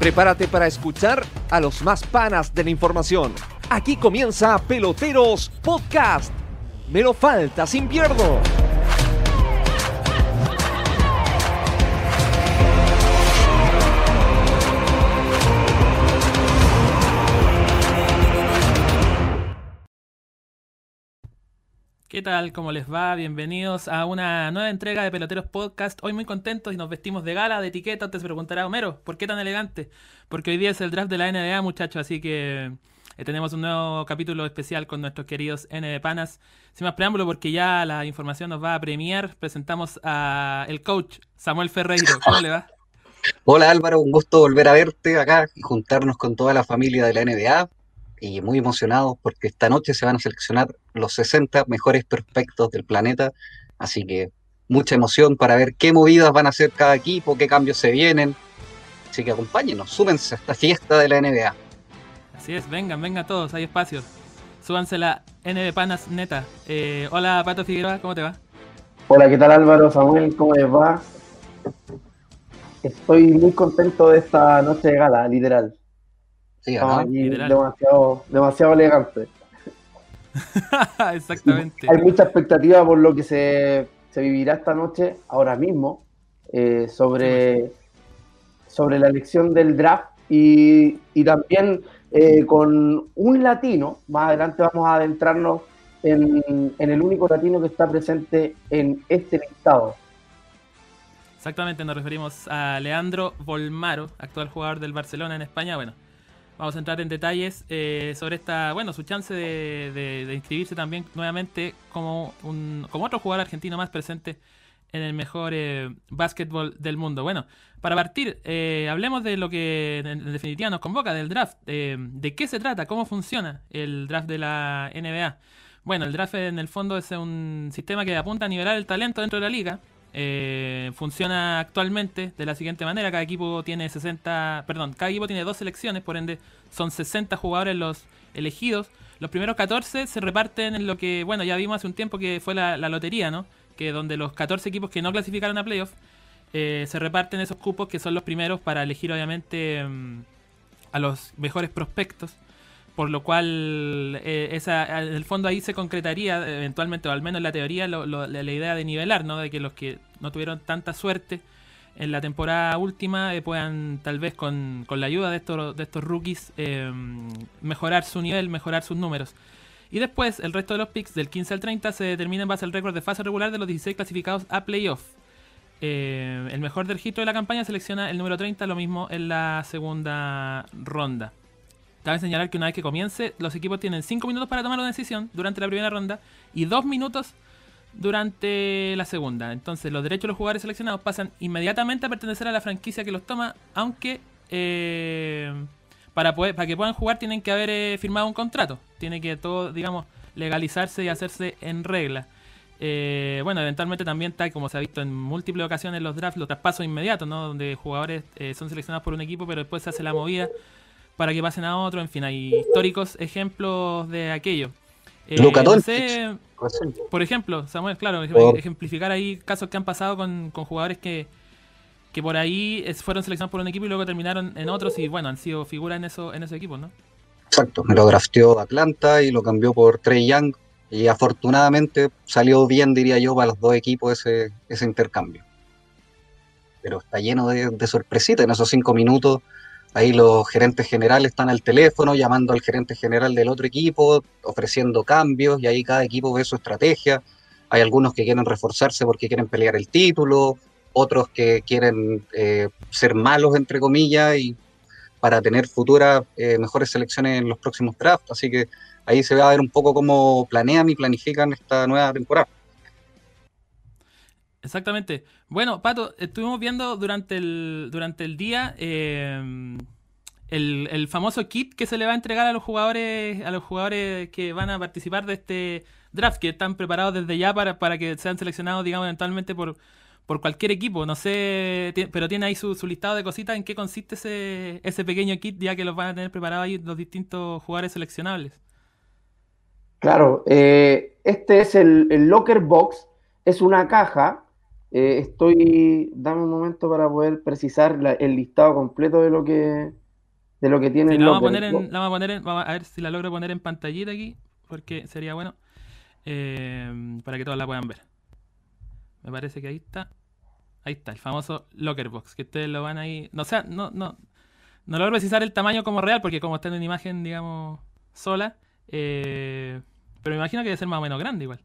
Prepárate para escuchar a los más panas de la información. Aquí comienza Peloteros Podcast. Me lo falta sin. ¿Qué tal? ¿Cómo les va? Bienvenidos a una nueva entrega de Peloteros Podcast. Hoy muy contentos y nos vestimos de gala, de etiqueta. Se preguntará, Homero, ¿por qué tan elegante? Porque hoy día es el draft de la NBA, muchachos, así que eh, tenemos un nuevo capítulo especial con nuestros queridos NB Panas. Sin más preámbulo, porque ya la información nos va a premiar, presentamos a el coach Samuel Ferreiro. ¿Cómo le va? Hola Álvaro, un gusto volver a verte acá y juntarnos con toda la familia de la NBA y muy emocionados porque esta noche se van a seleccionar los 60 mejores prospectos del planeta, así que mucha emoción para ver qué movidas van a hacer cada equipo, qué cambios se vienen, así que acompáñenos, súbense a esta fiesta de la NBA. Así es, vengan, vengan todos, hay espacios. Súbanse la NB Panas neta. Eh, hola Pato Figueroa, ¿cómo te va? Hola, ¿qué tal Álvaro, Samuel? ¿Cómo les va? Estoy muy contento de esta noche de gala, literal. Sí, demasiado, demasiado elegante. Exactamente. Hay mucha expectativa por lo que se, vivirá esta noche, ahora mismo, eh, sobre, sobre la elección del draft y, también eh, con un latino. Más adelante vamos a adentrarnos en, en, el único latino que está presente en este listado. Exactamente, nos referimos a Leandro Volmaro, actual jugador del Barcelona en España. Bueno, Vamos a entrar en detalles eh, sobre esta, bueno, su chance de, inscribirse también nuevamente como, un, como otro jugador argentino más presente en el mejor eh, básquetbol del mundo. Bueno, para partir, eh, hablemos de lo que en, definitiva nos convoca, del draft. ¿De qué se trata? ¿Cómo funciona el draft de la NBA? Bueno, el draft en el fondo es un sistema que apunta a nivelar el talento dentro de la liga eh, funciona actualmente de la siguiente manera: cada equipo tiene 60, perdón, cada equipo tiene dos selecciones, por ende son 60 jugadores los elegidos. Los primeros 14 se reparten en lo que, bueno, ya vimos hace un tiempo que fue la, lotería, ¿no? Que donde los 14 equipos que no clasificaron a playoff eh, se reparten esos cupos que son los primeros para elegir, obviamente, mm, a los mejores prospectos por lo cual eh, en el fondo ahí se concretaría eventualmente, o al menos en la teoría, la, idea de nivelar, ¿no? de que los que no tuvieron tanta suerte en la temporada última eh, puedan tal vez con, la ayuda de estos, de estos rookies eh, mejorar su nivel, mejorar sus números. Y después el resto de los picks del 15 al 30 se determina en base al récord de fase regular de los 16 clasificados a playoff. el mejor del registro de la campaña selecciona el número 30, lo mismo en la segunda ronda. Cabe señalar que una vez que comience, los equipos tienen 5 minutos para tomar una decisión durante la primera ronda y 2 minutos durante la segunda. Entonces los derechos de los jugadores seleccionados pasan inmediatamente a pertenecer a la franquicia que los toma, aunque eh, para, poder, para que puedan jugar tienen que haber eh, firmado un contrato. Tiene que todo, digamos, legalizarse y hacerse en regla. Eh, bueno, eventualmente también está, como se ha visto en múltiples ocasiones, los drafts, los traspasos inmediatos, ¿no? Donde jugadores son seleccionados por un equipo, pero después se hace la movida para que pasen a otro. En fin, hay históricos ejemplos de aquello. Eh, Luca por ejemplo, Samuel, claro, ejemplificar ahí casos que han pasado con, jugadores que, que por ahí fueron seleccionados por un equipo y luego terminaron en otros y bueno, han sido figuras en, eso, en esos equipos, ¿no? Exacto, me lo drafteó Atlanta y lo cambió por Trey Young y afortunadamente salió bien, diría yo, para los dos equipos ese, ese intercambio. Pero está lleno de, de sorpresitas en esos cinco minutos Ahí los gerentes generales están al teléfono llamando al gerente general del otro equipo, ofreciendo cambios y ahí cada equipo ve su estrategia. Hay algunos que quieren reforzarse porque quieren pelear el título, otros que quieren eh, ser malos, entre comillas, y para tener futuras eh, mejores selecciones en los próximos drafts. Así que ahí se va a ver un poco cómo planean y planifican esta nueva temporada. Exactamente. Bueno, Pato, estuvimos viendo durante el, durante el día eh, el, famoso kit que se le va a entregar a los jugadores, a los jugadores que van a participar de este draft, que están preparados desde ya para, para que sean seleccionados, digamos, eventualmente por, por cualquier equipo. No sé, pero tiene ahí su, listado de cositas en qué consiste ese, ese pequeño kit, ya que los van a tener preparados ahí los distintos jugadores seleccionables. Claro, eh, este es el, el Locker Box, es una caja Eh, estoy, dame un momento para poder precisar el listado completo de lo que de lo que tiene la, vamos a poner en, la vamos a poner en, vamos a ver si la logro poner en pantallita aquí, porque sería bueno eh, para que todos la puedan ver. Me parece que ahí está. Ahí está, el famoso Lockerbox, que ustedes lo van ahí. No, o sea, no, no, no logro precisar el tamaño como real, porque como está en una imagen, digamos, sola. Eh, pero me imagino que debe ser más o menos grande igual.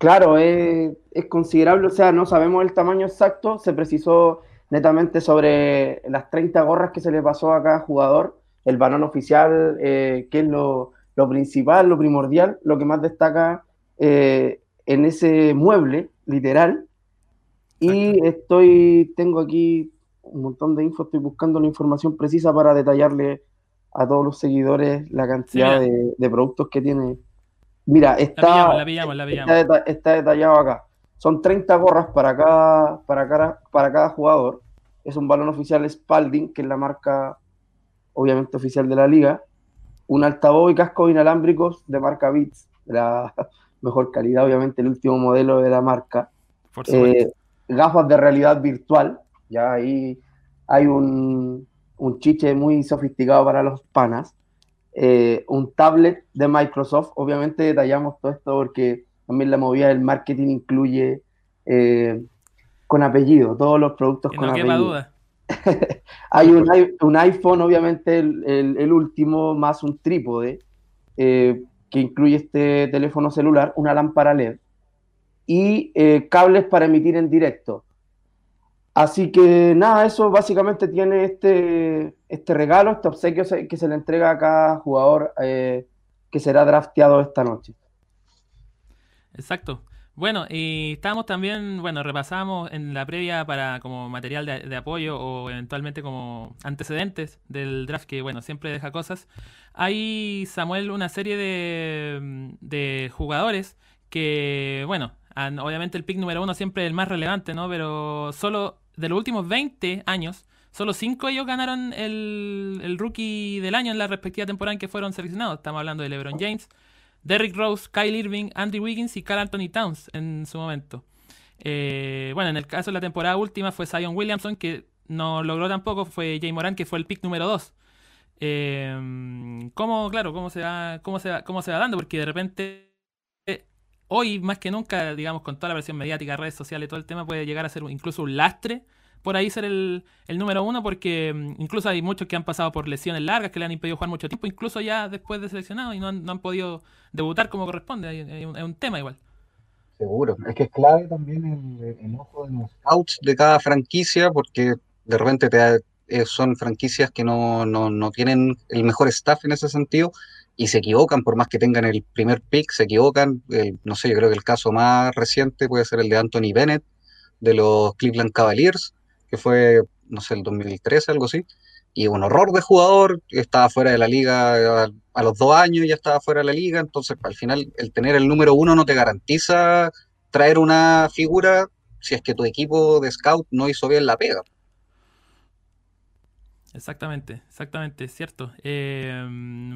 Claro, es, considerable, o sea, no sabemos el tamaño exacto, se precisó netamente sobre las 30 gorras que se le pasó a cada jugador, el balón oficial, eh, que es lo, principal, lo primordial, lo que más destaca eh, en ese mueble, literal. Y estoy, tengo aquí un montón de info, estoy buscando la información precisa para detallarle a todos los seguidores la cantidad de productos que tiene Mira, está, está, detallado acá. Son 30 gorras para cada, para, cada, para cada jugador. Es un balón oficial Spalding, que es la marca, obviamente, oficial de la liga. Un altavoz y cascos inalámbricos de marca Beats, de la mejor calidad, obviamente, el último modelo de la marca. Eh, gafas de realidad virtual. Ya ahí hay un, un chiche muy sofisticado para los panas. Eh, un tablet de Microsoft. Obviamente detallamos todo esto porque también la movida del marketing incluye eh, con apellido, todos los productos con apellido. Duda. Hay un, iPhone, obviamente el, último, más un trípode eh, que incluye este teléfono celular, una lámpara LED y cables para emitir en directo. Así que nada, eso básicamente tiene este, este regalo, este obsequio que se le entrega a cada jugador eh, que será drafteado esta noche. Exacto. Bueno, y estamos también, bueno, repasamos en la previa para como material de, apoyo o eventualmente como antecedentes del draft que, bueno, siempre deja cosas. Hay, Samuel, una serie de, de jugadores que, bueno, obviamente el pick número uno siempre es el más relevante, ¿no? Pero solo de los últimos 20 años, solo 5 de ellos ganaron el, rookie del año en la respectiva temporada en que fueron seleccionados. Estamos hablando de LeBron James, Derrick Rose, Kyle Irving, Andrew Wiggins y Carl Anthony Towns en su momento. Eh, bueno, en el caso de la temporada última fue Zion Williamson, que no logró tampoco, fue Jay Moran, que fue el pick número 2. Eh, ¿Cómo, claro, cómo se, va, cómo, se va, cómo se va dando? Porque de repente hoy más que nunca, digamos, con toda la presión mediática, redes sociales, todo el tema puede llegar a ser incluso un lastre por ahí ser el, número uno, porque mm, incluso hay muchos que han pasado por lesiones largas que le han impedido jugar mucho tiempo, incluso ya después de seleccionado y no han, podido debutar como corresponde. Es un, tema igual. Seguro, es que es clave también el, ojo de los scouts de cada franquicia, porque de repente eh, son franquicias que no, no, no tienen el mejor staff en ese sentido y se equivocan, por más que tengan el primer pick, se equivocan. no sé, yo creo que el caso más reciente puede ser el de Anthony Bennett de los Cleveland Cavaliers, que fue, no sé, el 2013, algo así. Y un horror de jugador, estaba fuera de la liga a, los dos años, ya estaba fuera de la liga, entonces al final el tener el número uno no te garantiza traer una figura si es que tu equipo de scout no hizo bien la pega. Exactamente, exactamente, cierto. Eh,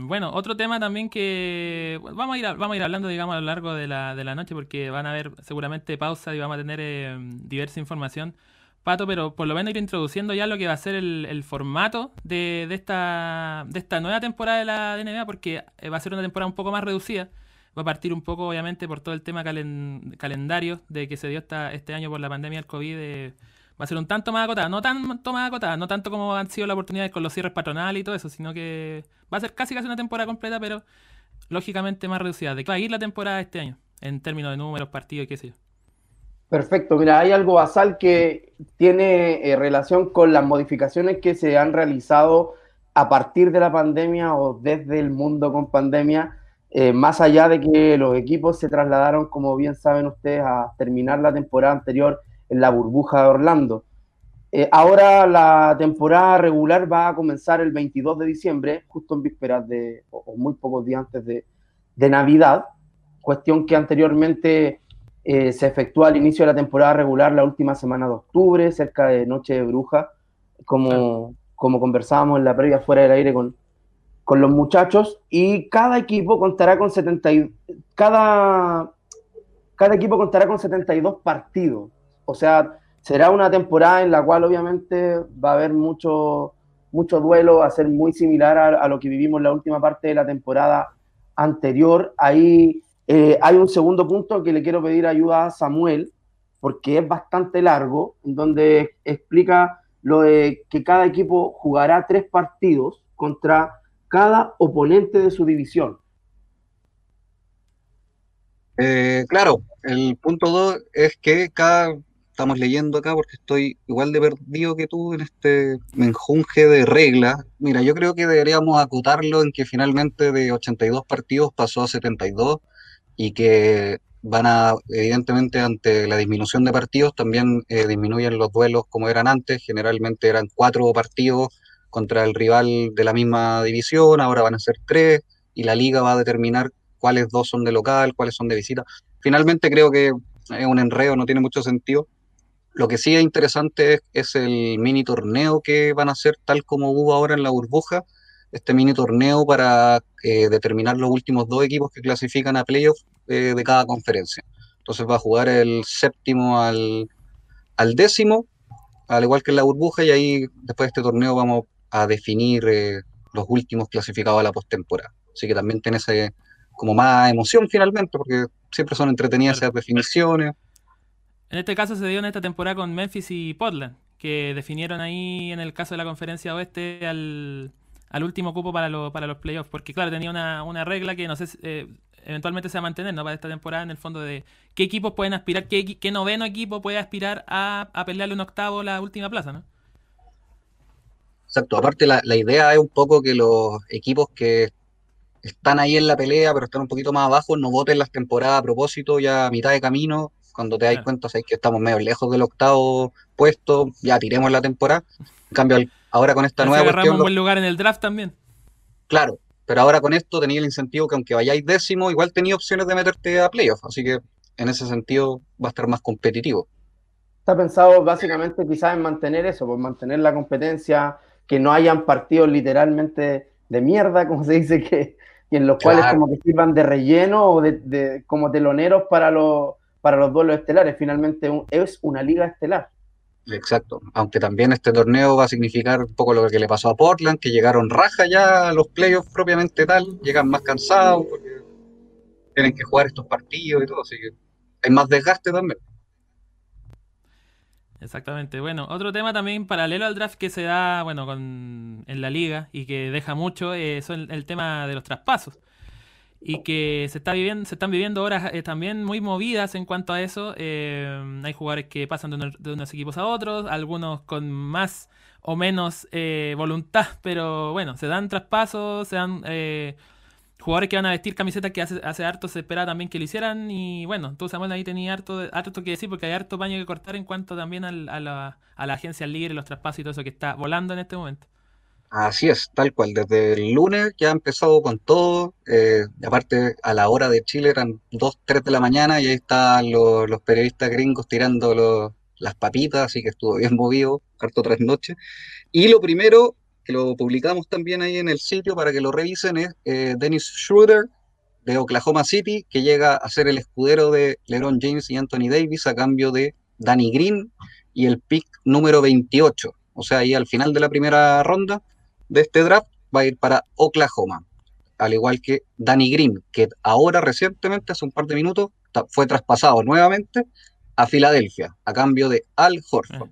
bueno, otro tema también que vamos a ir vamos a ir hablando, digamos, a lo largo de la, de la noche, porque van a haber seguramente pausa y vamos a tener eh, diversa información, Pato, pero por lo menos ir introduciendo ya lo que va a ser el, formato de, de, esta, de esta nueva temporada de la NBA, porque eh, va a ser una temporada un poco más reducida. Va a partir un poco, obviamente, por todo el tema calendario de que se dio esta, este año por la pandemia del COVID va a ser un tanto más acotada, no tanto más acotada, no tanto como han sido las oportunidades con los cierres patronales y todo eso, sino que va a ser casi casi una temporada completa, pero lógicamente más reducida. ¿De qué va a ir la temporada este año? En términos de números, partidos y qué sé yo. Perfecto, mira, hay algo basal que tiene eh, relación con las modificaciones que se han realizado a partir de la pandemia o desde el mundo con pandemia, eh, más allá de que los equipos se trasladaron, como bien saben ustedes, a terminar la temporada anterior en la burbuja de Orlando. Eh, ahora la temporada regular va a comenzar el 22 de diciembre, justo en vísperas de, o, muy pocos días antes de, Navidad, cuestión que anteriormente eh, se efectúa al inicio de la temporada regular la última semana de octubre, cerca de Noche de Bruja, como, como conversábamos en la previa fuera del aire con, con los muchachos, y cada equipo contará con 70, cada cada equipo contará con 72 partidos. O sea, será una temporada en la cual obviamente va a haber mucho, mucho duelo, a ser muy similar a, lo que vivimos en la última parte de la temporada anterior. Ahí eh, hay un segundo punto que le quiero pedir ayuda a Samuel, porque es bastante largo, donde explica lo de que cada equipo jugará tres partidos contra cada oponente de su división. Eh, claro, el punto 2 es que cada, estamos leyendo acá porque estoy igual de perdido que tú en este menjunje de reglas. Mira, yo creo que deberíamos acotarlo en que finalmente de 82 partidos pasó a 72 y que van a, evidentemente, ante la disminución de partidos, también eh, disminuyen los duelos como eran antes. Generalmente eran cuatro partidos contra el rival de la misma división, ahora van a ser tres, y la liga va a determinar cuáles dos son de local, cuáles son de visita. Finalmente creo que es un enredo, no tiene mucho sentido. Lo que sí es interesante es, el mini torneo que van a hacer tal como hubo ahora en la burbuja, este mini torneo para eh, determinar los últimos dos equipos que clasifican a playoffs eh, de cada conferencia. Entonces va a jugar el séptimo al, al, décimo, al igual que en la burbuja, y ahí después de este torneo vamos a definir eh, los últimos clasificados a la postemporada. Así que también tiene ese, como más emoción finalmente, porque siempre son entretenidas esas definiciones. En este caso se dio en esta temporada con Memphis y Portland, que definieron ahí en el caso de la conferencia oeste al, último cupo para, para los playoffs, porque claro, tenía una, regla que no sé, eh, eventualmente se va a mantener, ¿no? Para esta temporada, en el fondo de qué equipos pueden aspirar, qué, qué noveno equipo puede aspirar a, a pelearle un octavo la última plaza, ¿no? Exacto, aparte la, la idea es un poco que los equipos que están ahí en la pelea, pero están un poquito más abajo, no voten las temporadas a propósito, ya a mitad de camino, cuando te das cuenta, sabes que estamos medio lejos del octavo puesto, ya tiremos la temporada. En cambio, ahora con esta nueva cuestión... un buen lugar en el draft también. Claro, pero ahora con esto tenía el incentivo que aunque vayáis décimo, igual tenía opciones de meterte a playoff, así que en ese sentido va a estar más competitivo. Está pensado básicamente quizás en mantener eso, por mantener la competencia, que no hayan partidos literalmente de mierda, como se dice, que, y en los cuales como que sirvan de relleno o de, como teloneros para los, para los duelos estelares. Finalmente es una liga estelar. Exacto, aunque también este torneo va a significar un poco lo que le pasó a Portland, que llegaron raja ya a los playoffs propiamente tal, llegan más cansados porque tienen que jugar estos partidos y todo, así que hay más desgaste también. Exactamente. Bueno, otro tema también paralelo al draft que se da, bueno, con, en la liga y que deja mucho eh, son el, tema de los traspasos. Y que se está viviendo, se están viviendo horas eh, también muy movidas en cuanto a eso. Eh, hay jugadores que pasan de, unos equipos a otros, algunos con más o menos voluntad, pero bueno, se dan traspasos, se dan jugadores que van a vestir camisetas que hace, hace harto se espera también que lo hicieran. Y bueno, tú Samuel ahí tenía harto, harto que decir porque hay harto paño que cortar en cuanto también a, la, a la agencia libre, los traspasos y todo eso que está volando en este momento. Así es, tal cual. Desde el lunes ya ha empezado con todo. Eh, aparte, a la hora de Chile eran 2, 3 de la mañana y ahí están los, periodistas gringos tirando las papitas, así que estuvo bien movido, harto tras noche. Y lo primero que lo publicamos también ahí en el sitio para que lo revisen, es eh, Dennis Schroeder de Oklahoma City, que llega a ser el escudero de LeBron James y Anthony Davis a cambio de Danny Green y el pick número 28. O sea, ahí al final de la primera ronda de este draft va a ir para Oklahoma. Al igual que Danny Green, que ahora recientemente, hace un par de minutos, fue traspasado nuevamente a Filadelfia a cambio de Al Horford.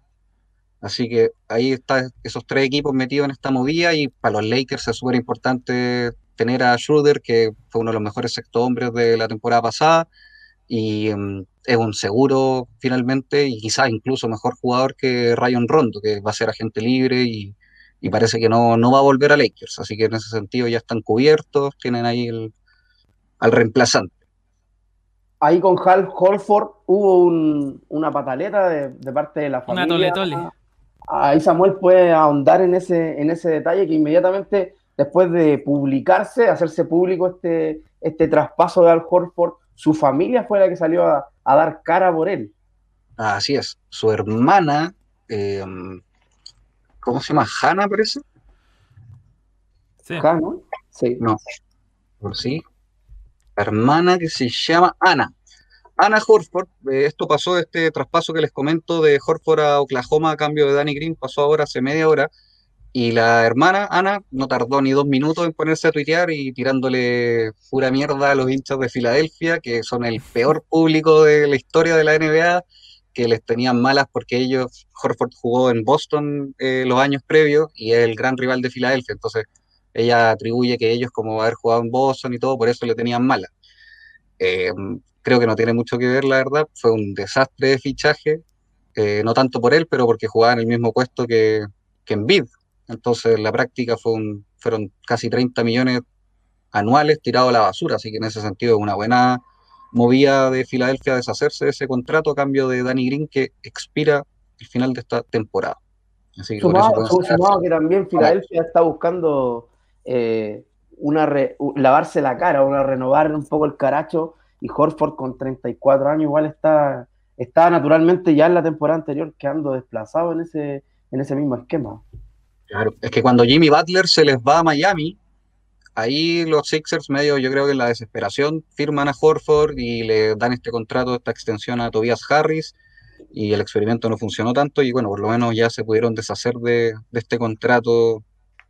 Así que ahí están esos tres equipos metidos en esta movida y para los Lakers es súper importante tener a Schroeder, que fue uno de los mejores sexto hombres de la temporada pasada y mm, es un seguro finalmente y quizás incluso mejor jugador que Ryan Rondo, que va a ser agente libre y, parece que no, no va a volver a Lakers. Así que en ese sentido ya están cubiertos, tienen ahí el, al reemplazante ahí con Hal Holford hubo una pataleta de, parte de la familia. Una ahí Samuel puede ahondar en ese, en ese detalle que inmediatamente después de publicarse, hacerse público este, este traspaso de Al Horford, su familia fue la que salió a, dar cara por él. Así es, su hermana, eh, ¿cómo se llama? ¿Hannah parece? Sí. ¿Hannah? Sí. No, por sí. hermana que se llama Ana. Ana Horford, eh, esto pasó, este traspaso que les comento de Horford a Oklahoma a cambio de Danny Green, pasó ahora hace media hora. Y la hermana, Ana, no tardó ni dos minutos en ponerse a tuitear y tirándole pura mierda a los hinchas de Filadelfia, que son el peor público de la historia de la NBA, que les tenían malas porque ellos, Horford jugó en Boston eh, los años previos y es el gran rival de Filadelfia. Entonces, ella atribuye que ellos, como haber jugado en Boston y todo, por eso le tenían malas. Eh, creo que no tiene mucho que ver, la verdad. Fue un desastre de fichaje, eh, no tanto por él, pero porque jugaba en el mismo puesto que, que en BID, entonces, la práctica fueron casi 30 millones anuales tirados a la basura, así que en ese sentido es una buena movida de Filadelfia a deshacerse de ese contrato a cambio de Danny Green que expira el final de esta temporada. Así que sumado, que también Filadelfia está buscando eh, una lavarse la cara, una renovar un poco el caracho y Horford con 34 años igual está, está naturalmente ya en la temporada anterior quedando desplazado en ese, en ese mismo esquema. Claro, es que cuando Jimmy Butler se les va a Miami, ahí los Sixers medio, yo creo que en la desesperación, firman a Horford y le dan este contrato, esta extensión a Tobias Harris, y el experimento no funcionó tanto, y bueno, por lo menos ya se pudieron deshacer de, este contrato,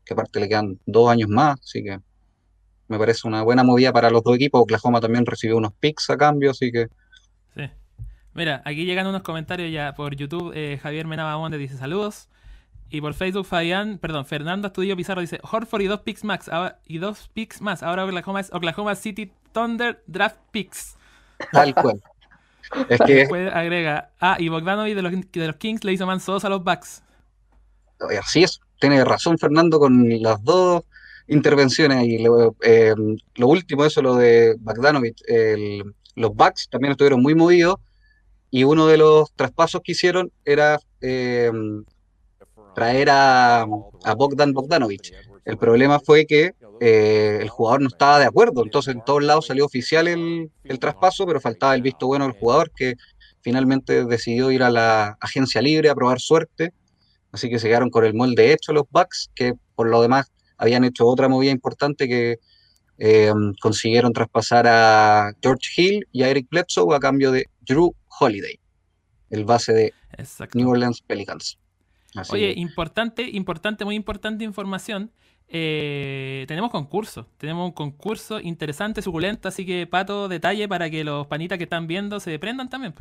que aparte le quedan dos años más, así que me parece una buena movida para los dos equipos. Oklahoma también recibió unos picks a cambio, así que... Sí. Mira, aquí llegan unos comentarios ya por YouTube. Eh, Javier Menabamón dice saludos. Y por Facebook, Fabián, perdón, Fernando Astudillo Pizarro dice Horford y dos picks max y dos picks más. Ahora Oklahoma es Oklahoma City Thunder Draft Picks. Tal cual. es que. Después agrega. Ah, y Bogdanovic de los, de los Kings le hizo mansos a los Bucks. Así es, tiene razón Fernando con las dos intervenciones. Y lo, eh, lo último, eso, lo de Bogdanovic, los Bucks también estuvieron muy movidos. Y uno de los traspasos que hicieron era eh, traer a, Bogdan Bogdanovic. El problema fue que eh, el jugador no estaba de acuerdo, entonces en todos lados salió oficial el, traspaso, pero faltaba el visto bueno del jugador que finalmente decidió ir a la agencia libre a probar suerte, así que se quedaron con el molde hecho los Bucks, que por lo demás habían hecho otra movida importante que eh, consiguieron traspasar a George Hill y a Eric Bledsoe a cambio de Drew Holiday, el base de New Orleans Pelicans. Oye, importante, importante, muy importante información. Eh, tenemos concurso, tenemos un concurso interesante, suculento, así que pato detalle para que los panitas que están viendo se prendan también.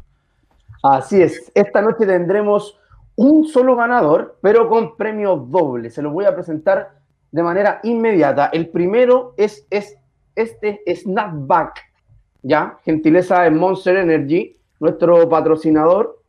Así es, esta noche tendremos un solo ganador, pero con premio doble. Se los voy a presentar de manera inmediata. El primero es, es este Snapback, ¿ya? Gentileza de Monster Energy, nuestro patrocinador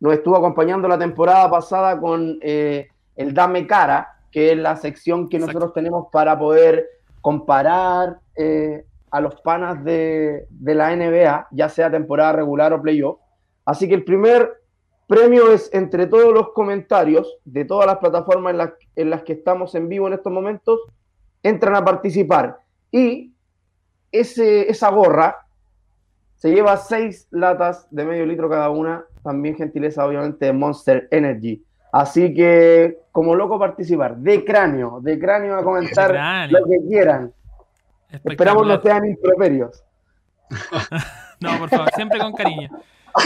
nos estuvo acompañando la temporada pasada con eh, el Dame Cara, que es la sección que nosotros tenemos para poder comparar eh, a los panas de, la NBA, ya sea temporada regular o playoff. Así que el primer premio es entre todos los comentarios de todas las plataformas en las, en las que estamos en vivo en estos momentos, entran a participar. Y ese, esa gorra se lleva seis latas de medio litro cada una, también gentileza obviamente de Monster Energy. Así que, como loco participar, de cráneo, de cráneo a comentar lo que quieran. Esperamos no sean improperios. no, por favor, siempre con cariño.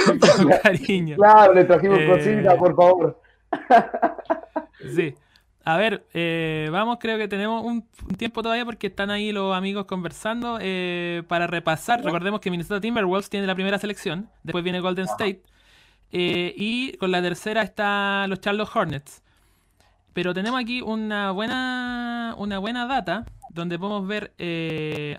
con cariño. Claro, le trajimos eh... cocina, por favor. sí. A ver, eh, vamos, creo que tenemos un, tiempo todavía porque están ahí los amigos conversando eh, para repasar. Recordemos que Minnesota Timberwolves tiene la primera selección, después viene Golden State eh, y con la tercera está los Charlotte Hornets. Pero tenemos aquí una buena, una buena data donde podemos ver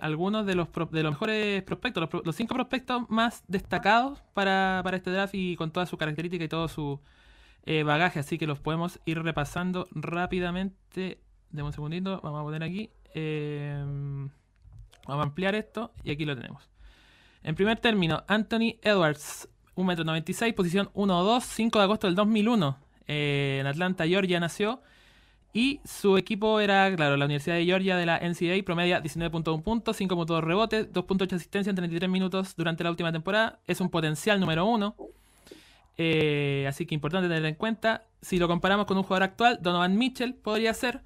algunos de los, de los mejores prospectos, los, cinco prospectos más destacados para, para este draft y con todas sus características y todo su eh, bagaje, así que los podemos ir repasando rápidamente. Demos un segundito, vamos a poner aquí. Vamos a ampliar esto y aquí lo tenemos. En primer término, Anthony Edwards, 1,96m, posición 1-2, 5 de agosto del 2001. Eh, en Atlanta, Georgia nació. Y su equipo era, claro, la Universidad de Georgia de la NCAA, promedia 19.1 puntos, 5.2 rebotes, 2.8 asistencia en 33 minutos durante la última temporada. Es un potencial número 1. Eh, así que importante tener en cuenta. Si lo comparamos con un jugador actual, Donovan Mitchell podría ser.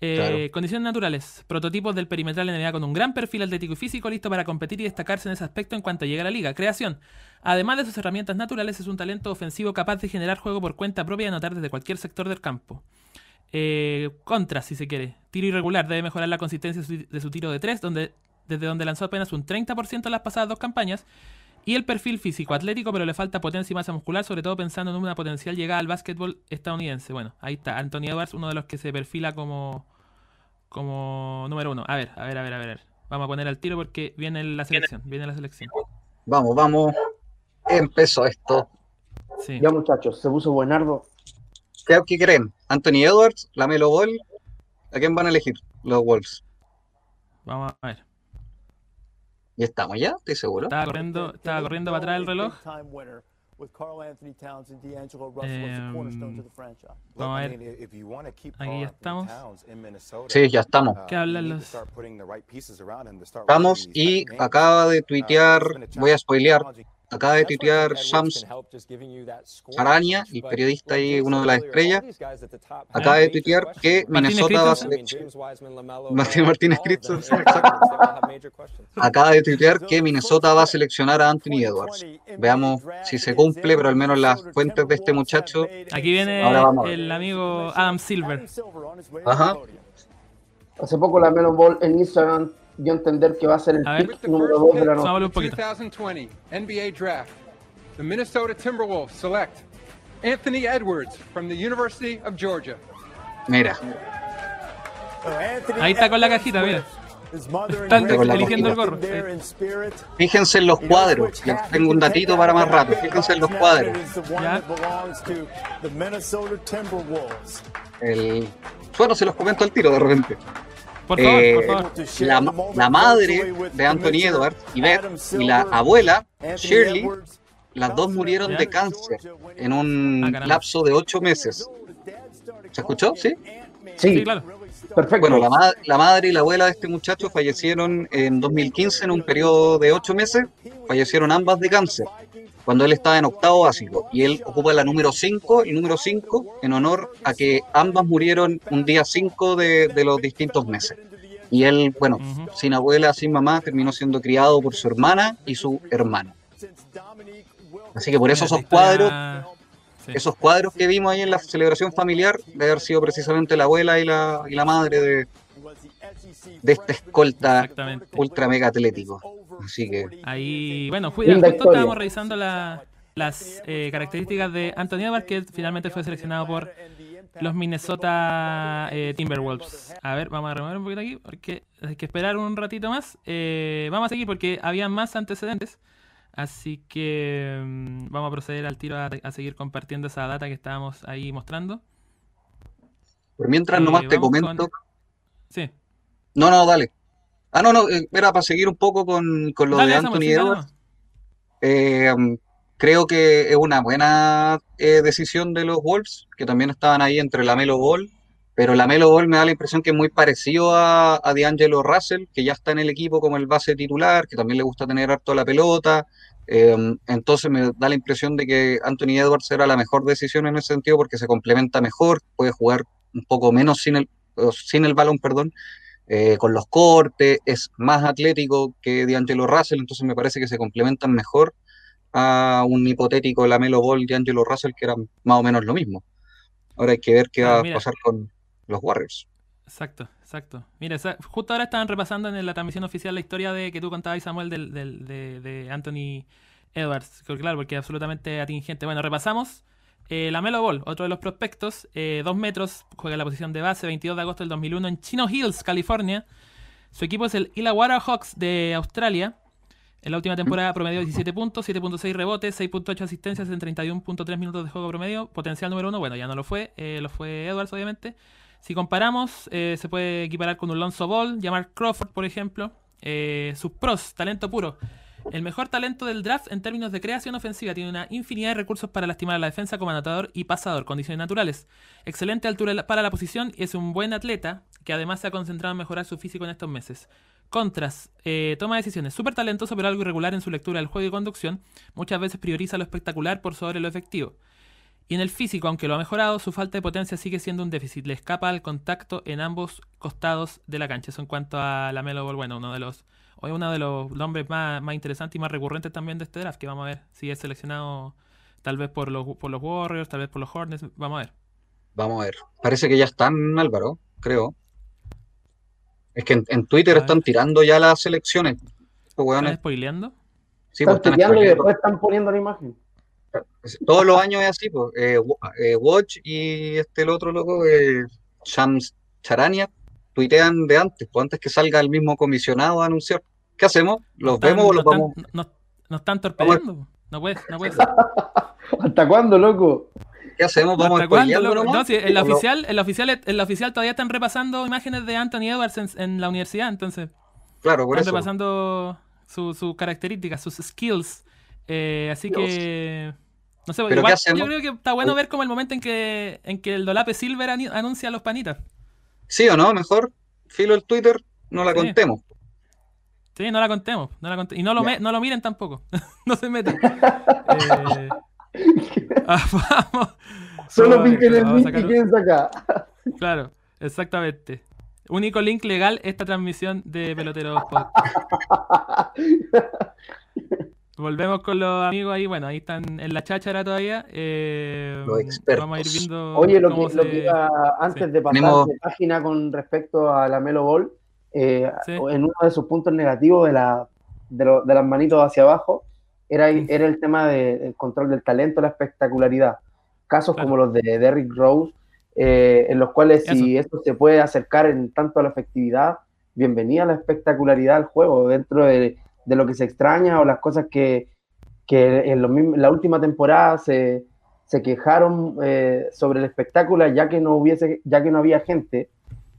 Eh. Condiciones naturales. Prototipos del perimetral NBA con un gran perfil atlético y físico listo para competir y destacarse en ese aspecto en cuanto llegue a la liga. Creación. Además de sus herramientas naturales, es un talento ofensivo capaz de generar juego por cuenta propia y anotar desde cualquier sector del campo. Eh, contras, si se quiere. Tiro irregular. Debe mejorar la consistencia de su- de su tiro de 3, donde, desde donde lanzó apenas un 30% en las pasadas dos campañas. Y el perfil físico atlético, pero le falta potencia y masa muscular, sobre todo pensando en una potencial llegada al básquetbol estadounidense. Bueno, ahí está. Anthony Edwards, uno de los que se perfila como, como número uno. A ver, a ver, a ver, a ver. Vamos a poner al tiro porque viene la selección. Viene la selección. Vamos, vamos. Empezó esto. Sí. Ya muchachos, se puso buenardo. ¿Qué, qué creen? ¿Anthony Edwards? ¿Lamelo Ball? ¿A quién van a elegir los Wolves? Vamos a ver. Ya estamos, ¿ya? Estoy seguro. Estaba corriendo, estaba corriendo para atrás el reloj. Em, Vamos a ver. Aquí ya estamos. Sí, ya estamos. ¿Qué hablan los- Estamos y acaba de tuitear, voy a spoilear, acaba de tuitear Shams Araña, el periodista ahí, uno de las estrellas, acaba de tuitear que Minnesota va a seleccionar, Martín Martínez acaba de tuitear que Minnesota va a seleccionar a Anthony Edwards. Veamos si se cumple, pero al menos las fuentes de este muchacho. Aquí viene el amigo Adam Silver. Ajá. Hace poco la Melon Ball en Instagram a entender que va a ser el A ver. pick número 2 de la Vamos a noche. hablar un poquito. 2020 NBA Draft. The Minnesota Timberwolves select Anthony Edwards from the University of Georgia. Mira, Ahí está con la cajita, mira. Están eligiendo el gorro. fíjense en los cuadros, les tengo un datito para más rato, fíjense en los cuadros. Ya. El... Bueno, se los comento al tiro de repente. Por favor, Eh, por favor. La, la madre de Anthony Edwards, Yvette, y la abuela, Shirley, las dos murieron de cáncer en Ah, un caramba. lapso de ocho meses. ¿Se escuchó? ¿Sí? Sí, Sí, claro. perfecto. Bueno, la, ma- la madre y la abuela de este muchacho fallecieron en 2015 en un periodo de ocho meses. Fallecieron ambas de cáncer cuando él estaba en octavo básico y él ocupa la número 5, el número 5 en honor a que ambas murieron un día 5 de, de los distintos meses. Y él, bueno, sin abuela, sin mamá, terminó siendo criado por su hermana y su hermano. Así que por eso esos cuadros, Sí. esos cuadros que vimos ahí en la celebración familiar, de haber sido precisamente la abuela y la, y la madre de, de este escolta ultra mega atlético. Así que Ahí, bueno, Linda justo historia. estábamos revisando la- las eh, características de Anthony Edwards, que finalmente fue seleccionado por los Minnesota eh, Timberwolves. A ver, vamos a remover un poquito aquí, porque hay que esperar un ratito más. Eh, vamos a seguir porque había más antecedentes. Así que mm, vamos a proceder al tiro a, a seguir compartiendo esa data que estábamos ahí mostrando. por mientras Eh, nomás te comento. con- Sí. No, no, dale. Ah, no, no, eh, era para seguir un poco con, con lo Dale, de Anthony Edwards. Eh, creo que es una buena eh, decisión de los Wolves, que también estaban ahí entre la Melo Ball, pero la Melo Ball me da la impresión que es muy parecido a, a D'Angelo Russell, que ya está en el equipo como el base titular, que también le gusta tener harto la pelota. Eh, entonces me da la impresión de que Anthony Edwards era la mejor decisión en ese sentido porque se complementa mejor, puede jugar un poco menos sin el, sin el balón, perdón, eh, con los cortes, es más atlético que D'Angelo Russell, entonces me parece que se complementan mejor a un hipotético Lamelo Ball de Angelo Russell que era más o menos lo mismo. Ahora hay que ver qué Ah, va a pasar con los Warriors. Exacto, exacto. Mira, justo ahora estaban repasando en la transmisión oficial la historia de que tú contabas, Samuel, del, del- de, de Anthony Edwards. Claro, porque es absolutamente atingente. Bueno, repasamos. Eh, la Melo Ball, otro de los prospectos, eh, dos metros, juega en la posición de base, 22 de agosto del 2001 en Chino Hills, California. Su equipo es el Illawarra Hawks de Australia. En la última temporada promedió 17 puntos, 7.6 rebotes, 6.8 asistencias en 31.3 minutos de juego promedio. Potencial número uno, bueno, ya no lo fue, eh, lo fue Edwards, obviamente. Si comparamos, eh, se puede equiparar con un Lonzo Ball, llamar Crawford, por ejemplo. Eh, sus pros, talento puro. El mejor talento del draft en términos de creación ofensiva. Tiene una infinidad de recursos para lastimar a la defensa como anotador y pasador. Condiciones naturales. Excelente altura para la posición y es un buen atleta que además se ha concentrado en mejorar su físico en estos meses. Contras, eh, toma decisiones. Súper talentoso pero algo irregular en su lectura del juego y conducción. Muchas veces prioriza lo espectacular por sobre lo efectivo. Y en el físico, aunque lo ha mejorado, su falta de potencia sigue siendo un déficit. Le escapa al contacto en ambos costados de la cancha. Eso en cuanto a la Melo Ball, bueno, uno de los hoy uno de los nombres más, más interesantes y más recurrentes también de este draft, que vamos a ver si es seleccionado tal vez por los, por los Warriors, tal vez por los Hornets, vamos a ver. Vamos a ver. Parece que ya están, Álvaro, creo. Es que en, en Twitter A están ver. tirando ya las selecciones. ¿Están spoileando? sí, pues, están tuiteando y después están poniendo la imagen. Todos los años es así, pues. Eh, eh, Watch y este el otro loco, eh, Shams Charania, tuitean de antes, pues antes que salga el mismo comisionado a anunciar. ¿Qué hacemos? ¿Los Están- vemos o los están- vamos? no- no están torpedeando. No puede, no puede ser. ¿Hasta cuándo, loco? ¿Qué hacemos? ¿Vamos ¿Hasta cuándo, loco? No, si en la ¿O no? oficial, en la oficial, en la oficial todavía están repasando imágenes de Anthony Edwards en, en la universidad, entonces Claro, por están eso. repasando su- sus características, sus skills. Eh, así que no sé, ¿Pero igual yo creo que está bueno ver como el momento en que en que el Dolape Silver anuncia a los panitas. ¿Sí o no? Mejor, filo el Twitter, no la Sí. contemos. Sí, no la contemos, no la conte- y no lo me- no lo miren tampoco. no se metan. Eh, ah, vamos. Solo piquen el link y quédense acá. Claro, exactamente. Único link legal esta transmisión de Peloteros Podcast. Volvemos con los amigos ahí. Bueno, ahí están en la cháchara todavía. Eh, Los expertos. Vamos a ir viendo. Oye, lo que, lo que iba antes sí. de pasar Tenemos- de página con respecto a la Melo Ball, eh, Sí. en uno de sus puntos negativos de, la, de, lo- de las manitos hacia abajo, era, era el tema de- del control del talento, la espectacularidad. Casos Claro. como los de Derrick Rose, eh, en los cuales si esto se puede acercar en tanto a la efectividad, bienvenida la espectacularidad al juego, dentro de, de lo que se extraña o las cosas que, que en, la última temporada se, se quejaron eh, sobre el espectáculo ya que no hubiese, ya que no había gente.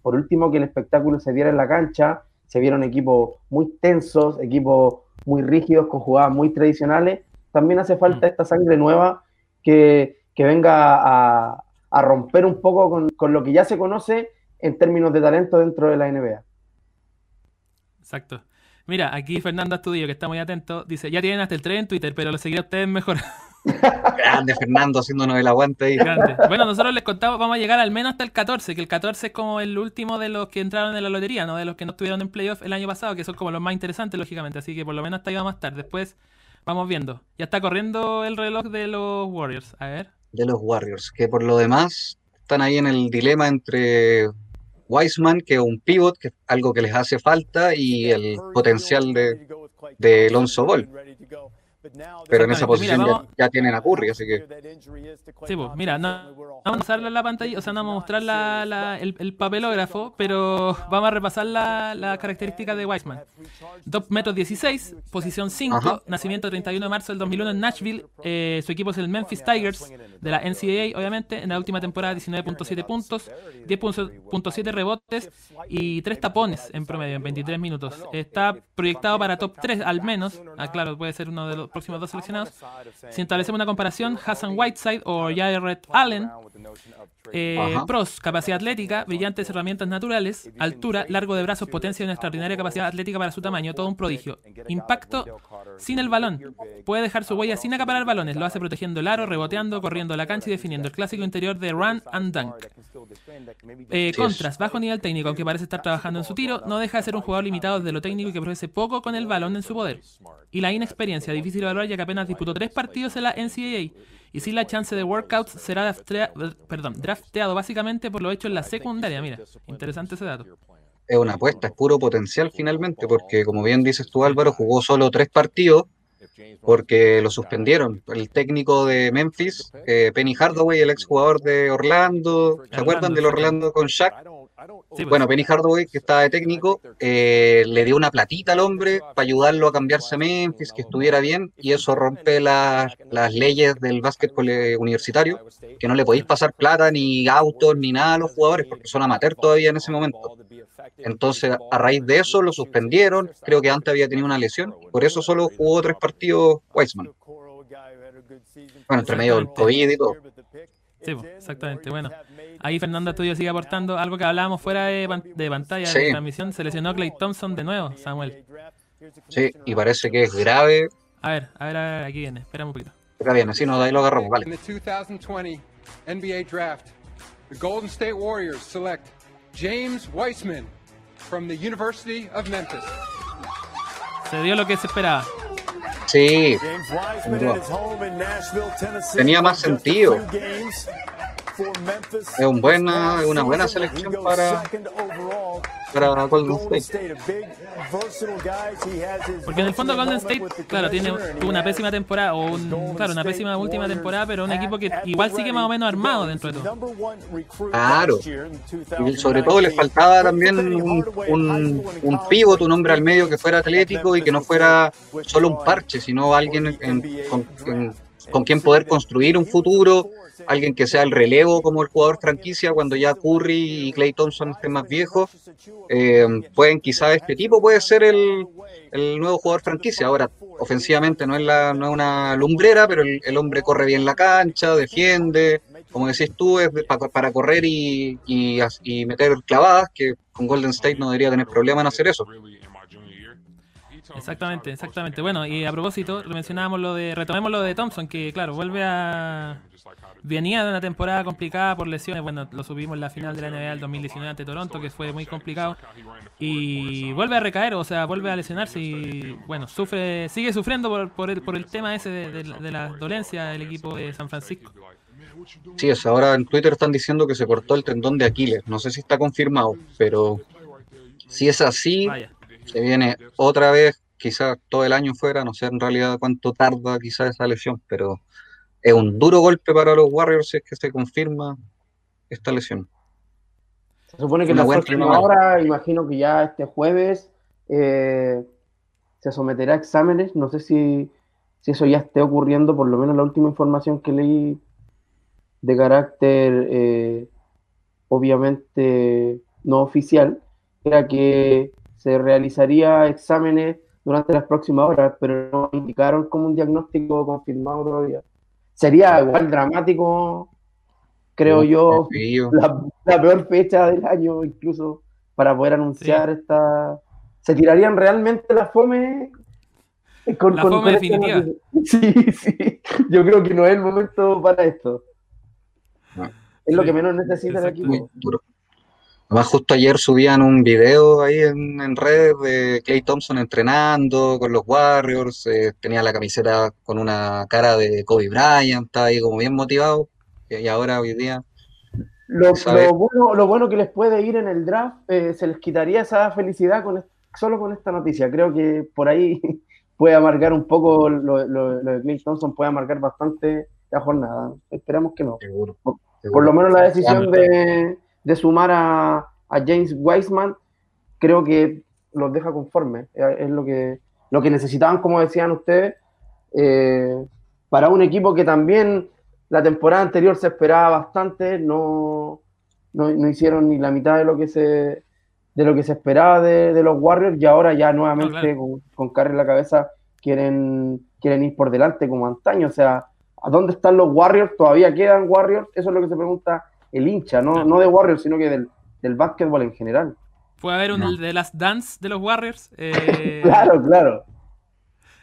Por último, que el espectáculo se diera en la cancha, se vieron equipos muy tensos, equipos muy rígidos, con jugadas muy tradicionales. También hace falta esta sangre nueva que, que venga a, a romper un poco con, con lo que ya se conoce en términos de talento dentro de la NBA. Exacto. Mira, aquí Fernando Astudillo, que está muy atento, dice: Ya tienen hasta el 3 en Twitter, pero lo seguiré a ustedes mejor. Grande Fernando haciéndonos el aguante ahí. Grande. Bueno, nosotros les contamos, vamos a llegar al menos hasta el 14, que el 14 es como el último de los que entraron en la lotería, no de los que no estuvieron en playoff el año pasado, que son como los más interesantes, lógicamente. Así que por lo menos hasta ahí vamos a estar. Después vamos viendo. Ya está corriendo el reloj de los Warriors. A ver. de los Warriors, que por lo demás están ahí en el dilema entre Wiseman, que un pivot, que algo que les hace falta, y el potencial de, de Alonso Ball. Pero en esa posición Mira, ya, vamos- ya tienen a Curry, así que Sí, pues, mira, no, no vamos a mostrar la pantalla, o sea, no vamos a mostrar la, la- el, el papelógrafo, pero vamos a repasar la, la característica de Wiseman. 2 metros 16, posición 5, Ajá. nacimiento 31 de marzo del 2001 en Nashville. eh, su equipo es el Memphis Tigers de la NCAA, obviamente. En la última temporada, 19.7 puntos, 10.7 rebotes y 3 tapones en promedio en 23 minutos. Está proyectado para top 3 al menos. Ah, claro, puede ser uno de los próximos dos seleccionados. Si establecemos una comparación, Hassan Whiteside o Jared Allen, eh, pros, capacidad atlética, brillantes herramientas naturales, altura, largo de brazos, potencia y una extraordinaria capacidad atlética para su tamaño, todo un prodigio. Impacto sin el balón. Puede dejar su huella sin acaparar balones, lo hace protegiendo el aro, reboteando, corriendo la cancha y definiendo el clásico interior de run and dunk. Eh, contras, bajo nivel técnico, aunque parece estar trabajando en su tiro, no deja de ser un jugador limitado desde lo técnico y que produce poco con el balón en su poder. Y la inexperiencia, difícil evaluar ya que apenas disputó tres partidos en la NCAA. Y sin la chance de workouts, será draftea- perdón, drafteado básicamente por lo hecho en la secundaria. Mira, interesante ese dato. es una apuesta, es puro potencial finalmente, porque como bien dices tú Álvaro, jugó solo tres partidos porque lo suspendieron. El técnico de Memphis, eh, Penny Hardaway, el exjugador de Orlando, ¿se acuerdan del Orlando con Shaq? Pues. Bueno, Penny Hardaway, que estaba de técnico, eh, le dio una platita al hombre para ayudarlo a cambiarse a Memphis, que estuviera bien, y eso rompe las, leyes del básquetbol eh, universitario, que no le podéis pasar plata, ni autos, ni nada a los jugadores, porque son amateurs todavía en ese momento. Entonces, a raíz de eso lo suspendieron, creo que antes había tenido una lesión, por eso solo jugó tres partidos Weissman. Bueno, entre medio del COVID y todo. Sí, pues, exactamente. Bueno, ahí Fernando Estudio sigue aportando algo que hablábamos fuera de, pan- de pantalla Sí. de transmisión. Se lesionó Clay Thompson de nuevo, Samuel. Sí, y parece que es grave. A ver, a ver, a ver, aquí viene. Espérame un poquito. Acá viene, sí, no, de ahí lo agarramos, vale. In the 2020 NBA Draft, the Golden State Warriors select James Weissman from the University of Memphis. Se dio lo que se esperaba. Sí. Tenía más sentido. Es un buena- una buena selección para- para Golden State. Porque en el fondo Golden State, claro, tiene una pésima temporada, o un, claro, una pésima última temporada, pero un equipo que igual sigue más o menos armado dentro de todo. Claro. Y sobre todo le 2019. faltaba también un, un, un pivot, un hombre al medio que fuera atlético y que no fuera solo un parche, sino alguien en- con, en- con quien poder construir un futuro, alguien que sea el relevo como el jugador franquicia cuando ya Curry y Clay Thompson estén más viejos. Eh, pueden quizás este tipo puede ser el, el nuevo jugador franquicia. Ahora, ofensivamente no es, la, no es una lumbrera, pero el, hombre corre bien la cancha, defiende, como decís tú, es para correr y, y, y meter clavadas, que con Golden State no debería tener problema en hacer eso. Exactamente, exactamente. Bueno, y a propósito, mencionábamos lo de, retomemos lo de Thompson, que claro, vuelve a... Venía de una temporada complicada por lesiones, bueno, lo subimos en la final de la NBA del 2019 ante Toronto, que fue muy complicado, y vuelve a recaer, o sea, vuelve a lesionarse y, bueno, sufre, sigue sufriendo por, por, el, por el tema ese de, de la- de la dolencia del equipo de San Francisco. Sí, es, ahora en Twitter están diciendo que se cortó el tendón de Aquiles. No sé si está confirmado, pero si es así, Vaya. Se viene otra vez, quizás todo el año fuera, no sé en realidad cuánto tarda quizás esa lesión, pero es un duro golpe para los Warriors si es que se confirma esta lesión. Se supone que la próxima hora, imagino que ya este jueves eh, se someterá a exámenes. No sé si, si eso ya esté ocurriendo, por lo menos la última información que leí de carácter eh, obviamente no oficial, era que se realizaría exámenes durante las próximas horas, pero no indicaron como un diagnóstico confirmado todavía. Sería igual dramático, creo yo, la, la peor fecha del año, incluso para poder anunciar esta. ¿Se tirarían realmente la fome? Con, La fome esta definitiva. Sí, sí. Yo creo que no es el momento para esto. No. Es lo que menos necesita el equipo. Además, justo ayer subían un video ahí en, en redes de Clay Thompson entrenando con los Warriors, eh, tenía la camiseta con una cara de Kobe Bryant, estaba ahí como bien motivado, y ahora hoy día, Lo, bueno, lo bueno que les puede ir en el draft, eh, se les quitaría esa felicidad con, solo con esta noticia. Creo que por ahí puede amargar un poco lo, lo- lo de Clay Thompson, puede amargar bastante la jornada. Esperamos que no. seguro. Por- seguro. Por lo menos la decisión de, de sumar a, a James Wiseman creo que los deja conformes. Es, es lo que, lo que necesitaban, como decían ustedes, eh, para un equipo que también la temporada anterior se esperaba bastante, no, no, no hicieron ni la mitad de lo que se de lo que se esperaba de, de los Warriors y ahora ya nuevamente con, con en la cabeza quieren, quieren ir por delante como antaño. O sea, ¿a dónde están los Warriors? ¿Todavía quedan Warriors? Eso es lo que se pregunta el hincha, no, no de Warriors, sino que del, del básquetbol en general. Puede haber un No. The Last Dance de los Warriors. eh, Claro, claro.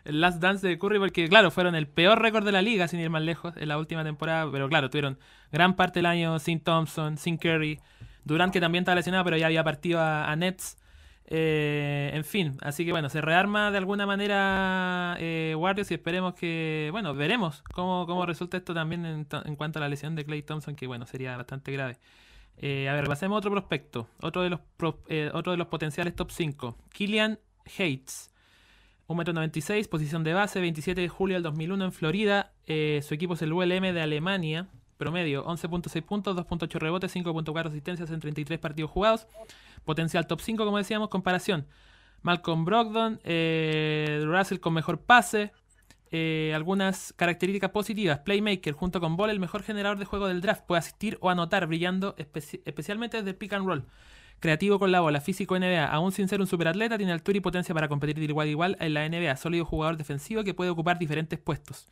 el Last Dance de Curry, porque claro, fueron el peor récord de la liga, sin ir más lejos, en la última temporada, pero claro, tuvieron gran parte del año sin Thompson, sin Curry, Durant que también estaba lesionado, pero ya había partido a, a Nets. Eh, en fin, así que bueno, se rearma de alguna manera eh, Warriors y esperemos que, bueno, veremos cómo, cómo resulta esto también en, to- en cuanto a la lesión de Clay Thompson, que bueno, sería bastante grave. Eh, a ver, pasemos a otro prospecto, otro de los, pro- eh, otro de los potenciales top 5, Killian Hates. 1,96m, posición de base, 27 de julio del 2001 en Florida. Eh, su equipo es el ULM de Alemania. Promedio 11.6 puntos, 2.8 rebotes, 5.4 asistencias en 33 partidos jugados. Potencial top 5, como decíamos. Comparación. Malcolm Brogdon, eh, Russell con mejor pase. Eh, algunas características positivas. Playmaker junto con Ball, el mejor generador de juego del draft. Puede asistir o anotar brillando especi- especialmente desde pick and roll. Creativo con la bola, físico NBA, aún sin ser un superatleta, tiene altura y potencia para competir de igual a igual en la NBA. Sólido jugador defensivo que puede ocupar diferentes puestos.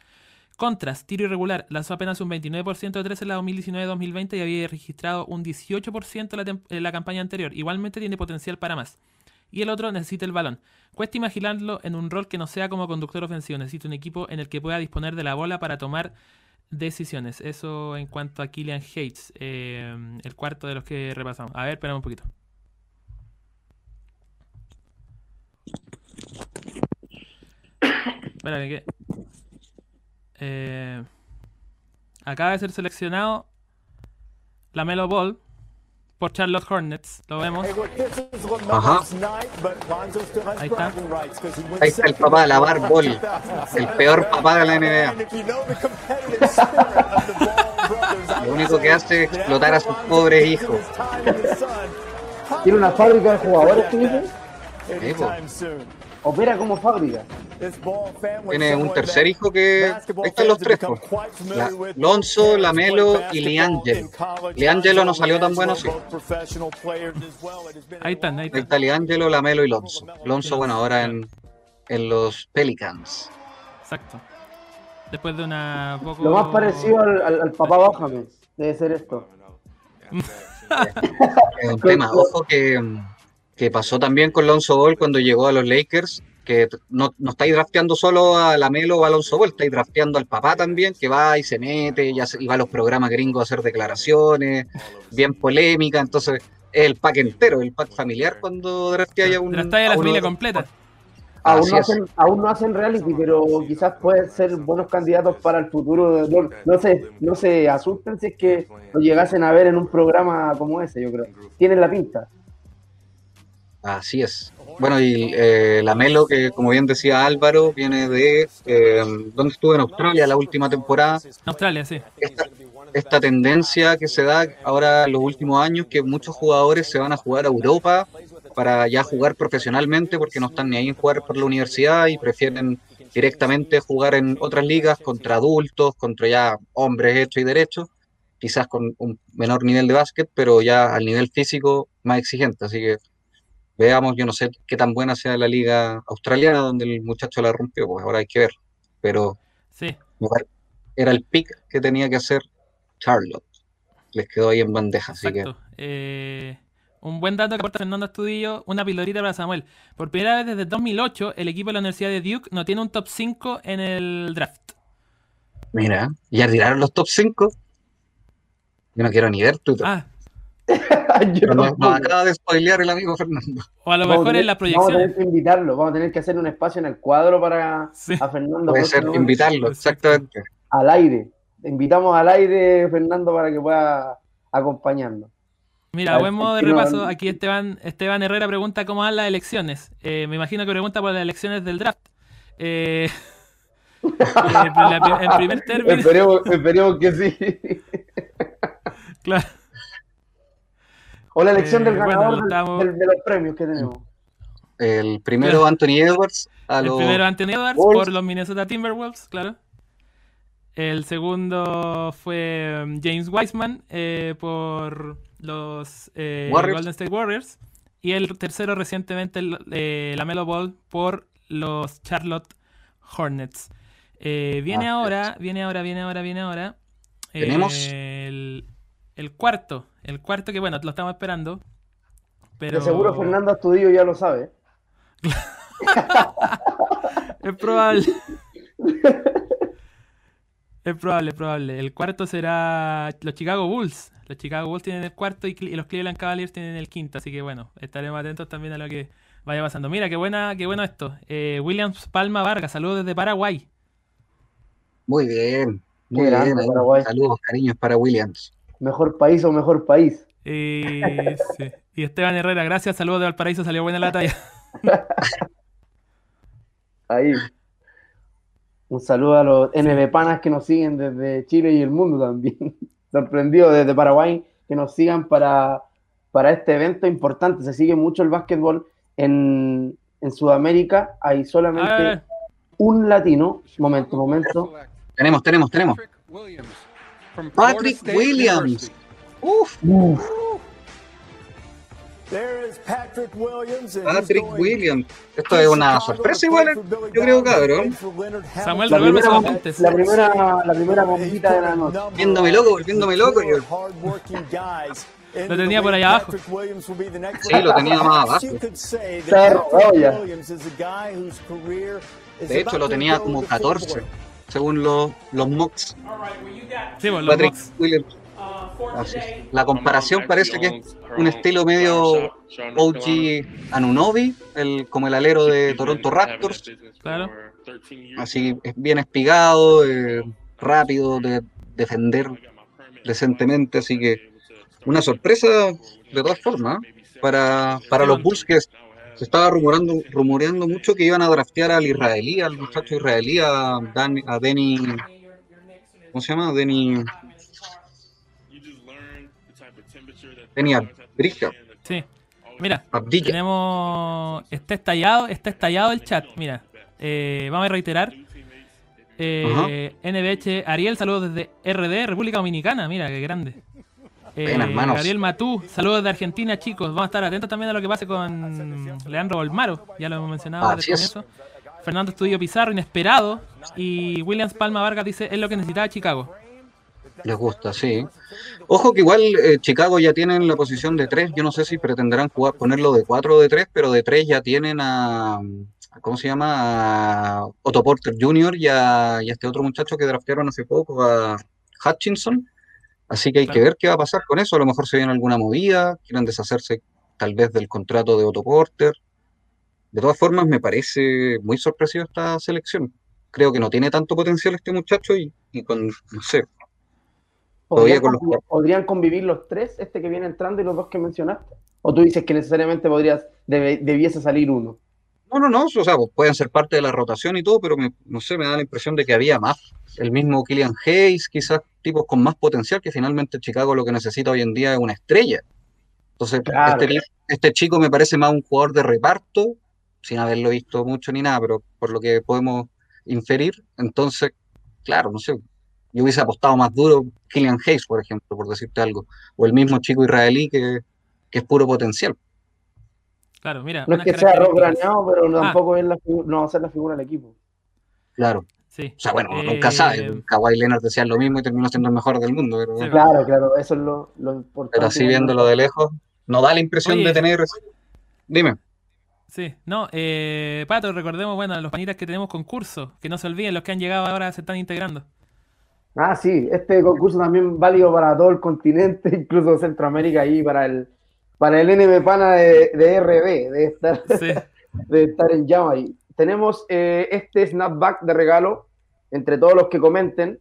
Contras, tiro irregular, lanzó apenas un 29% de 3 en la 2019-2020 y había registrado un 18% en la, en la campaña anterior. Igualmente tiene potencial para más. y el otro necesita el balón. Cuesta imaginarlo en un rol que no sea como conductor ofensivo. Necesita un equipo en el que pueda disponer de la bola para tomar decisiones. Eso en cuanto a Killian Hates, eh, el cuarto de los que repasamos. A ver, esperamos un poquito. Espérame que. Eh, acaba de ser seleccionado la Melo Ball por Charlotte Hornets. Lo vemos. Ajá. Ahí está. Ahí está el papá de la Bar Ball, el peor papá de la NBA. Lo único que hace es explotar a sus pobres hijos. Tiene una fábrica de jugadores, ¿tú dices? Sí. Opera como fábrica. Tiene un tercer hijo que. Ahí están los tres. La- Lonzo, Lamelo y Liangelo. Liangelo no salió tan bueno, sí. Ahí están, ahí Ahí están. está Liangelo, Lamelo y Lonzo. Lonzo, bueno, ahora en, en los Pelicans. Exacto. Después de una poco. Lo más parecido al, al, al papá Bájame debe ser esto. Es un tema. Ojo que, que pasó también con Lonzo Ball cuando llegó a los Lakers, que no, no estáis drafteando solo a Lamelo o a Lonzo Ball, estáis drafteando al papá también, que va y se mete, y, hace- y va a los programas gringos a hacer declaraciones, bien polémica, entonces es el pack entero, el pack familiar cuando drafteáis a un... Draftáis a la familia completa. Aún no, hacen, aún no hacen reality, pero quizás pueden ser buenos candidatos para el futuro. No, no se, no se asusten si es que lo llegasen a ver en un programa como ese, yo creo. Tienen la pinta. Así es. Bueno, y eh, Lamelo, que como bien decía Álvaro, viene de... Eh, ¿Dónde estuvo en Australia la última temporada? En Australia, sí. esta, esta tendencia que se da ahora en los últimos años, que muchos jugadores se van a jugar a Europa para ya jugar profesionalmente porque no están ni ahí en jugar por la universidad y prefieren directamente jugar en otras ligas contra adultos, contra ya hombres hechos y derechos, quizás con un menor nivel de básquet, pero ya al nivel físico más exigente. Así que veamos, yo no sé qué tan buena sea la liga australiana donde el muchacho la rompió, pues ahora hay que ver. Pero Sí. era el pick que tenía que hacer Charlotte. Les quedó ahí en bandeja, así que. Eh, un buen dato que aporta Fernando Astudillo, una pilorita para Samuel. Por primera vez desde 2008, el equipo de la Universidad de Duke no tiene un top 5 en el draft. mira, ya tiraron los top 5. Yo no quiero ni ver Twitter. Ah, Yo Nos- acaba de spoilear el amigo Fernando. o a lo Vamos mejor tener- en la Vamos a proyección. tener que invitarlo, vamos a tener que hacer un espacio en el cuadro para Sí. a Fernando Puede ser invitarlo, exactamente. al aire. Invitamos al aire, Fernando, para que pueda acompañarnos. Mira, buen modo de no- repaso. Aquí Esteban, Esteban Herrera pregunta cómo van las elecciones. Eh, me imagino que pregunta por las elecciones del draft. Eh, en primer término, Esperemos, esperemos que sí. claro. O la elección Eh, del bueno, ganador del- estamos- del- de los premios que tenemos. El primero, Anthony Edwards, a El primero Anthony Edwards Wolves. por los Minnesota Timberwolves, claro. El segundo fue um, James Wiseman eh, por los eh. Golden State Warriors. Y el tercero recientemente el, eh, Lamelo Ball por los Charlotte Hornets. Eh, viene Así ahora, viene ahora, viene ahora, viene ahora. eh, Tenemos- el, el cuarto. El cuarto que bueno, lo estamos esperando. Pero De seguro Fernando Astudillo ya lo sabe. Es probable. es probable, es probable. El cuarto será los Chicago Bulls. Los Chicago Bulls tienen el cuarto y, los Cleveland Cavaliers tienen el quinto. Así que bueno, estaremos atentos también a lo que vaya pasando. Mira, qué buena, qué bueno esto. Eh, Williams Palma Vargas, saludos desde Paraguay. Muy bien, muy grande, bien. Saludos, cariños para Williams. Mejor país o mejor país. Y, sí. y Esteban Herrera, gracias, saludos de Valparaíso, salió buena la talla. Ahí. Un saludo a los NB Panas que nos siguen desde Chile y el mundo también. Sorprendido desde Paraguay que nos sigan para, para este evento importante. Se sigue mucho el básquetbol en, en Sudamérica. Hay solamente A ver, un latino. Momento, momento. Tenemos, tenemos, tenemos. Patrick Williams Patrick State Williams. Uf, Uf, Patrick. Esto to es una sorpresa igual, yo creo, cabrón. Samuel, la, primera, la, primera, la primera bombita de la noche. Volviéndome loco, volviéndome loco, yo. Lo tenía por allá abajo. Sí, lo tenía más abajo. De hecho, lo tenía como 14, según los, los mocks. Sí, pues, los Patrick. Williams. Así es. La comparación parece que es un estilo medio OG Anunobi, el, como el alero de Toronto Raptors. Claro. Así es bien espigado, eh, rápido de defender decentemente, así que una sorpresa de todas formas ¿eh? para, para los Bulls que se estaba rumorando, rumoreando mucho que iban a draftear al israelí, al muchacho israelí, a, Dan, a Denny, ¿cómo se llama? Denny, Denny Abdija, Sí. Mira, tenemos. Está estallado, está estallado el chat. Mira, eh, vamos a reiterar. Eh, NBH Ariel, saludos desde RD, República Dominicana. Mira, qué grande. Eh, manos. Gabriel Matú, saludos de Argentina, chicos. Vamos a estar atentos también a lo que pase con Leandro Olmaro. Ya lo hemos mencionado desde el es. comienzo. Fernando Estudio Pizarro, inesperado. Y Williams Palma Vargas dice: es lo que necesitaba Chicago. Les gusta, sí. Ojo que igual eh, Chicago ya tienen la posición de 3. Yo no sé si pretenderán jugar, ponerlo de 4 o de 3, pero de 3 ya tienen a. a- ¿Cómo se llama? A Otto Porter Jr. y a, y a este otro muchacho que draftearon hace poco, a Hutchinson. Así que hay que ver qué va a pasar con eso. A lo mejor se viene alguna movida, quieren deshacerse tal vez del contrato de Otto Porter. De todas formas, me parece muy sorpresiva esta selección. Creo que no tiene tanto potencial este muchacho y, y con, no sé, ¿Podrían, Todavía con los convivir, podrían convivir los tres, este que viene entrando y los dos que mencionaste? ¿O tú dices que necesariamente podrías debe- debiese salir uno? No, no, no, o sea, pues, pueden ser parte de la rotación y todo, pero me- no sé, me da la impresión de que había más. El mismo Killian Hayes, quizás tipos con más potencial, que finalmente Chicago lo que necesita hoy en día es una estrella. Entonces, Claro. este, este chico me parece más un jugador de reparto, sin haberlo visto mucho ni nada, pero por lo que podemos inferir, entonces, claro, no sé, yo hubiese apostado más duro Killian Hayes, por ejemplo, por decirte algo, o el mismo chico israelí que, que es puro potencial. Claro, mira. No es que sea rock graneado, pero Ah. tampoco es la no va a ser la figura del equipo. Claro. Sí. O sea, bueno, Eh, nunca sabe. Kawhi Leonard decía lo mismo y terminó siendo el mejor del mundo. Pero, Sí, Claro, claro, eso es lo, lo importante. pero así viéndolo de lejos, no da la impresión Oye. de tener. Dime. Sí, no, eh, Pato, recordemos, bueno, los panitas que tenemos concurso, que no se olviden, los que han llegado ahora se están integrando. Ah, sí, este concurso también válido para todo el continente, incluso Centroamérica y para el para el NB Pana de, de RB, de estar, Sí, de estar en llama ahí. Tenemos eh, este snapback de regalo entre todos los que comenten,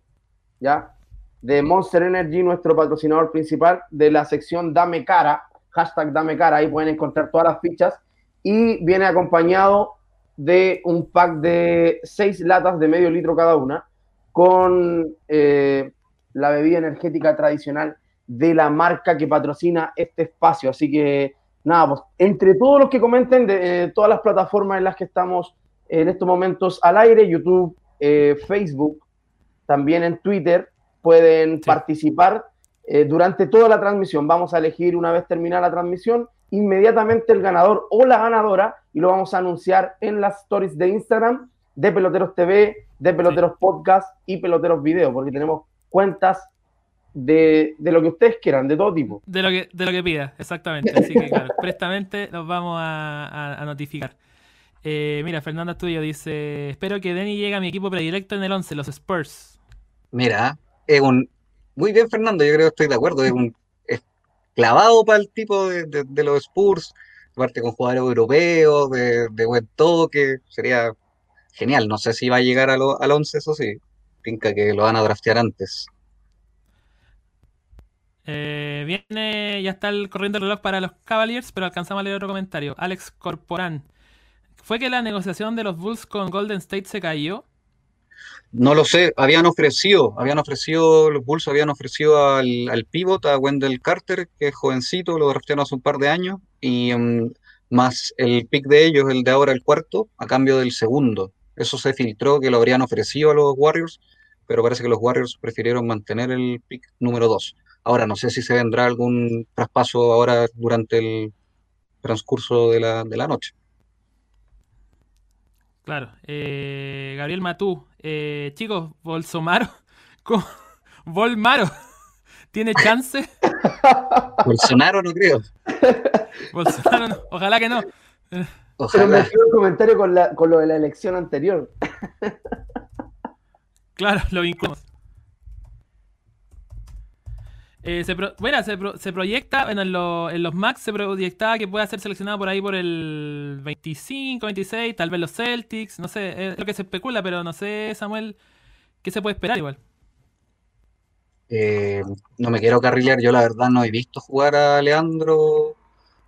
¿ya? De Monster Energy, nuestro patrocinador principal, de la sección Dame Cara, hashtag Dame Cara, ahí pueden encontrar todas las fichas. Y viene acompañado de un pack de seis latas de medio litro cada una, con eh, la bebida energética tradicional de la marca que patrocina este espacio. Así que, nada, pues entre todos los que comenten de eh, todas las plataformas en las que estamos en estos momentos al aire, YouTube, eh, Facebook, también en Twitter, pueden participar eh, durante toda la transmisión. Vamos a elegir una vez terminada la transmisión, inmediatamente el ganador o la ganadora y lo vamos a anunciar en las stories de Instagram de Peloteros TV, de Peloteros Podcast y Peloteros Video, porque tenemos cuentas de, de lo que ustedes quieran, de todo tipo. de lo que, de lo que pida, exactamente. Así que, claro, prestamente los vamos a, a- a notificar. Eh, mira, Fernanda Estudio dice: Espero que Denny llegue a mi equipo predilecto en el 11, los Spurs. Mira, es un. Muy bien, Fernando, yo creo que estoy de acuerdo. Es un es clavado para el tipo de, de- de los Spurs, aparte con jugadores europeos, de, de buen toque. Sería genial. No sé si va a llegar a lo- al 11, eso sí. Pinca que lo van a draftear antes. Eh, viene, ya está el corriendo el reloj para los Cavaliers, pero alcanzamos a leer otro comentario. Alex Corporán. ¿Fue que la negociación de los Bulls con Golden State se cayó? No lo sé, habían ofrecido, habían ofrecido, los Bulls habían ofrecido al, al pivot, a Wendell Carter, que es jovencito, lo draftearon hace un par de años, y mm, más el pick de ellos, el de ahora, el cuarto, a cambio del segundo. Eso se filtró que lo habrían ofrecido a los Warriors, pero parece que los Warriors prefirieron mantener el pick número dos. Ahora, no sé si se vendrá algún traspaso ahora durante el transcurso de la, de la noche. Claro. Eh, Gabriel Matú. Eh, chicos, Bolsomaro. ¿Cómo? Volmaro. ¿Tiene chance? Bolsonaro no creo. Bolsonaro no. Ojalá que no. Pero me Ojalá. quedo el comentario con, la, con lo de la elección anterior. Claro, lo vinculamos. Eh, se pro- bueno, se, pro- se proyecta, en, lo- en los Max se proyectaba que pueda ser seleccionado por ahí por el 25, 26, tal vez los Celtics, no sé, es lo que se especula, pero no sé, Samuel, ¿qué se puede esperar igual? Eh, no me quiero carrilear, yo la verdad no he visto jugar a Leandro,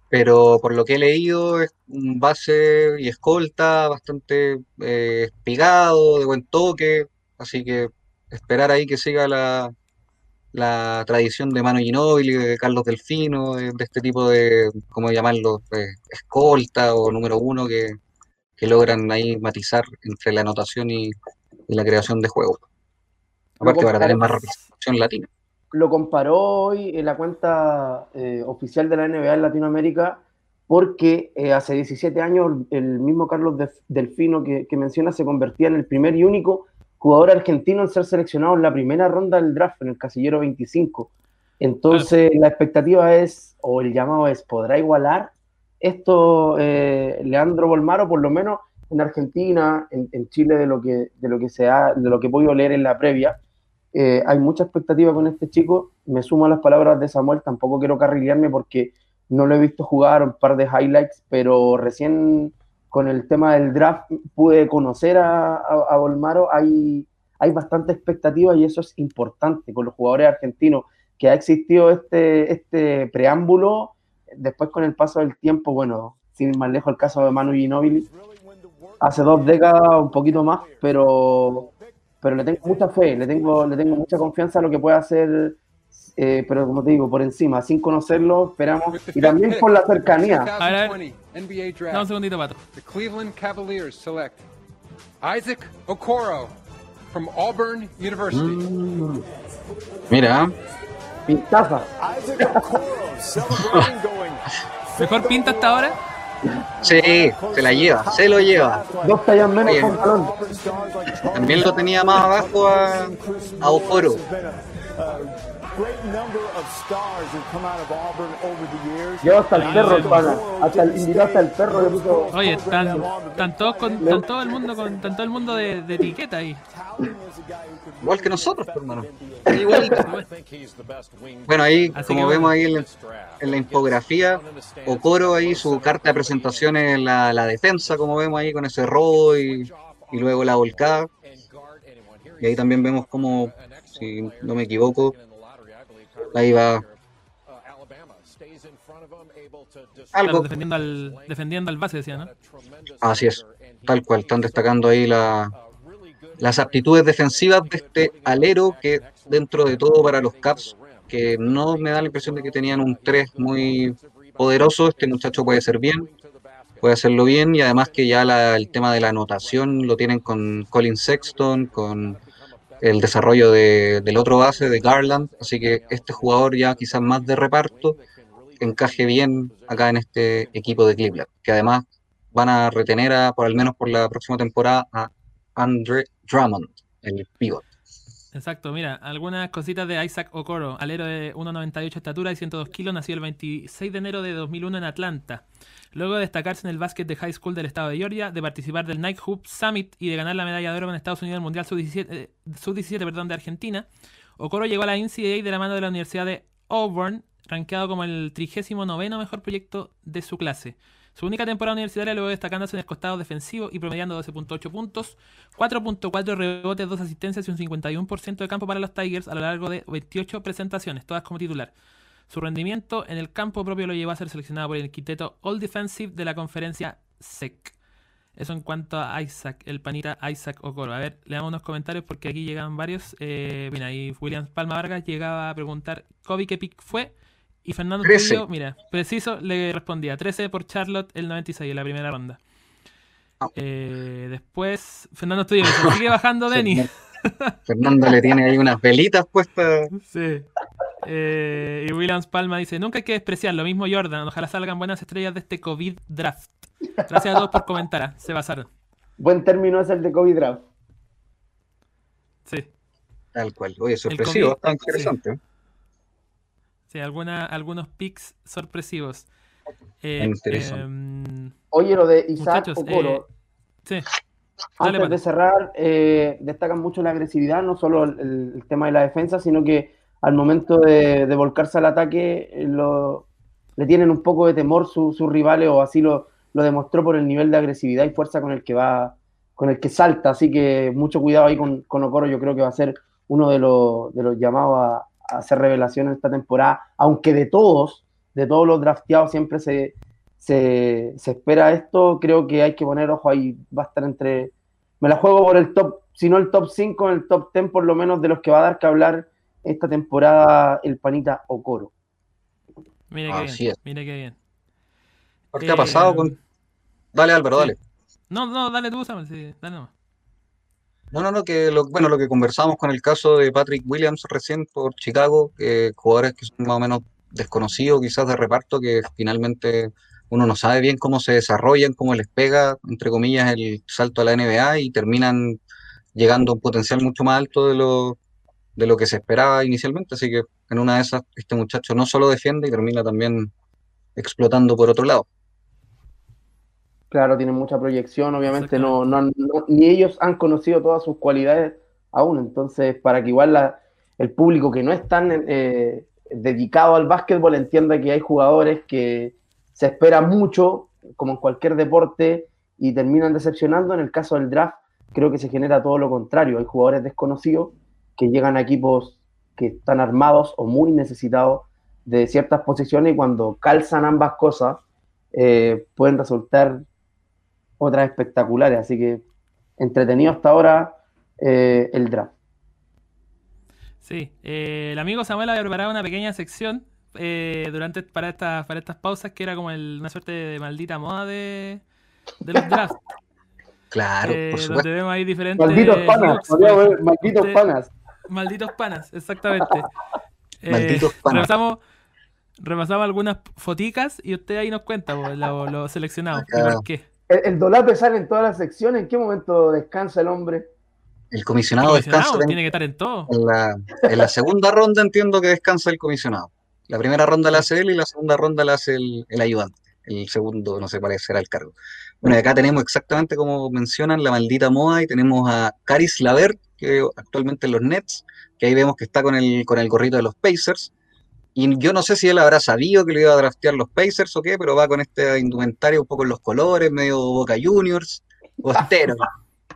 pero por lo que he leído es un base y escolta bastante eh, espigado, de buen toque, así que esperar ahí que siga la, la tradición de Manu Ginóbili, de Carlos Delfino, de, de este tipo de, ¿cómo llamarlo?, escolta o número uno que, que logran ahí matizar entre la anotación y, y la creación de juego. Aparte para tener más representación latina. lo comparó hoy en la cuenta eh, oficial de la NBA en Latinoamérica, porque eh, hace 17 años el mismo Carlos Delfino que, que menciona se convertía en el primer y único jugador argentino en ser seleccionado en la primera ronda del draft, en el casillero 25. Entonces la expectativa es, o el llamado es, ¿podrá igualar esto eh, Leandro Bolmaro, por lo menos en Argentina, en, en Chile, de lo que, de lo que se ha, de lo que he podido leer en la previa? Eh, hay mucha expectativa con este chico. Me sumo a las palabras de Samuel. Tampoco quiero carrilearme porque no lo he visto jugar, un par de highlights, pero recién con el tema del draft pude conocer a, a, a Bolmaro. Hay, hay bastante expectativa y eso es importante con los jugadores argentinos, que ha existido este, este preámbulo. Después, con el paso del tiempo, bueno, sin ir más lejos, el caso de Manu Ginóbili, hace dos décadas, un poquito más, pero pero le tengo mucha fe, le tengo, le tengo mucha confianza a lo que puede hacer, eh, pero como te digo, por encima, sin conocerlo, esperamos, y también por la cercanía. A ver, 2020 NBA Dame un Draft. segundito, Pato. The Cleveland Cavaliers select Isaac Okoro from Auburn University. Mira, Pintaza. Isaac Okoro celebrating going. Mejor pinta hasta ahora. sí, se la lleva, se lo lleva. Dos tallas menos Oye. con balón. También lo tenía más abajo a, a Okoro. Great number of stars have come out of Auburn over the years. Lleva hasta el perro, pana. Hasta el, hasta el perro le puso. Oye, están, están todos con, están todo el mundo con, están todo el mundo de, de etiqueta ahí. Igual que nosotros, hermano. Igualito. Bueno, ahí, Así como vemos ahí en la, en la infografía, Okoro ahí su carta de presentación es la, la defensa, como vemos ahí con ese robo y, y luego la volcada. Y ahí también vemos como, si no me equivoco, ahí va algo. defendiendo al, defendiendo al base, decía, ¿no? Así es, tal cual. Están destacando ahí la, las aptitudes defensivas de este alero que dentro de todo para los Caps, que no me da la impresión de que tenían un 3 muy poderoso, este muchacho puede ser bien, puede hacerlo bien y además que ya la- el tema de la anotación lo tienen con Colin Sexton, con el desarrollo de- del otro base, de Garland, así que este jugador ya quizás más de reparto encaje bien acá en este equipo de Cleveland, que además van a retener a, por al menos por la próxima temporada a Andre Drummond, el pivot. Exacto, mira, algunas cositas de Isaac Okoro, alero de 1,98 estatura y 102 kilos, nació el 26 de enero de 2001 en Atlanta. Luego de destacarse en el básquet de high school del estado de Georgia, de participar del Nike Hoop Summit y de ganar la medalla de oro en Estados Unidos en el Mundial Sub-17 eh, Sub-17, perdón, de Argentina, Okoro llegó a la NCAA de la mano de la Universidad de Auburn, rankeado como el 39 mejor proyecto de su clase. Su única temporada universitaria luego destacándose en el costado defensivo y promediando 12.8 puntos, 4.4 rebotes, 2 asistencias y un 51% de campo para los Tigers a lo largo de 28 presentaciones, todas como titular. Su rendimiento en el campo propio lo llevó a ser seleccionado por el quinteto All Defensive de la conferencia SEC. Eso en cuanto a Isaac, el panita Isaac Okoro. A ver, le damos unos comentarios porque aquí llegan varios. Eh, mira, y William Palma Vargas llegaba a preguntar, ¿Kobe qué pick fue? Y Fernando 13. Trujillo, mira, preciso, le respondía 13 por Charlotte el 96 en la primera ronda. Ah. Eh, después, Fernando Estudio dice, sigue bajando Denny. Fernando le tiene ahí unas velitas puestas. Sí. Eh, y Williams Palma dice, nunca hay que despreciar, lo mismo Jordan, ojalá salgan buenas estrellas de este COVID draft. Gracias a todos por comentar, ah, se basaron. Buen término es el de COVID Draft. Sí. Tal cual. Oye, sorpresivo, COVID, está interesante. Sí, alguna, algunos picks sorpresivos. Eh, Interesante. em, Oye, lo de Isaac Okoro, eh, sí, Dale, antes de cerrar, eh, destacan mucho la agresividad, no solo el, tema de la defensa, sino que al momento de, de volcarse al ataque lo- le tienen un poco de temor su- sus rivales o así lo, lo demostró por el nivel de agresividad y fuerza con el que va, con el que salta. Así que mucho cuidado ahí con, con Okoro, yo creo que va a ser uno de los, de los llamados a hacer revelación en esta temporada, aunque de todos, de todos los drafteados siempre se, se, se espera esto, creo que hay que poner ojo ahí, va a estar entre, me la juego por el top, si no el top 5, el top 10 por lo menos de los que va a dar que hablar esta temporada el panita Okoro. mira qué Así bien. es. Mira qué bien. ¿Qué ha pasado Eh, con...? Dale Álvaro, dale. No, no, dale tú, Samuel, sí, dale nomás. No, no, no, que lo, bueno, lo que conversamos con el caso de Patrick Williams recién por Chicago, jugadores que son más o menos desconocidos quizás de reparto, que finalmente uno no sabe bien cómo se desarrollan, cómo les pega, entre comillas, el salto a la NBA y terminan llegando a un potencial mucho más alto de lo, de lo que se esperaba inicialmente. Así que en una de esas, este muchacho no solo defiende y termina también explotando por otro lado. Claro, tienen mucha proyección, obviamente no, no- ni ellos han conocido todas sus cualidades aún, entonces para que igual la- el público que no es tan eh, dedicado al básquetbol entienda que hay jugadores que se espera mucho, como en cualquier deporte, y terminan decepcionando. En el caso del draft, creo que se genera todo lo contrario, hay jugadores desconocidos que llegan a equipos que están armados o muy necesitados de ciertas posiciones y cuando calzan ambas cosas eh, pueden resultar otras espectaculares. Así que entretenido hasta ahora eh, el draft. Sí, eh, el amigo Samuel había preparado una pequeña sección eh, durante para estas para estas pausas que era como el- una suerte de maldita moda de, de los drafts. Claro, eh, por donde supuesto. vemos ahí diferentes Malditos panas, looks, ejemplo. malditos panas. Malditos panas, exactamente. Eh, Malditos panas. Repasamos, repasamos algunas foticas y usted ahí nos cuenta pues, lo, lo seleccionado y por qué. El, el Dolape sale en todas las secciones. ¿En qué momento descansa el hombre? El comisionado Comisionado, descansa tiene que estar en todo. En la, en la segunda ronda entiendo que descansa el comisionado. La primera ronda la hace él y la segunda ronda la hace el, el ayudante. El segundo no sé cuál será el cargo. Bueno, y acá tenemos exactamente como mencionan la maldita moda y tenemos a Caris Lavert, que actualmente en los Nets, que ahí vemos que está con el, con el gorrito de los Pacers. Y yo no sé si él habrá sabido que lo iba a draftear los Pacers o qué, pero va con este indumentario un poco en los colores, medio Boca Juniors, bostero,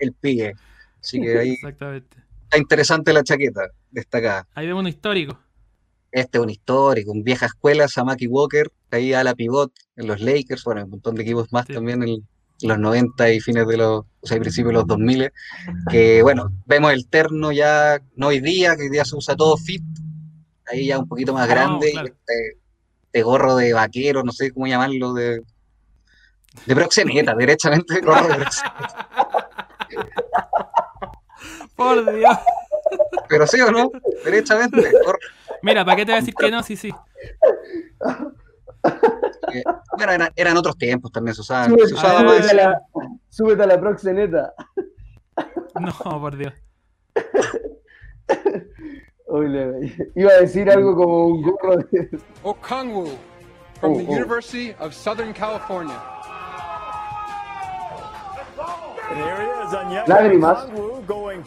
el pibe. Así que ahí Exactamente. está interesante la chaqueta destacada. Ahí vemos un histórico. Este es un histórico, un vieja escuela, Samaki Walker, ahí a la pivot en los Lakers, bueno, un montón de equipos más Sí. también en, los 90 y fines de los, o sea, principios de los 2000, que bueno, vemos el terno ya, no hoy día, que hoy día se usa todo fit, ahí ya un poquito más No, grande, claro. y este, este gorro de vaquero, no sé cómo llamarlo, de, de proxeneta, derechamente gorro de proxeneta. Por Dios. Pero sí o no, derechamente, gorro Mira, ¿para qué te voy a decir que no? Sí, sí. que- bueno, eran, eran otros tiempos también, se usaba, Súbete, se usaba Ah, más súbete a la, súbete a la proxeneta. No, por Dios. Oye, iba a decir algo como un gorro de... Okongwu from Oh, the oh. University of Southern California. And here he Lágrimas. Going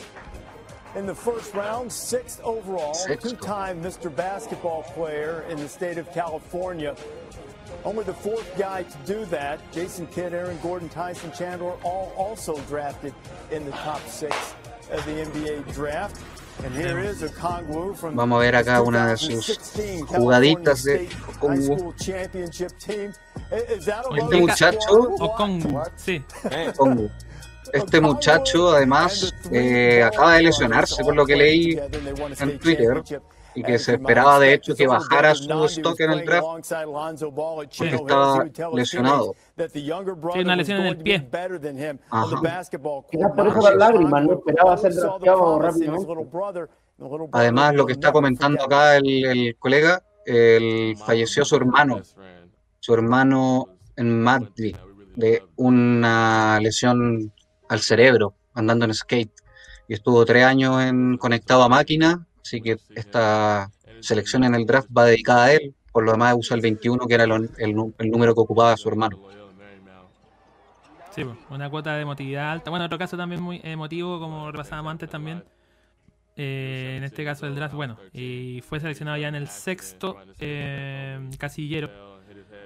in the first round, sixth overall, two-time Mr. Basketball player in the state of California. Only the fourth guy to do that. Jason Kidd, Aaron Gordon, Tyson Chandler, all also drafted in the top six of the NBA draft. Vamos a ver acá una de sus 2016 jugaditas de that a Oye, loaded muchacho- squad? O con. Sí. Pongo. Este muchacho además eh, acaba de lesionarse por lo que leí en Twitter y que se esperaba de hecho que bajara su stock en el draft porque estaba lesionado. Sí, una lesión en el pie. Ajá. Quizás por eso las lágrimas, no esperaba ser drafteado rápidamente. Además, lo que está comentando acá el, el colega, el, falleció su hermano, su hermano en Madrid, de una lesión al cerebro, andando en skate. Y estuvo tres años en, conectado a máquina, así que esta, selección en el draft va dedicada a él, por lo demás usa el 21, que era el, el número que ocupaba su hermano. Sí, una cuota de emotividad alta. Bueno, otro caso también muy emotivo, como repasábamos antes también. Eh, en este caso el draft, bueno, y fue seleccionado ya en el sexto eh, casillero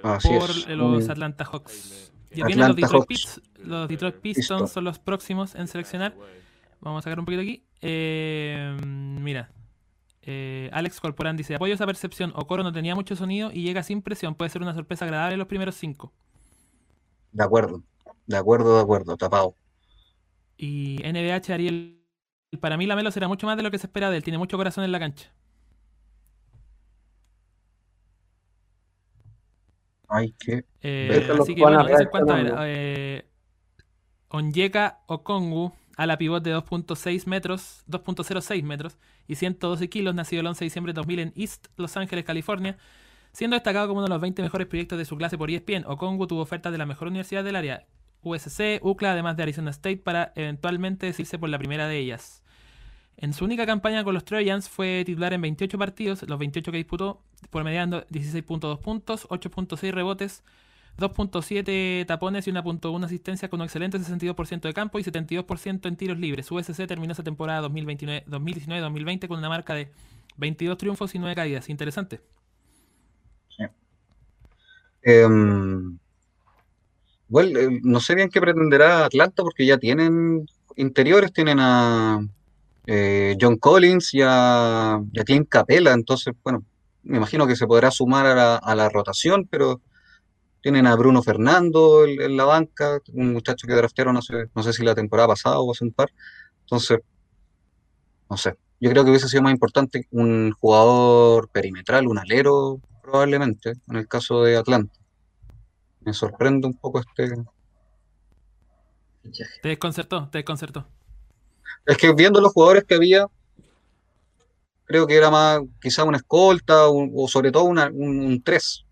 por los Atlanta Hawks. Y vienen los Detroit, los Detroit Pistons son los próximos en seleccionar. Vamos a sacar un poquito aquí. Eh, mira, Alex Corporán dice: Apoyo esa percepción. Okoro no tenía mucho sonido y llega sin presión. Puede ser una sorpresa agradable en los primeros cinco. De acuerdo. De acuerdo, de acuerdo, tapado. Y NBH Ariel, para mí la Melo será mucho más de lo que se espera de él, tiene mucho corazón en la cancha. Hay que. Eh, así que bueno, cuanto a ver. Eh, Onyeka Okongu, a la pivot de 2.6 metros, 2.06 metros y 112 kilos, nacido el 11 de diciembre de 2000 en East Los Ángeles, California. Siendo destacado como uno de los 20 mejores proyectos de su clase por ESPN, Okongu tuvo ofertas de la mejor universidad del área, USC, UCLA, además de Arizona State, para eventualmente decirse por la primera de ellas. En su única campaña con los Trojans fue titular en 28 partidos, los 28 que disputó, por mediando 16.2 puntos, 8.6 rebotes, 2.7 tapones y 1.1 asistencia con un excelente 62% de campo y 72% en tiros libres. USC terminó esa temporada 2019-2020 con una marca de 22 triunfos y 9 caídas. Interesante. Em, bueno, eh, no sé bien qué pretenderá Atlanta porque ya tienen interiores, tienen a eh, John Collins y a, Clint Capella, entonces, bueno, me imagino que se podrá sumar a la, rotación, pero tienen a Bruno Fernando en, la banca, un muchacho que draftearon no sé, no sé si la temporada pasada o hace un par, entonces, no sé, yo creo que hubiese sido más importante un jugador perimetral, un alero, probablemente, en el caso de Atlanta me sorprende un poco este. Te desconcertó, te desconcertó. Es que viendo los jugadores que había, creo que era más quizá una escolta o, sobre todo un 3.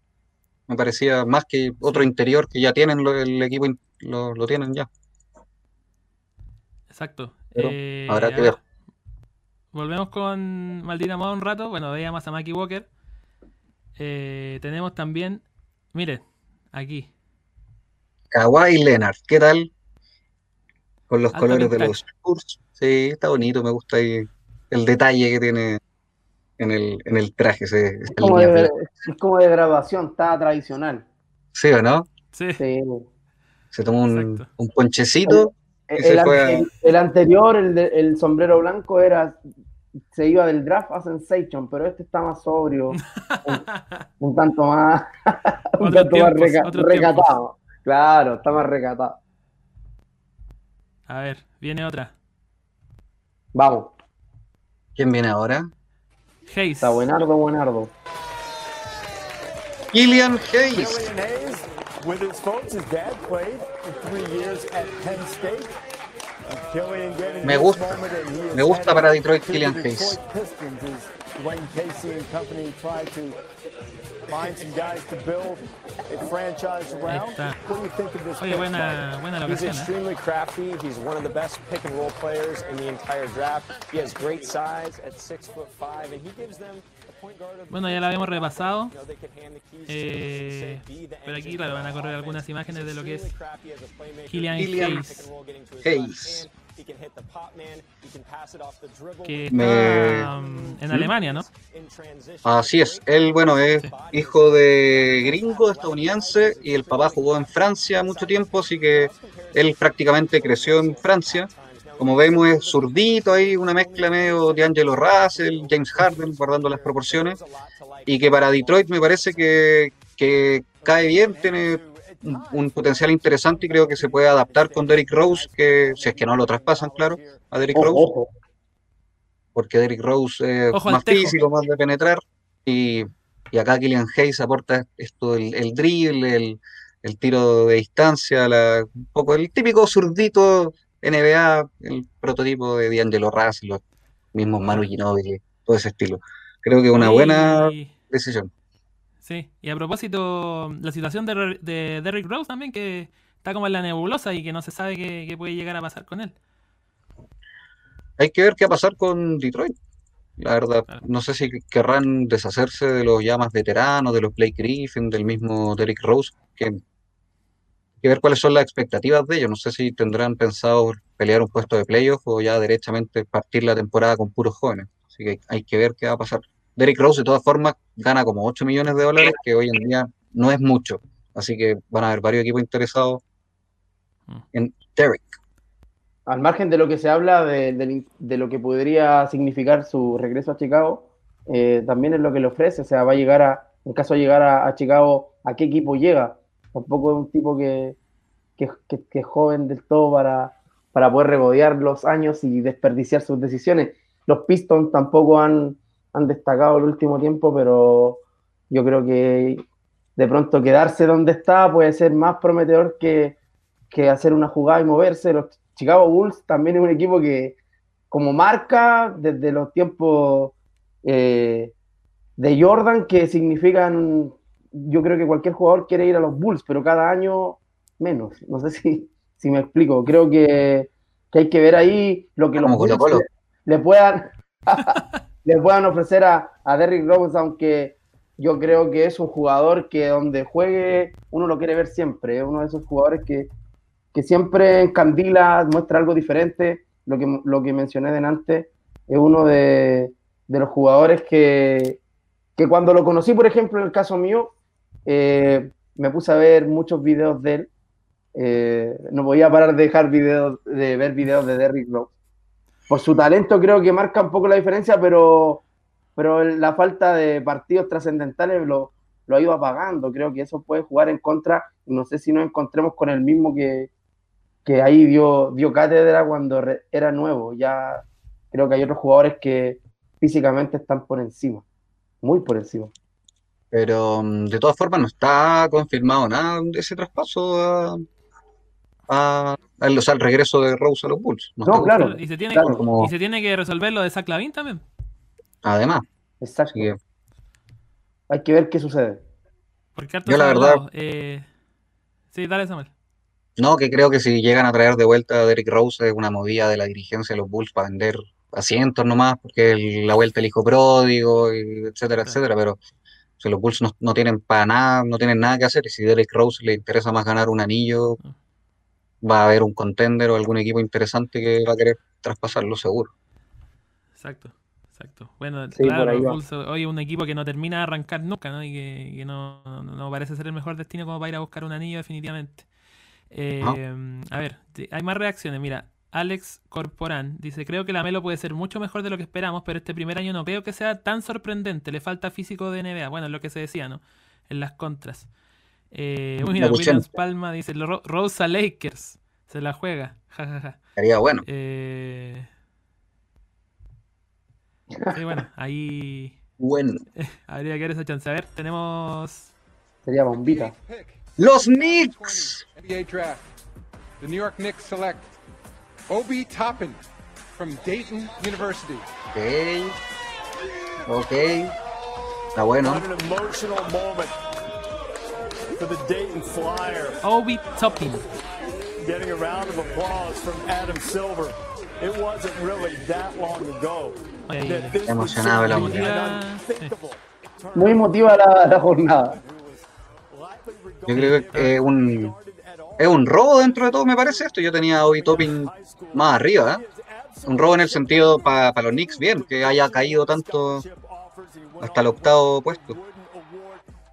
Me parecía más que otro interior que ya tienen el equipo, lo, tienen ya. Exacto. Eh, habrá que ver. Volvemos con Maldita Moda un rato. Bueno, veíamos a Mackie Walker. Eh, tenemos también, mire, aquí. Kawhi Leonard, ¿qué tal? Con los colores de los Spurs. Sí, está bonito, me gusta ahí el detalle que tiene en el, en el traje. es, como de, es, como de, grabación, está tradicional. ¿Sí o no? Sí. Se toma un, un, ponchecito. El, el, anterior, el, de, el sombrero blanco, era se iba del draft a Sensation, pero este está más sobrio, un, tanto más, un tanto más recatado. Claro, está más recatado. A ver, viene otra. Vamos. ¿Quién viene ahora? Hayes. Está buenardo, buenardo. Killian Hayes. With his folks, his dad played for three years at Penn State. Me gusta, me gusta para Detroit Killian Hayes. Best pick and roll players in the entire draft. He has great size at six foot five, and he gives them bueno, ya la habíamos repasado. Eh, pero aquí, claro, van a correr algunas imágenes de lo que es Killian Hayes. Hayes. Que está um, en Alemania, ¿no? Así es. Él, bueno, es hijo de gringo estadounidense y el papá jugó en Francia mucho tiempo, así que él prácticamente creció en Francia. Como vemos es zurdito ahí, una mezcla medio de Angelo Russell, James Harden, guardando las proporciones, y que para Detroit me parece que, cae bien, tiene un, potencial interesante y creo que se puede adaptar con Derrick Rose, que si es que no lo traspasan, claro, a Derrick Rose, porque Derrick Rose es más físico, más de penetrar, y, acá Killian Hayes aporta esto, el, el dribble, el, tiro de distancia, un poco el típico zurdito NBA, el prototipo de D'Angelo Russell, los mismos Manu Ginobili, todo ese estilo. Creo que es una buena decisión. Sí, y a propósito, la situación de, de Derrick Rose también, que está como en la nebulosa y que no se sabe qué, puede llegar a pasar con él. Hay que ver qué va a pasar con Detroit. la verdad. Claro. No sé si querrán deshacerse de los ya más veteranos, de los Blake Griffin, del mismo Derrick Rose, que hay que ver cuáles son las expectativas de ellos. No sé si tendrán pensado pelear un puesto de playoff o ya derechamente partir la temporada con puros jóvenes. Así que hay que ver qué va a pasar. Derrick Rose, de todas formas, gana como 8 millones de dólares, que hoy en día no es mucho. Así que van a haber varios equipos interesados Mm. en Derrick. al margen de lo que se habla de, de- de lo que podría significar su regreso a Chicago, eh, también es lo que le ofrece. O sea, va a llegar a, en caso de llegar a, a Chicago, ¿a qué equipo llega? Tampoco es un tipo que, que, que- que es joven del todo para, para poder regodear los años y desperdiciar sus decisiones. Los Pistons tampoco han, han destacado el último tiempo, pero yo creo que de pronto quedarse donde está puede ser más prometedor que, que hacer una jugada y moverse. Los Chicago Bulls también es un equipo que, como marca, desde los tiempos eh, de Jordan, que significan, yo creo que cualquier jugador quiere ir a los Bulls, pero cada año menos. No sé si, si me explico. Creo que, que hay que ver ahí lo que los Bulls le puedan, le puedan ofrecer a, a Derrick Rose, aunque yo creo que es un jugador que donde juegue uno lo quiere ver siempre. Es uno de esos jugadores que, que siempre encandila, muestra algo diferente. Lo que, lo que mencioné delante es uno de, de los jugadores que, que cuando lo conocí, por ejemplo, en el caso mío, eh, me puse a ver muchos videos de él. Eh, no podía parar de dejar videos, de ver videos de Derrick Rose. Por su talento creo que marca un poco la diferencia, pero, pero la falta de partidos trascendentales lo, lo ha ido apagando. Creo que eso puede jugar en contra. No sé si nos encontremos con el mismo que, que ahí dio, dio cátedra cuando re- era nuevo. Ya creo que hay otros jugadores que físicamente están por encima, muy por encima. Pero mm, de todas formas no está confirmado nada ese traspaso a, a- al- o sea, el regreso de Rose a los Bulls. No claro. Y se tiene, Claro, como- y se tiene que resolver lo de Zach Lavin también. Además, Exacto. que Hay que ver qué sucede. Porque Yo la verdad- eh, Sí, dale Samuel. no, que creo que si llegan a traer de vuelta a Derrick Rose es una movida de la dirigencia de los Bulls para vender asientos nomás, porque el- la vuelta del hijo pródigo, y etcétera, etcétera, pero si los Bulls no, no tienen para nada, no tienen nada que hacer, y si Derrick Rose le interesa más ganar un anillo, Ah. Va a haber un contender o algún equipo interesante que va a querer traspasarlo seguro. Exacto, exacto. Bueno, Sí, claro. Bulls hoy es un equipo que no termina de arrancar nunca, ¿no? Y que, que no, no- no parece ser el mejor destino como para ir a buscar un anillo, definitivamente. Eh, a ver, hay más reacciones. Mira, Alex Corporán dice: Creo que la Melo puede ser mucho mejor de lo que esperamos, pero este primer año no creo que sea tan sorprendente. Le falta físico de NBA. Bueno, es lo que se decía, ¿no? En las contras. Eh, Una mira. Williams Palma dice: "Ro- Rosa Lakers se la juega. Ja, ja, ja. Sería bueno. Eh, Sí, bueno, ahí Bueno. habría que ver esa chance. A ver, tenemos. Sería bombita. Los 20 Knicks. NBA draft. The New York Knicks select Obi Toppin from Dayton University. Ok. Ok. Está bueno. What an emotional moment for the Dayton Flyer. Obi Toppin. Getting a round of applause from Adam Silver. It wasn't really that long ago. Emocionado el hombre. Muy emotiva la, la jornada. Yo creo que es un, es un robo dentro de todo, me parece esto. Yo tenía a Obi Toppin más arriba. ¿eh? Un robo en el sentido para los Knicks, bien, que haya caído tanto hasta el octavo puesto.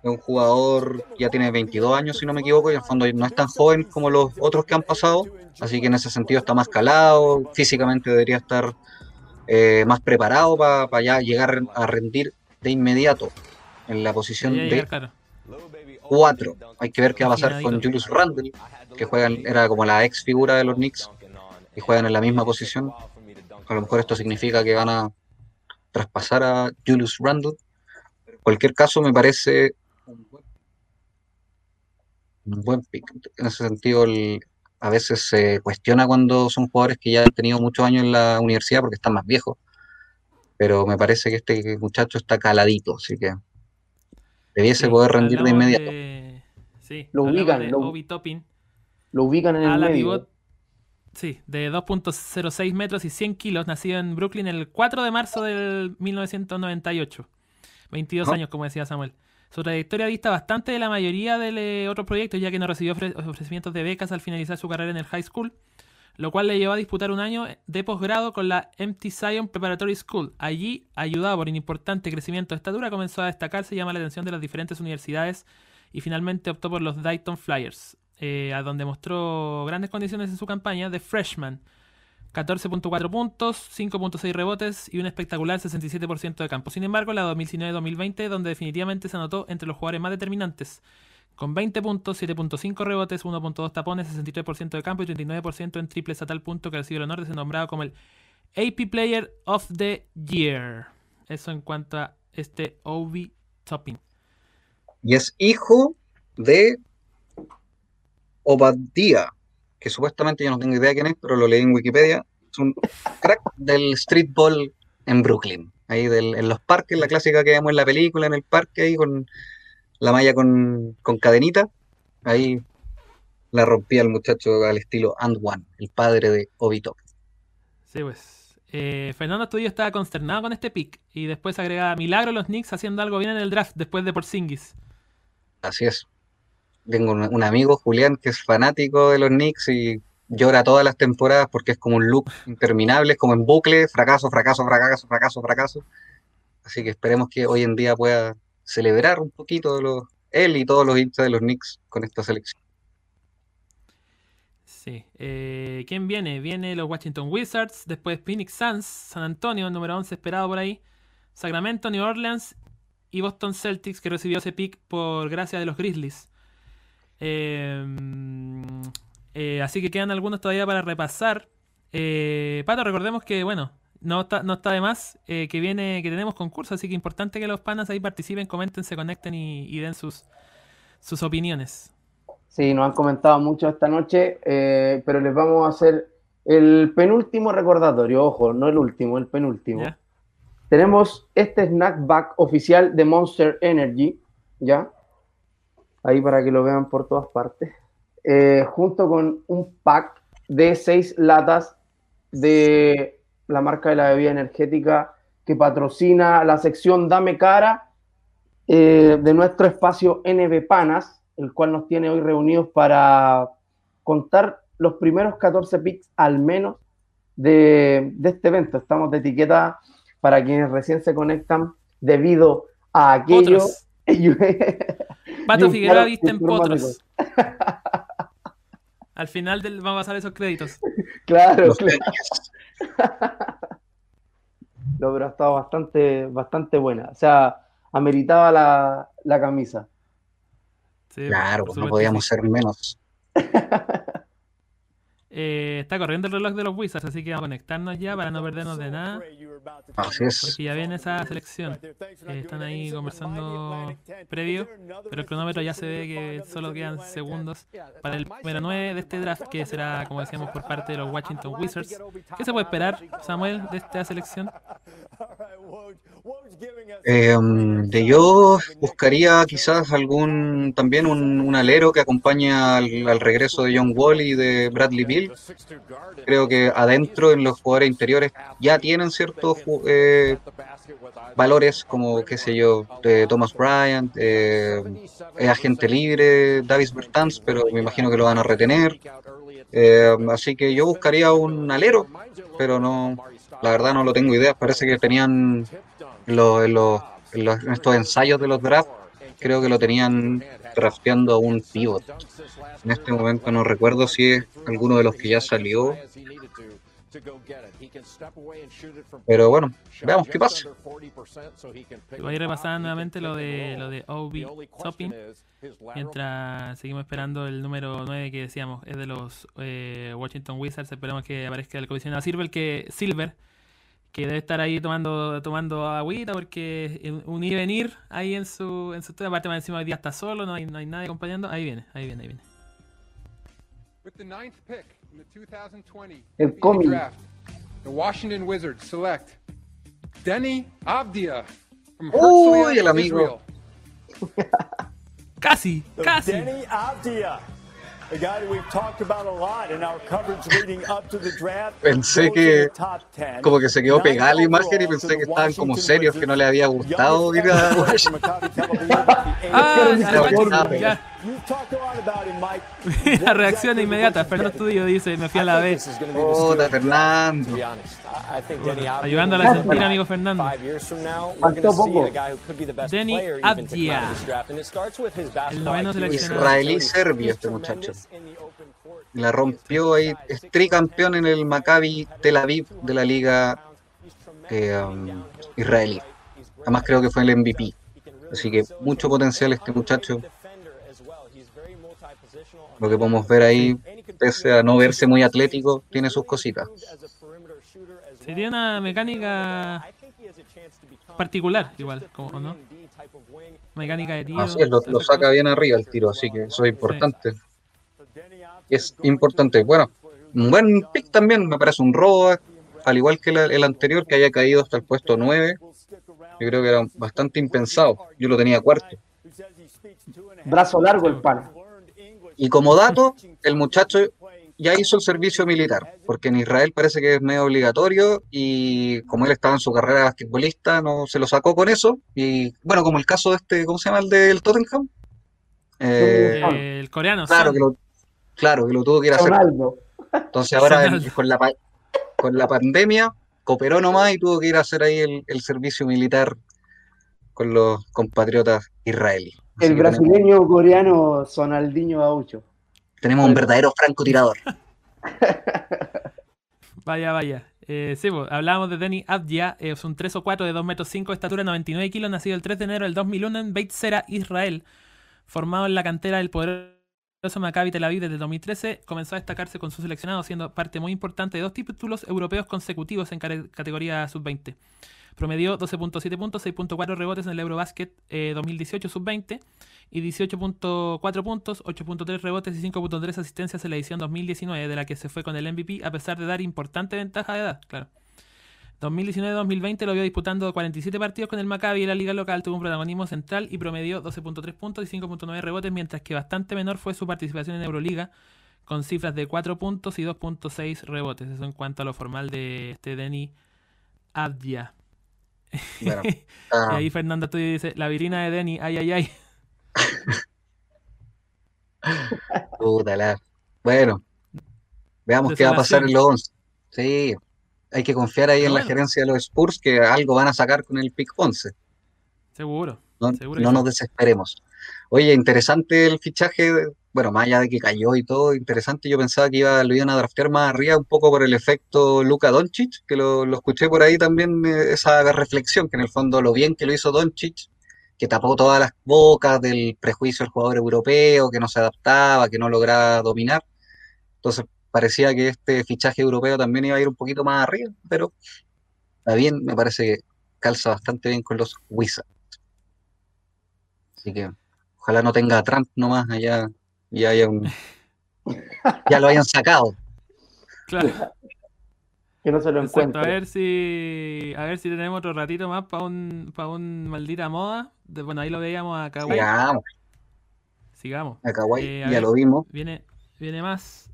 Es un jugador que ya tiene 22 años, si no me equivoco, y en el fondo no es tan joven como los otros que han pasado. Así que en ese sentido está más calado, físicamente debería estar eh, más preparado para ya llegar a rendir de inmediato en la posición de llegar, claro. 4. Hay que ver qué va a pasar con. Julius Randle, que juegan, era como la ex figura de los Knicks, y juegan en la misma posición. A lo mejor esto significa que van a traspasar a Julius Randle. En cualquier caso, me parece un buen, un buen pick. En ese sentido, el- a veces se cuestiona cuando son jugadores que ya han tenido muchos años en la universidad porque están más viejos. Pero me parece que este muchacho está caladito, así que debiese Sí, poder rendir de inmediato. de- Sí, Lo ubican, de lo- Obi. Lo ubican en el medio. pivot. Sí, de 2.06 metros y 100 kilos, nacido en Brooklyn el 4 de marzo del 1998. 22 Oh. años, como decía Samuel. Su trayectoria dista bastante de la mayoría de eh, otros proyectos, ya que no recibió ofre- ofrecimientos de becas al finalizar su carrera en el high school, lo cual le llevó a disputar un año de posgrado con la MT Zion Preparatory School. Allí, ayudado por un importante crecimiento de estatura, comenzó a destacarse y llamar la atención de las diferentes universidades y finalmente optó por los Dayton Flyers, eh, a donde mostró grandes condiciones en su campaña de freshman. 14.4 puntos, 5.6 rebotes y un espectacular 67% de campo. Sin embargo, la 2019-2020, donde definitivamente se anotó entre los jugadores más determinantes, con 20 puntos, 7.5 rebotes, 1.2 tapones, 63% de campo y 39% en triples a tal punto que recibió el honor de ser nombrado como el AP Player of the Year. Eso en cuanto a este Obi Topping. Y es hijo de Obadiah, que supuestamente yo no tengo idea quién es, pero lo leí en Wikipedia. Es un crack del streetball en Brooklyn. Ahí del- en los parques, la clásica que vemos en la película, en el parque, ahí con la malla con, con cadenita. Ahí la rompía el muchacho al estilo And One, el padre de Obito. Sí, pues. Eh, Fernando Astudillo estaba consternado con este pick y después agregaba Milagro los Knicks haciendo algo bien en el draft después de Porzingis. Así es. Tengo un, amigo, Julián, que es fanático de los Knicks y llora todas las temporadas porque es como un loop interminable, es como en bucle, fracaso, fracaso, fracaso, fracaso, fracaso. Así que esperemos que hoy en día pueda celebrar un poquito los, él y todos los hinchas de los Knicks con esta selección. Sí. Eh, ¿Quién viene? Viene los Washington Wizards, después Phoenix Suns, San Antonio, número 11 esperado por ahí, Sacramento, New Orleans y Boston Celtics, que recibió ese pick por gracia de los Grizzlies. Eh, eh, así que quedan algunos todavía para repasar. Eh, Pato, recordemos que, bueno, no está, no está de más eh, que viene, que tenemos concurso, así que importante que los panas ahí participen, comenten, se conecten y, y den sus, sus opiniones. Sí, nos han comentado mucho esta noche, eh, pero les vamos a hacer el penúltimo recordatorio, ojo, no el último, el penúltimo. ¿ya? Tenemos este snackback oficial de Monster Energy, ¿ya? Ahí para que lo vean por todas partes. Eh, junto con un pack de seis latas de la marca de la bebida energética que patrocina la sección Dame Cara eh, de nuestro espacio NB Panas, el cual nos tiene hoy reunidos para contar los primeros 14 picks al menos de, de este evento. Estamos de etiqueta para quienes recién se conectan debido a aquello. Pato Figueroa viste en potros. Al final del, vamos a pasar esos créditos. claro, Los claro. Celtics. No, pero ha estado bastante, bastante buena. O sea, ameritaba la, la camisa. Sí, Claro, pues no podíamos ser menos. Eh, está corriendo el reloj de los Wizards, así que vamos a conectarnos ya para no perdernos de nada. Así es. Porque ya viene esa selección. Eh, están ahí conversando previo, pero el cronómetro ya se ve que solo quedan segundos para el número 9 de este draft, que será, como decíamos, por parte de los Washington Wizards. ¿Qué se puede esperar, Samuel, de esta selección? Eh, de yo buscaría quizás algún también un, un alero que acompañe al, al regreso de John Wall y de Bradley Creo que adentro en los jugadores interiores ya tienen ciertos eh, valores como, qué sé yo, de Thomas Bryant, eh, es agente libre Davis Bertans, pero me imagino que lo van a retener. Eh, así que yo buscaría un alero, pero no, la verdad no lo tengo idea. Parece que tenían lo- en, los, los- estos ensayos de los drafts, creo que lo tenían drafteando a un pivot. En este momento no recuerdo si es alguno de los que ya salió, pero bueno, veamos qué pasa. Voy a repasar nuevamente lo de lo de Obi Topping. Mientras seguimos esperando el número 9 que decíamos, es de los eh, Washington Wizards. Esperemos que aparezca el comisionado Silver, que, Silver, que debe estar ahí tomando tomando agüita porque un ir y venir ahí en su en su aparte más encima hoy día está solo, no hay, no hay nadie acompañando. Ahí viene, ahí viene, ahí viene. With the ninth pick in the 2020 El cómic. draft, the Washington Wizards select Denny Abdia from Uy, el amigo. Israel. Casi, casi. Denny Avdia. Pensé que in the top 10. como que se quedó pegada la imagen y pensé que estaban como serios, que no le había gustado ir a Ah, ya, ya. La reacción inmediata. Fernando Estudio dice, me fui a la draft, Fernando. Ayudándola a sentir, amigo Fernando. Five years from now, we're Faltó poco. a guy who could be the best Denny his basketball noveno IQ. seleccionado. Israelí serbio este muchacho. La rompió ahí, es tricampeón en el Maccabi Tel Aviv de la liga eh, um, israelí. Además creo que fue el MVP. Así que mucho potencial este muchacho. Lo que podemos ver ahí, pese a no verse muy atlético, tiene sus cositas. Sería una mecánica particular, igual, como, ¿no? Mecánica de tiro. Así es, lo, lo saca bien arriba el tiro, así que eso es importante. Es importante. Bueno, un buen pick también, me parece un robo, al igual que la- el anterior que haya caído hasta el puesto 9. Yo creo que era bastante impensado. Yo lo tenía cuarto. Brazo largo el pan. Y como dato, el muchacho ya hizo el servicio militar, porque en Israel parece que es medio obligatorio y como él estaba en su carrera de basquetbolista, no se lo sacó con eso. Y bueno, como el caso de este, ¿cómo se llama el del Tottenham? Eh, Eh, el coreano. claro, Son. que lo, claro que lo tuvo que ir a hacer. Ronaldo. Entonces ahora el- con la, con la pandemia cooperó nomás y tuvo que ir a hacer ahí el, el servicio militar con los compatriotas israelíes. El brasileño coreano Sonaldinho Gaucho. Tenemos un verdadero francotirador. Vaya, vaya. Eh, sí, pues, hablábamos de Denny Abdia, es un 3 o 4 de 2 metros 5 de estatura, 99 kilos, nacido el 3 de enero del 2001 en Beit Zera, Israel. Formado en la cantera del poderoso Maccabi Tel Aviv desde 2013, comenzó a destacarse con su seleccionado, siendo parte muy importante de dos títulos europeos consecutivos en categoría sub-20. Promedió 12.7 puntos, 6.4 rebotes en el Eurobasket eh, 2018 sub-20 y 18.4 puntos, 8.3 rebotes y 5.3 asistencias en la edición 2019, de la que se fue con el MVP a pesar de dar importante ventaja de edad, claro. 2019-2020 lo vio disputando 47 partidos con el Maccabi y la liga local tuvo un protagonismo central y promedió 12.3 puntos y 5.9 rebotes, mientras que bastante menor fue su participación en Euroliga, con cifras de 4 puntos y 2.6 rebotes. Eso en cuanto a lo formal de este Denny Abdia. Bueno, Y ah, ahí Fernando tú dice, la virina de Denny, ay, ay, ay. puta la- Bueno, veamos qué va a pasar en los 11. Sí, hay que confiar ahí en la gerencia de los Spurs que algo van a sacar con el pick 11. Seguro. No, Seguro no nos desesperemos. Oye, interesante el fichaje, bueno, más allá de que cayó y todo, interesante. Yo pensaba que iba, lo iban a draftear más arriba un poco por el efecto Luka Doncic, que lo, lo escuché por ahí también, eh, esa reflexión, que en el fondo lo bien que lo hizo Doncic, que tapó todas las bocas del prejuicio del jugador europeo, que no se adaptaba, que no lograba dominar. Entonces parecía que este fichaje europeo también iba a ir un poquito más arriba, pero está bien, me parece que calza bastante bien con los Wizards. Así que ojalá no tenga a Trump nomás allá y haya un... ya lo hayan sacado. Claro. Que no se lo Exacto, a encuentre. ver si a ver si tenemos otro ratito más para un para un maldita moda. De- bueno, ahí lo veíamos a Kawhi. Sigamos, Sigamos. a Kawhi, Eh, a ya ver. lo vimos. Viene viene más.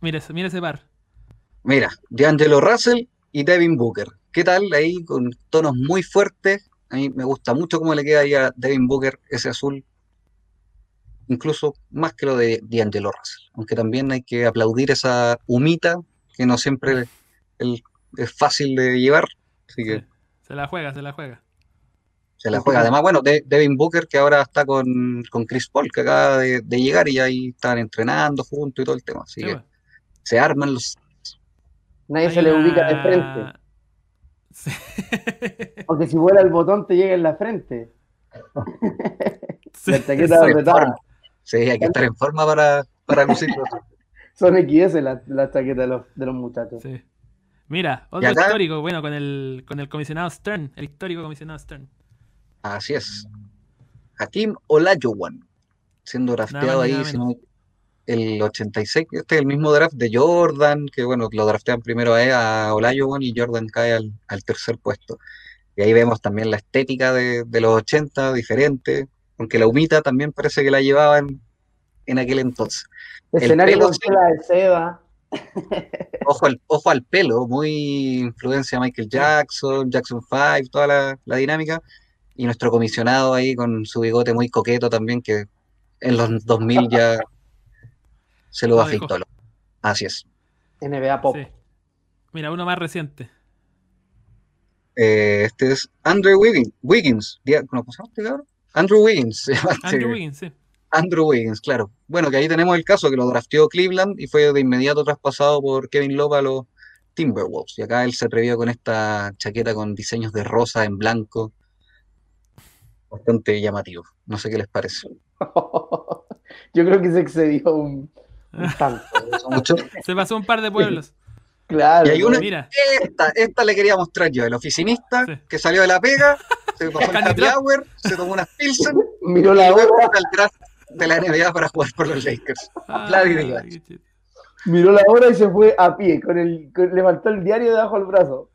Mire, ese- mire ese par. Mira, D'Angelo Russell y Devin Booker. ¿Qué tal ahí con tonos muy fuertes? A mí me gusta mucho cómo le queda ahí a Devin Booker ese azul. Incluso más que lo de D'Angelo Russell. Aunque también hay que aplaudir esa humita que no siempre el- es fácil de llevar. Así que. Se la juega, se la juega. se la juega. Además, bueno, de- Devin Booker que ahora está con, con Chris Paul, que acaba de, de llegar y ahí están entrenando juntos y todo el tema. Así Sí, que se arman los... Nadie Hay se le ubica de frente. Sí. Porque si vuela el botón te llega en la frente. Sí. La chaqueta apretada. Sí, hay que estar en forma para, para lucirlo. Son XS la, la chaqueta de los, de los muchachos. Sí. Mira, otro acá? histórico, bueno, con el, con el comisionado Stern, el histórico comisionado Stern. Así es. Hakim Olajuwon, siendo drafteado ahí, nada si no- el 86, este es el mismo draft de Jordan, que bueno, lo draftean primero a, a Olajuwon y Jordan cae al, al tercer puesto. Y ahí vemos también la estética de, de los 80, diferente, aunque la humita también parece que la llevaban en aquel entonces. Escenario con tela de seda. Ojo al, ojo al pelo, muy influencia Michael Jackson, Jackson 5, toda la, la dinámica. Y nuestro comisionado ahí con su bigote muy coqueto también, que en los 2000 ya se lo dejó. Así es. NBA Pop. Sí. Mira, uno más reciente. Eh, este es Andrew Wiggins. Wiggins. ¿Cómo se llama este cabrón? Andrew Wiggins. Andrew Wiggins, sí. Andrew Wiggins, claro. Bueno, que ahí tenemos el caso que lo drafteó Cleveland y fue de inmediato traspasado por Kevin Love a los Timberwolves. Y acá él se atrevió con esta chaqueta con diseños de rosa en blanco. Bastante llamativo. No sé qué les parece. Yo creo que se excedió un, un tanto. Se pasó un par de pueblos. Claro. Y hay una- Mira, Esta, esta le quería mostrar yo, el oficinista Sí. que salió de la pega, se pasó el happy hour, se tomó unas Pilsen Miró la hora, al draft de la NBA para jugar por los Lakers. Ay, chiste. miró la hora y se fue a pie, con el, con- levantó el diario debajo del brazo.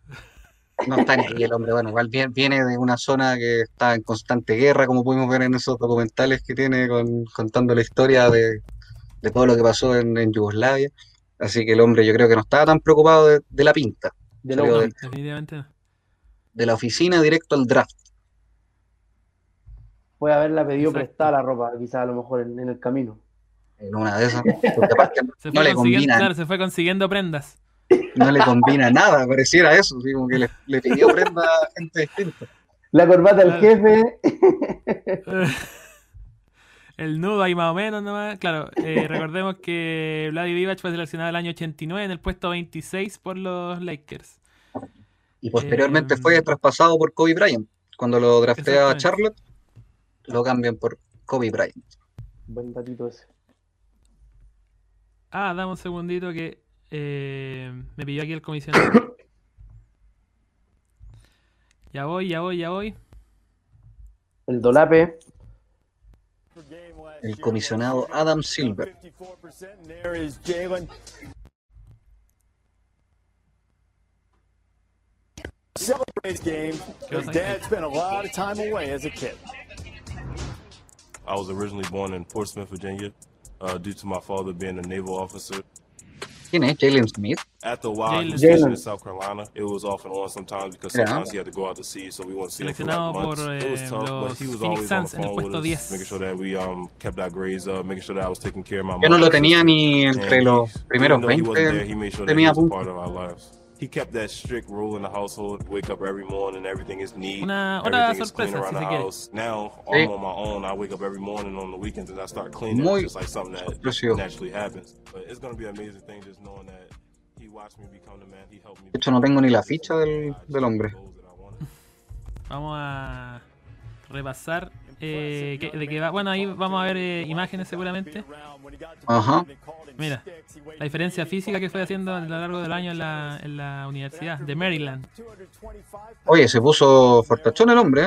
No está ni ahí el hombre, bueno, igual viene, viene de una zona que está en constante guerra, como pudimos ver en esos documentales que tiene con- contando la historia de, de todo lo que pasó en, en Yugoslavia. Así que el hombre yo creo que no estaba tan preocupado de, de la pinta, de la oficina directo al draft. Puede haberla pedido Exacto. prestada la ropa, quizás a lo mejor en, en el camino. En una de esas, porque aparte Se no fue, le consiguiendo, combina, claro, se fue consiguiendo prendas. no le combina nada, pareciera eso, como que le, le pidió prenda a gente distinta. La corbata del Claro. jefe, El nudo ahí más o menos nomás. Claro, eh, recordemos que Vladi Divac fue seleccionado el año 89 en el puesto 26 por los Lakers. Y posteriormente Eh, fue traspasado por Kobe Bryant. Cuando lo draftea a. Charlotte, lo cambian por Kobe Bryant. buen datito ese. Ah, dame un segundito que eh, me pidió aquí el comisionado. Ya voy, ya voy, ya voy. El dolape, El comisionado Adam Silver. 54%, and there is Jalen. Celebrates game. His dad spent a lot of time away as a kid. I was originally born in Portsmouth, Virginia, uh, due to my father being a naval officer. ¿Quién es? Jalen Smith. After a while, he was stationed in South Carolina. It was off and on sometimes because Yeah. sometimes he had to go out to sea, so we wouldn't see him for like months. por, it was eh, tough, but he was Phoenix always on the Suns en el phone with us, 10. making sure that we um, kept our grades up, making sure that I was taking care of my Yo no mom lo tenía ni entre he- los primeros even though he wasn't there, he made sure that he was a part of our lives. He kept that strict rule in the household. Wake up every morning, everything is neat. Una hora everything is clean around the house. Now Sí. I'm on my own. I wake up every morning on the weekends and I start cleaning. Muy It's just like something that sorpresivo. naturally happens. But it's gonna be an amazing thing just knowing that he watched me become the man. He helped me. De hecho, no tengo ni la ficha del, del hombre. Vamos a repasar. Eh, que- de que va, bueno, ahí vamos a ver eh, imágenes seguramente. Ajá. Mira, la diferencia física que fue haciendo a lo largo del año en la, en la universidad de Maryland. Oye, se puso fortachón el hombre,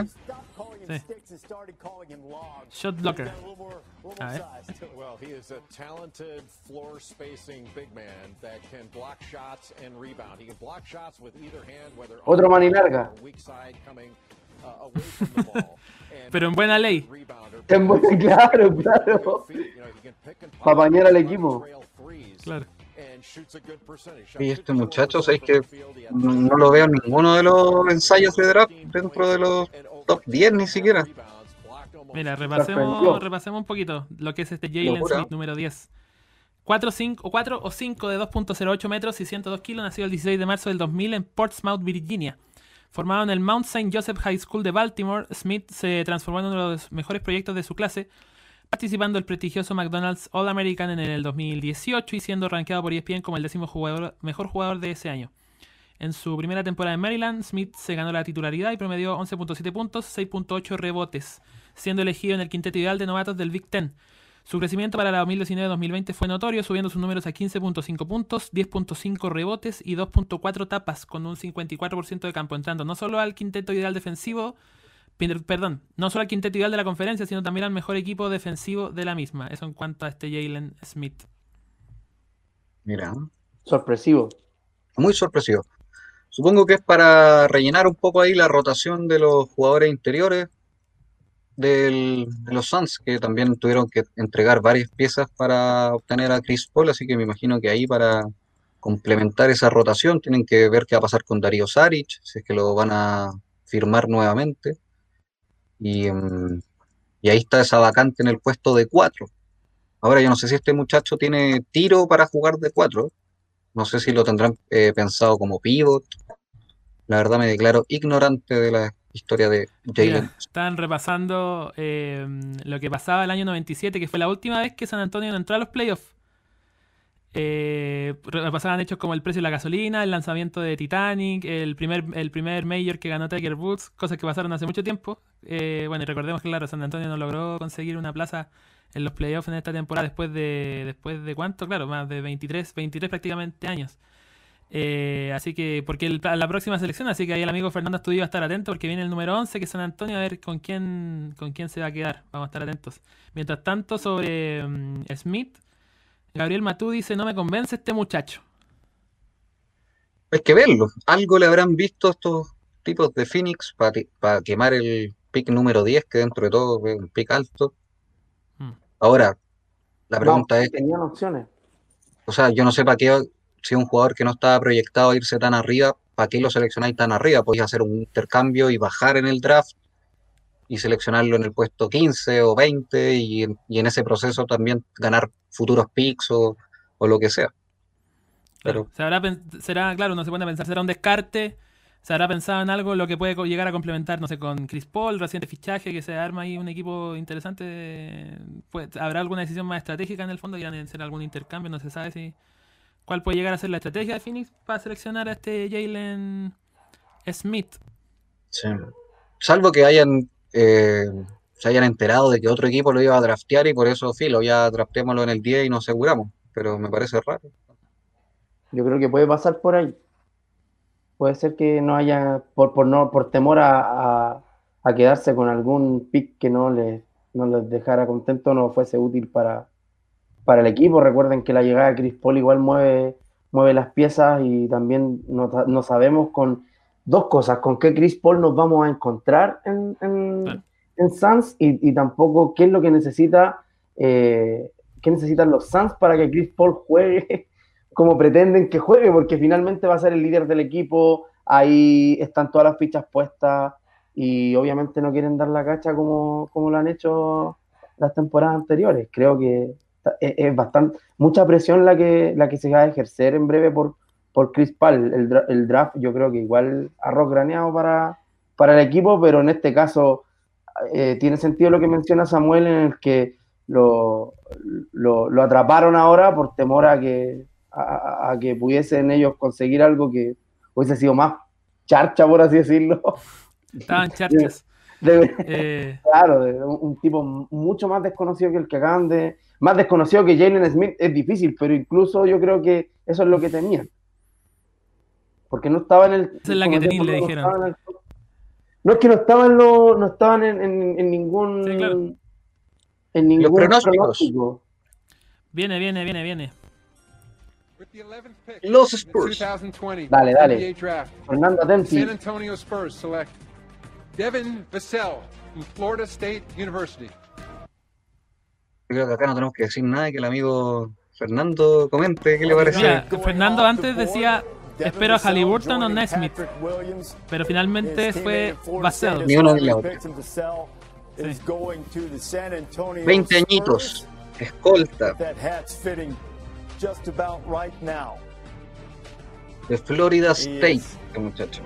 ¿eh? Shot blocker. A ver. Well, he is a talented floor spacing big man that can block shots and rebound. He can block shots with either hand, whether Otro on mani the larga. or weak side coming uh, Pero en buena ley. En buena- claro, claro. You know, he can pick and pop, Pa' apañar al equipo. Claro. Y este muchacho, 54% ¿sabéis que no, lo veo en ninguno de los ensayos de draft dentro de los top 10 ni siquiera? Mira, repasemos, repasemos un poquito lo que es este Jalen. Smith número 10. 4, 5, o 4 o 5 de 2.08 metros y 102 kilos, nacido el 16 de marzo del 2000 en Portsmouth, Virginia. Formado en el Mount St. Joseph High School de Baltimore, Smith se transformó en uno de los mejores proyectos de su clase, participando del prestigioso McDonald's All-American en el 2018 y siendo rankeado por ESPN como el décimo mejor jugador de ese año. En su primera temporada en Maryland, Smith se ganó la titularidad y promedió 11.7 puntos, 6.8 rebotes, siendo elegido en el quinteto ideal de novatos del Big Ten. Su crecimiento para la 2019-2020 fue notorio, subiendo sus números a 15.5 puntos, 10.5 rebotes y 2.4 tapas, con un 54% de campo, entrando no solo al quinteto ideal defensivo, per- perdón, no solo al quinteto ideal de la conferencia, sino también al mejor equipo defensivo de la misma. Eso en cuanto a este Jalen Smith. Mira, Sorpresivo. muy sorpresivo. Supongo que es para rellenar un poco ahí la rotación de los jugadores interiores. Del- de los Suns, que también tuvieron que entregar varias piezas para obtener a Chris Paul, así que me imagino que ahí para complementar esa rotación tienen que ver qué va a pasar con Darío Saric, si es que lo van a firmar nuevamente. Y, mm, y ahí está esa vacante en el puesto de 4. Ahora yo no sé si este muchacho tiene tiro para jugar de 4. No sé si lo tendrán eh, pensado como pivot. La verdad me declaro ignorante de la historia de Jalen. Están repasando eh, lo que pasaba el año 97, que fue la última vez que San Antonio no entró a los playoffs. Eh, repasaban hechos como el precio de la gasolina, el lanzamiento de Titanic, el primer, el primer Major que ganó Tiger Woods, cosas que pasaron hace mucho tiempo. Eh, bueno, y recordemos que claro, San Antonio no logró conseguir una plaza en los playoffs en esta temporada después de después de cuánto, claro, más de 23, 23 prácticamente años. Eh, así que, porque el- la próxima selección, así que ahí el amigo Fernando Estudio va a estar atento porque viene el número 11 que es San Antonio a ver con quién con quién se va a quedar. Vamos a estar atentos. Mientras tanto, sobre mm, Smith, Gabriel Matú dice, no me convence este muchacho. Hay que verlo. Algo le habrán visto a estos tipos de Phoenix para quemar el pick número 10, que dentro de todo es un pick alto. Mm. Ahora, la pregunta No, es, tenían opciones. o sea, yo no sé para qué, si un jugador que no estaba proyectado a irse tan arriba, ¿para qué lo seleccionáis tan arriba? Podéis hacer un intercambio y bajar en el draft y seleccionarlo en el puesto 15 o 20 y, en- y en ese proceso también ganar futuros picks o, o lo que sea. Claro, se será, claro, no se puede pensar, será un descarte. Se habrá pensado en algo lo que puede llegar a complementar, no sé, con Chris Paul, reciente fichaje, que se arma ahí un equipo interesante. Pues, ¿Habrá alguna decisión más estratégica en el fondo? ¿Quieran hacer algún intercambio? No se sabe si. ¿Cuál puede llegar a ser la estrategia de Phoenix para seleccionar a este Jalen Smith? Sí. Salvo que hayan eh, se hayan enterado de que otro equipo lo iba a draftear y por eso, filo, ya draftémoslo en el 10 y nos aseguramos. Pero me parece raro. Yo creo que puede pasar por ahí. Puede ser que no haya, por, por, no, por temor a, a- a quedarse con algún pick que no les, no les dejara contento, no fuese útil para, para el equipo. Recuerden que la llegada de Chris Paul igual mueve, mueve las piezas y también no, ta- no sabemos con dos cosas, con qué Chris Paul nos vamos a encontrar en, en, en Suns y, y tampoco qué es lo que necesita, eh, qué necesitan los Suns para que Chris Paul juegue como pretenden que juegue, porque finalmente va a ser el líder del equipo, ahí están todas las fichas puestas y obviamente no quieren dar la cacha como, como lo han hecho las temporadas anteriores. Creo que es, es bastante, mucha presión la que, la que se va a ejercer en breve por, por Chris Paul. El, el draft yo creo que igual arroz graneado para, para el equipo, pero en este caso eh, tiene sentido lo que menciona Samuel en el que lo, lo, atraparon ahora por temor a que, a- a que pudiesen ellos conseguir algo que hubiese sido más charcha, por así decirlo. Estaban charchas. De- Eh, claro, de un, un tipo mucho más desconocido que el que acaban de. Más desconocido que Jalen Smith es difícil, pero incluso yo creo que eso es lo que temían. Porque no estaba en el. Esa es la que tenían, le no dijeron. el- no es que no estaban, lo, no estaban en, en- en ningún. En ningún pronósticos. pronóstico. viene, viene, viene, viene. Los Spurs. 2020 Dale, dale. Fernando Atenti. San Antonio Spurs select Devin Vassell from Florida State University. Creo que acá no tenemos que decir nada y que el amigo Fernando comente qué le parece. Mira, Fernando antes decía, espero a Halliburton o Nesmith, pero finalmente fue Vassell. Ni uno ni la otra. Is going to the San Antonio 20 añitos, escolta That hat's fitting just about right now. de Florida State, este muchacho.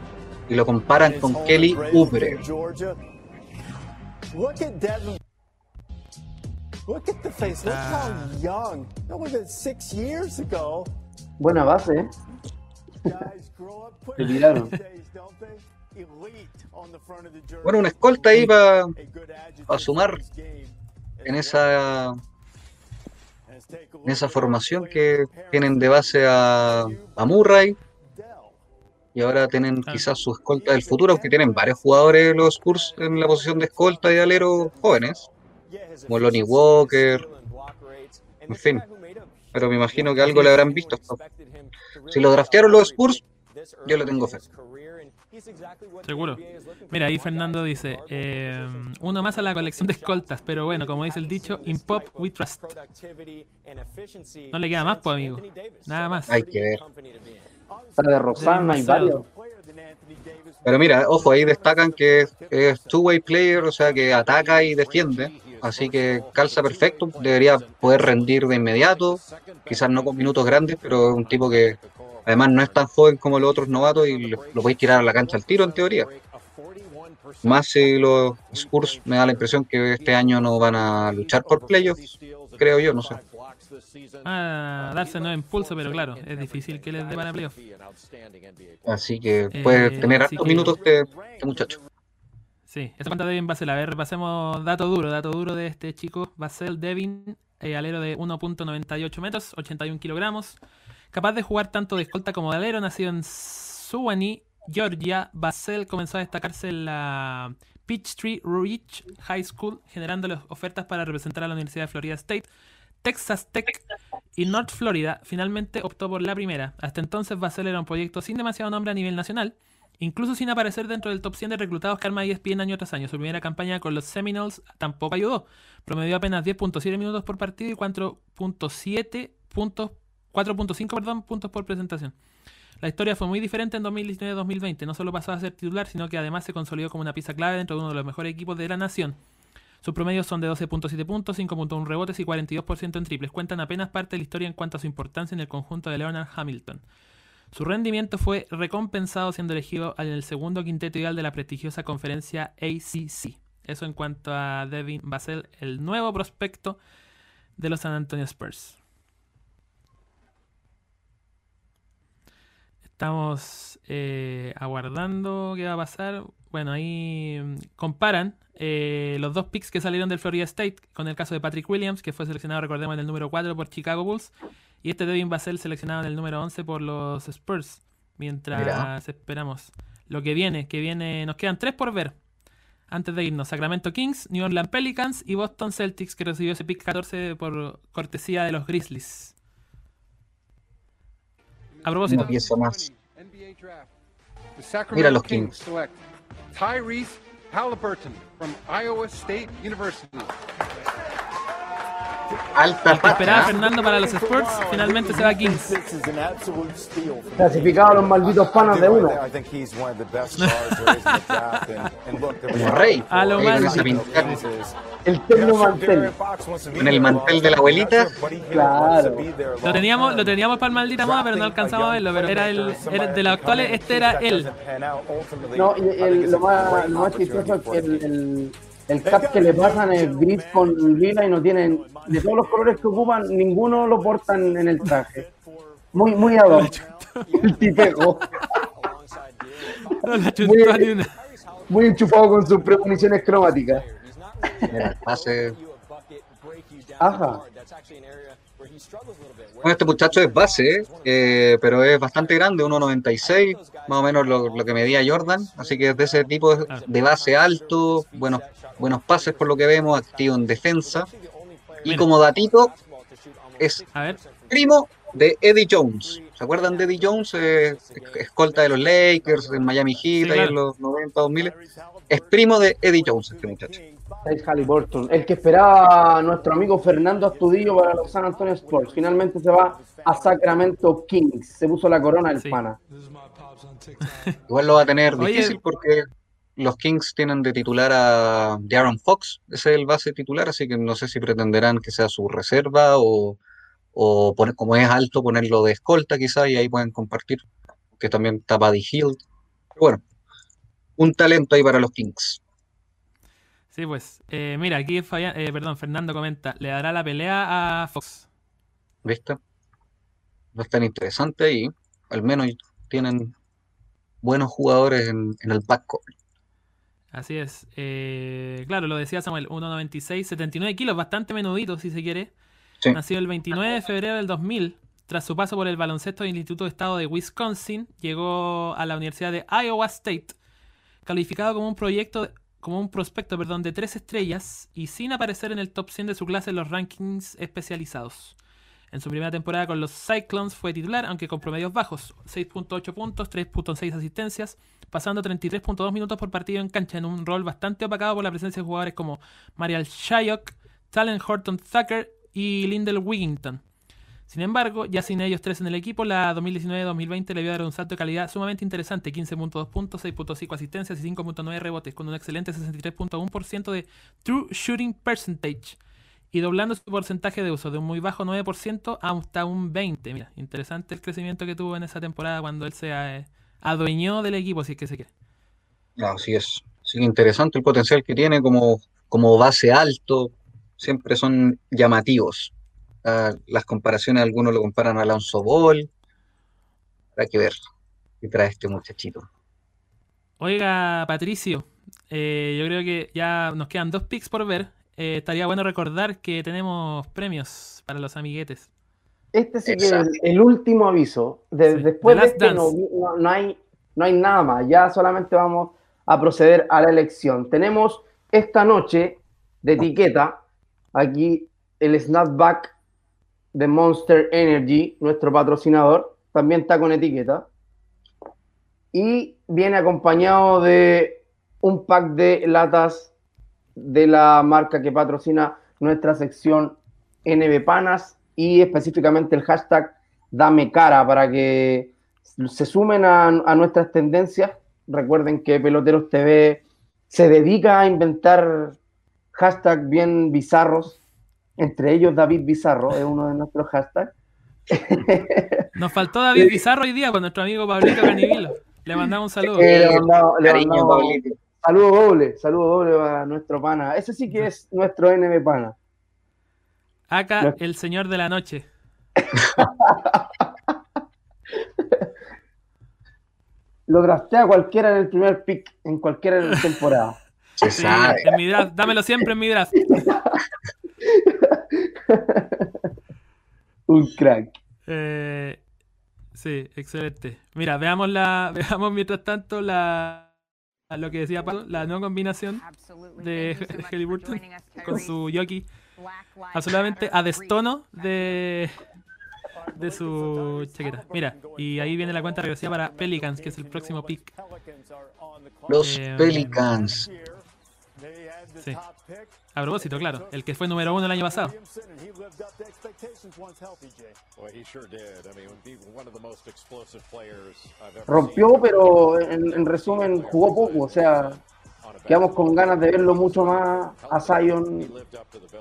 Y lo comparan con Kelly Oubre. Georgia. Look at Devin. Look at the face. Look how young. That was six years ago. Buena base, ¿eh? Bueno, una escolta ahí para A good adjective sumar en esa, en esa formación que tienen de base a, a Murray. Y ahora tienen quizás su escolta del futuro, aunque tienen varios jugadores los Spurs en la posición de escolta y alero jóvenes. Como Lonnie Walker, en fin. Pero me imagino que algo le habrán visto. Si lo draftearon los Spurs, yo le tengo fe. Seguro. Mira, ahí Fernando dice, eh, uno más a la colección de escoltas, pero bueno, como dice el dicho, in pop we trust. No le queda más, pues, amigo. Nada más. Hay que ver. Para de Rosana hay varios. Pero mira, ojo, ahí destacan que es, es two-way player, o sea que ataca y defiende. Así que calza perfecto, debería poder rendir de inmediato, quizás no con minutos grandes, pero es un tipo que además no es tan joven como los otros novatos y lo, lo podéis tirar a la cancha al tiro en teoría. Más si los Spurs me da la impresión que este año no van a luchar por playoffs, creo yo, no sé. Ah, darse nuevo impulso, pero claro, es difícil que les dé para playoff. Así que puede Eh, tener hartos que- minutos este, este muchacho. Sí, eso cuenta Devin Basel. A ver, pasemos dato duro, dato duro de este chico. Basel Devin, eh, alero de 1.98 metros, 81 kilogramos. Capaz de jugar tanto de escolta como de alero, nacido en Suwanee, Georgia. Basel comenzó a destacarse en la Peachtree Ridge High School, generando las ofertas para representar a la Universidad de Florida State. Texas Tech y North Florida finalmente optó por la primera. Hasta entonces Basel era un proyecto sin demasiado nombre a nivel nacional, incluso sin aparecer dentro del top 100 de reclutados que arma ESPN año tras año. Su primera campaña con los Seminoles tampoco ayudó. Promedió apenas 10.7 minutos por partido y 4.7 puntos 4.5 perdón, puntos por presentación. La historia fue muy diferente en 2019-2020. No solo pasó a ser titular, sino que además se consolidó como una pieza clave dentro de uno de los mejores equipos de la nación. Sus promedios son de 12.7 puntos, 5.1 rebotes y 42% en triples. Cuentan apenas parte de la historia en cuanto a su importancia en el conjunto de Leonard Hamilton. Su rendimiento fue recompensado siendo elegido en el segundo quinteto ideal de la prestigiosa conferencia ACC. Eso en cuanto a Devin Basel, el nuevo prospecto de los San Antonio Spurs. Estamos eh, aguardando qué va a pasar. Bueno, ahí mm, comparan eh, los dos picks que salieron del Florida State con el caso de Patrick Williams, que fue seleccionado, recordemos, en el número 4 por Chicago Bulls, y este Devin Basel seleccionado en el número 11 por los Spurs. Mientras Mira. esperamos lo que viene, que viene, nos quedan tres por ver. Antes de irnos, Sacramento Kings, New Orleans Pelicans y Boston Celtics, que recibió ese pick 14 por cortesía de los Grizzlies. A propósito, pieza más. NBA draft. The Mira los Kings Tyrese Halliburton from Iowa State University. Alta que esperaba pacha. Fernando para los Spurs, finalmente se va a Kings. Clasificado a los malditos panas de uno. Como rey. A lo con. El terno mantel. En el mantel de la abuelita. Claro. Lo teníamos, lo teníamos para el maldita moda, pero no alcanzamos a verlo. Pero era el, era de los actuales, este era él. No, y el- lo, más, lo más chistoso es que el, el, el cap que le pasan es gris con lila y no tienen, de todos los colores que ocupan, ninguno lo portan en el traje. Muy, muy ad hoc. El tipejo. Una. Muy enchufado con sus premoniciones cromáticas. Mira, pase. Ajá. Bueno, este muchacho es base, eh, pero es bastante grande, 1.96, más o menos lo, lo que medía Jordan. Así que es de ese tipo de- de base alto, buenos, buenos pases por lo que vemos, activo en defensa. Y Mira. como datito, es primo de Eddie Jones. ¿Se acuerdan de Eddie Jones? Eh, escolta de los Lakers, en Miami Heat, Sí, ahí claro. en los 90, 2000. Es primo de Eddie Jones, este muchacho. Halliburton, el que esperaba nuestro amigo Fernando Astudillo para los San Antonio Sports. Finalmente se va a Sacramento Kings. Se puso la corona el Sí. pana. Igual lo va a tener Oye. difícil porque los Kings tienen de titular a De'Aaron Fox, ese es el base titular, así que no sé si pretenderán que sea su reserva o, o poner, como es alto, ponerlo de escolta quizá y ahí pueden compartir, que también está Buddy. Pero bueno, un talento ahí para los Kings. sí, pues. Eh, mira, aquí Fabián- eh, perdón, Fernando comenta: le dará la pelea a Fox. ¿Viste? No es tan interesante ahí, al menos tienen buenos jugadores en, en el backcourt. Así es. Eh, claro, lo decía Samuel: 1,96, 79 kilos, bastante menudito si se quiere. Sí. Nacido el 29 de febrero del 2000. Tras su paso por el baloncesto del Instituto de Estado de Wisconsin, llegó a la Universidad de Iowa State, calificado como un proyecto, como un prospecto, perdón, de tres estrellas y sin aparecer en el top 100 de su clase en los rankings especializados. En su primera temporada con los Cyclones fue titular, aunque con promedios bajos, 6.8 puntos, 3.6 asistencias, pasando 33.2 minutos por partido en cancha en un rol bastante opacado por la presencia de jugadores como Marial Shayok, Talon Horton Tucker y Lindell Wigington. Sin embargo, ya sin ellos tres en el equipo, la 2019-2020 le vio dar un salto de calidad sumamente interesante, 15.2 puntos, 6.5 asistencias y 5.9 rebotes, con un excelente 63.1% de True Shooting Percentage y doblando su porcentaje de uso de un muy bajo 9% hasta un 20%. Mira, interesante el crecimiento que tuvo en esa temporada cuando él se eh, adueñó del equipo, si es que se quiere. Así es. Sí, interesante el potencial que tiene como, como base alto. Siempre son llamativos. Ah, las comparaciones, algunos lo comparan a Alonso Ball. Habrá que ver qué trae este muchachito. Oiga, Patricio, eh, yo creo que ya nos quedan dos picks por ver. Eh, estaría bueno recordar que tenemos premios para los amiguetes. Este sí que es el, el último aviso. De- Sí. Después The de Last este no- no hay, no hay nada más. Ya solamente vamos a proceder a la elección. Tenemos esta noche de etiqueta aquí el snapback de Monster Energy, nuestro patrocinador. También está con etiqueta. Y viene acompañado de un pack de latas de la marca que patrocina nuestra sección NB Panas y específicamente el hashtag Dame Cara para que se sumen a, a nuestras tendencias. Recuerden que Peloteros TV se dedica a inventar hashtags bien bizarros. Entre ellos David Bizarro es uno de nuestros hashtags. Nos faltó David Pizarro hoy día con nuestro amigo Pablito Canivilo. Le mandamos un saludo. Eh, le mandamos- le Cariño, mandamos- Pablito. Saludo doble, saludo doble a nuestro pana. Ese sí que es nuestro NB pana. Acá, el señor de la noche. Lo draftea cualquiera en el primer pick, en cualquier temporada. Se Sí, sabe. en mi draft. Dámelo siempre en mi draft. Un crack. Eh, sí, excelente. Mira, veamos la, veamos mientras tanto la lo que decía Pablo, la nueva combinación de Halliburton con su Yoki absolutamente a destono de de su chaqueta. Mira, y ahí viene la cuenta regresiva para Pelicans, que es el próximo pick. Los Eh, Pelicans. Sí. A propósito, claro, el que fue número uno el año pasado. Rompió, pero en, en resumen jugó poco. O sea, quedamos con ganas de verlo mucho más a Zion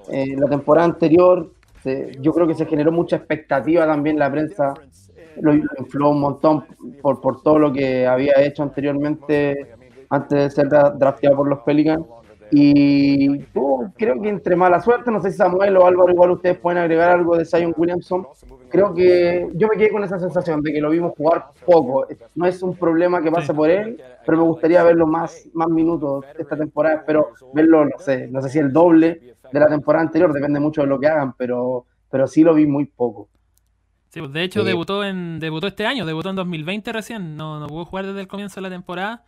eh, la temporada anterior. Se- yo creo que se generó mucha expectativa también la prensa. Lo, lo infló un montón por, por todo lo que había hecho anteriormente antes de ser dra- drafteado por los Pelicans. Y uh, creo que entre mala suerte, no sé si Samuel o Álvaro, igual ustedes pueden agregar algo de Zion Williamson. Creo que yo me quedé con esa sensación de que lo vimos jugar poco. No es un problema que pase por él, pero me gustaría verlo más, más minutos esta temporada. Espero verlo, no sé, no sé si el doble de la temporada anterior, depende mucho de lo que hagan, pero, pero sí lo vi muy poco. Sí, pues, de hecho Sí. debutó en debutó este año, debutó en 2020 recién, no, no pudo jugar desde el comienzo de la temporada.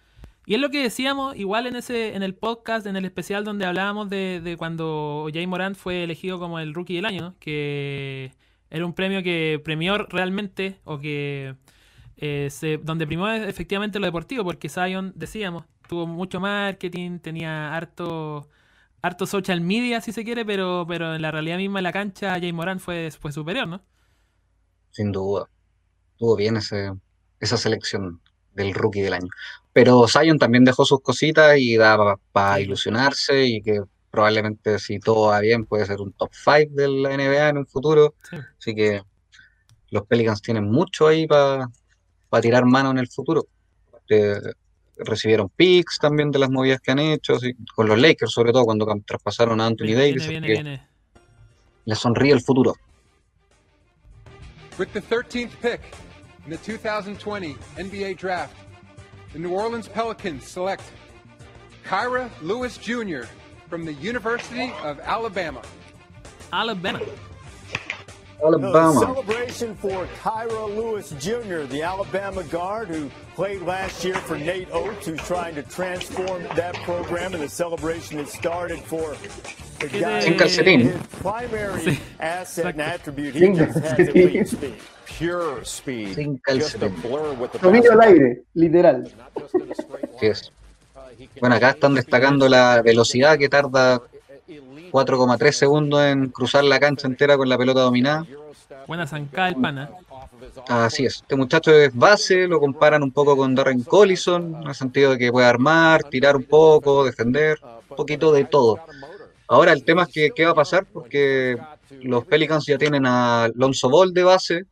Y es lo que decíamos, igual en ese en el podcast, en el especial donde hablábamos de, cuando Jay Morant fue elegido como el rookie del año, ¿no? que era un premio que premió realmente o que eh, se, donde primó efectivamente lo deportivo, porque Zion, decíamos, tuvo mucho marketing, tenía harto harto social media si se quiere, pero pero en la realidad misma en la cancha Jay Morant fue, fue superior, ¿no? Sin duda. Estuvo bien ese, esa selección del rookie del año. Pero Zion también dejó sus cositas y da para ilusionarse y que probablemente si todo va bien puede ser un top 5 de la NBA en un futuro. Sí. Así que los Pelicans tienen mucho ahí para tirar mano en el futuro. Eh, recibieron picks también de las movidas que han hecho, así, con los Lakers sobre todo cuando traspasaron a Anthony Viene, Davis. viene, viene. les sonríe el futuro. With the 13th pick in the 2020 NBA Draft, the New Orleans Pelicans select Kyra Lewis Jr. from the University of Alabama. Alabama. Alabama. celebration for Kyra Lewis Jr., the Alabama guard who played last year for Nate Oates, who's trying to transform that program. And the celebration has started for the guy. Sin calcetín. His primary asset and attribute he Sin just has calcetín. elite speed. Pure speed. Sin Just a calcetín. blur with the Dominio al aire, literal. Así es. Bueno, acá están destacando la velocidad que tarda 4,3 segundos en cruzar la cancha entera con la pelota dominada. Buena zancada el pana. Así es. Este muchacho es base, lo comparan un poco con Darren Collison, en el sentido de que puede armar, tirar un poco, defender, un poquito de todo. Ahora el tema es que qué va a pasar porque los Pelicans ya tienen a Lonzo Ball de base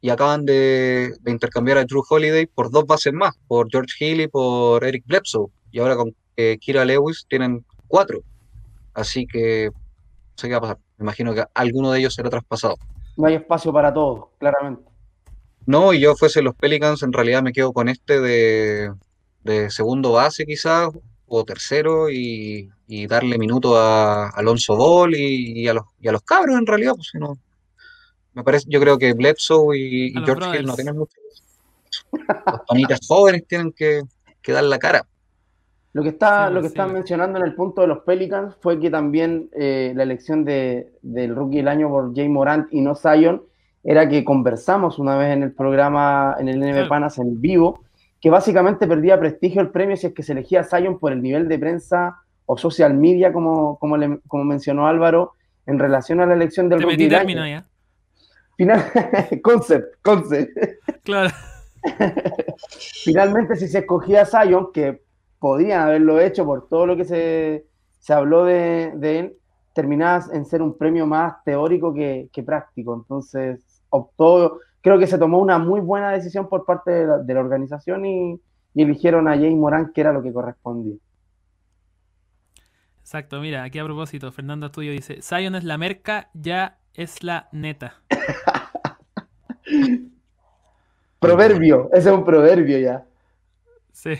y acaban de, de intercambiar a Drew Holiday por dos bases más, por George Hill y por Eric Bledsoe. Y ahora con eh, Kira Lewis tienen cuatro. Así que no sé qué va a pasar. Me imagino que alguno de ellos será traspasado. No hay espacio para todos, claramente. No, y yo fuese los Pelicans, en realidad me quedo con este de, de segundo base quizás, o tercero, y, y darle minuto a Alonso Ball y, y a los, y a los cabros en realidad, pues si no. Me parece, yo creo que Bledsoe y, George Hill no tienen mucho. Los panitas jóvenes tienen que, que dar la cara. Lo que está, Sí, lo que sí. están mencionando en el punto de los Pelicans fue que también eh, la elección de, del rookie del año por Jay Morant y no Zion era que conversamos una vez en el programa, en el NB. Panas en vivo, que básicamente perdía prestigio el premio si es que se elegía a Zion por el nivel de prensa o social media, como, como, le- como mencionó Álvaro, en relación a la elección del Te rookie del año. ya. Final, concept, concept. Claro. Finalmente, si se escogía a Zion, que podían haberlo hecho por todo lo que se, se habló de, de él, terminaba en ser un premio más teórico que, que práctico. Entonces, optó, creo que se tomó una muy buena decisión por parte de la, de la organización y, y eligieron a Jay Morán, que era lo que correspondía. Exacto, mira, aquí a propósito, Fernando Estudio dice, Zion es la merca, ya es la neta. Proverbio, ese es un proverbio ya. Sí.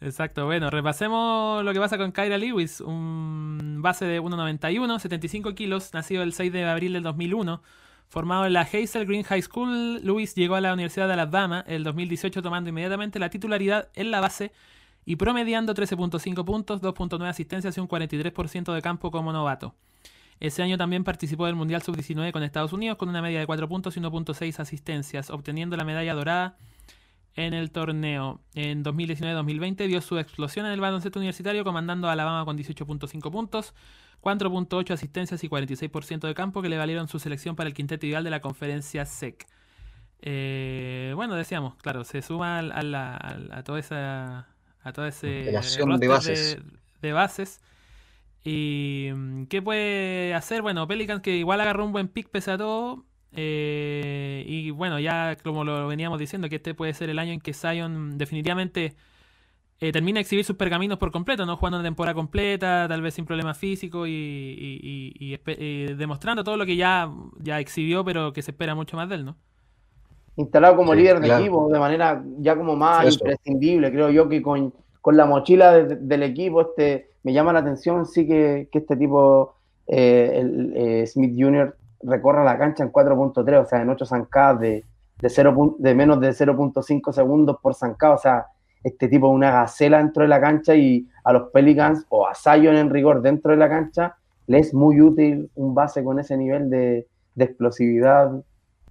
Exacto, bueno, repasemos lo que pasa con Kyra Lewis, un base de 1,91, 75 kilos, nacido el 6 de abril del 2001. Formado en la Hazel Green High School, Lewis llegó a la Universidad de Alabama el 2018 tomando inmediatamente la titularidad en la base y promediando 13.5 puntos, 2.9 asistencias y un 43% de campo como novato. Ese año también participó del Mundial Sub-19 con Estados Unidos con una media de 4 puntos y 1.6 asistencias, obteniendo la medalla dorada en el torneo. En 2019-2020 dio su explosión en el baloncesto universitario, comandando a Alabama con 18.5 puntos, 4.8 asistencias y 46% de campo que le valieron su selección para el quinteto ideal de la conferencia SEC. Eh, bueno, decíamos, claro, se suma a, la- a toda esa a ese de bases. de- de bases. ¿Y mm, qué puede hacer? Bueno, Pelicans que igual agarró un buen pick pese a todo. Eh, y bueno, ya como lo veníamos diciendo, que este puede ser el año en que Zion definitivamente eh, termina de exhibir sus pergaminos por completo, ¿no? Jugando una temporada completa, tal vez sin problemas físicos y, y- y- y espe- y demostrando todo lo que ya, ya exhibió, pero que se espera mucho más de él, ¿no? instalado como Sí, líder de equipo de manera ya como más Eso. imprescindible. Creo yo que con, con la mochila de- del equipo este me llama la atención sí que, que este tipo, eh, el, eh, Smith Jr., recorra la cancha en 4.3, o sea, en 8 zancadas de, de, de menos de 0.5 segundos por zancada. O sea, este tipo es una gacela dentro de la cancha y a los Pelicans o a Zion en rigor dentro de la cancha le es muy útil un base con ese nivel de, explosividad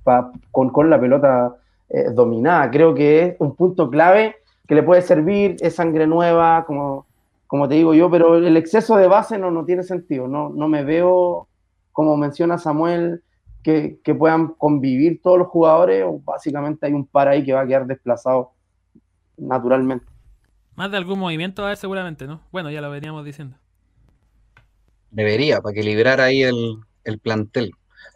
pa- con, con la pelota eh, dominada. Creo que es un punto clave que le puede servir, es sangre nueva, como, como te digo yo, pero el exceso de base no, no tiene sentido. No, no me veo, como menciona Samuel, que, que puedan convivir todos los jugadores, o básicamente hay un par ahí que va a quedar desplazado naturalmente. Más de algún movimiento va a haber seguramente, ¿no? Bueno, ya lo veníamos diciendo. Debería, para equilibrar ahí el, el plantel.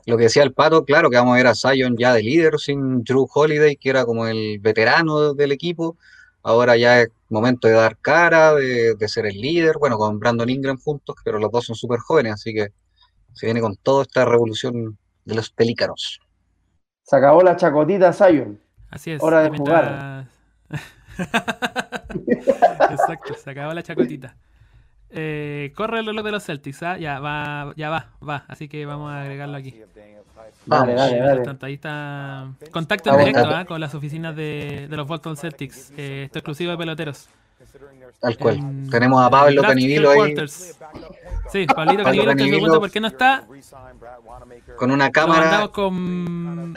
Lo que decía el Pato, claro que vamos a ver a Zion ya de líder sin Drew Holiday, que era como el veterano del equipo. Ahora ya es momento de dar cara, de, de ser el líder, bueno, con Brandon Ingram juntos, pero los dos son súper jóvenes, así que se viene con toda esta revolución de los pelícanos. Se acabó la chacotita, Zion. Así es. Hora de mientras- Exacto, se acabó la chacotita. Eh, corre el reloj de los Celtics, ¿ah? ya va, ya va, va. Así que vamos a agregarlo aquí. Dale, Mientras dale. tanto, ahí está contacto en directo. ¿ah? con las oficinas de, de los Boston Celtics. Eh, esto exclusivo de peloteros. Tal cual. En- Tenemos a Pablo Canivilo ahí. Sí, Pablito Pablo Canivilo, que pregunta por qué no está. con una cámara. con,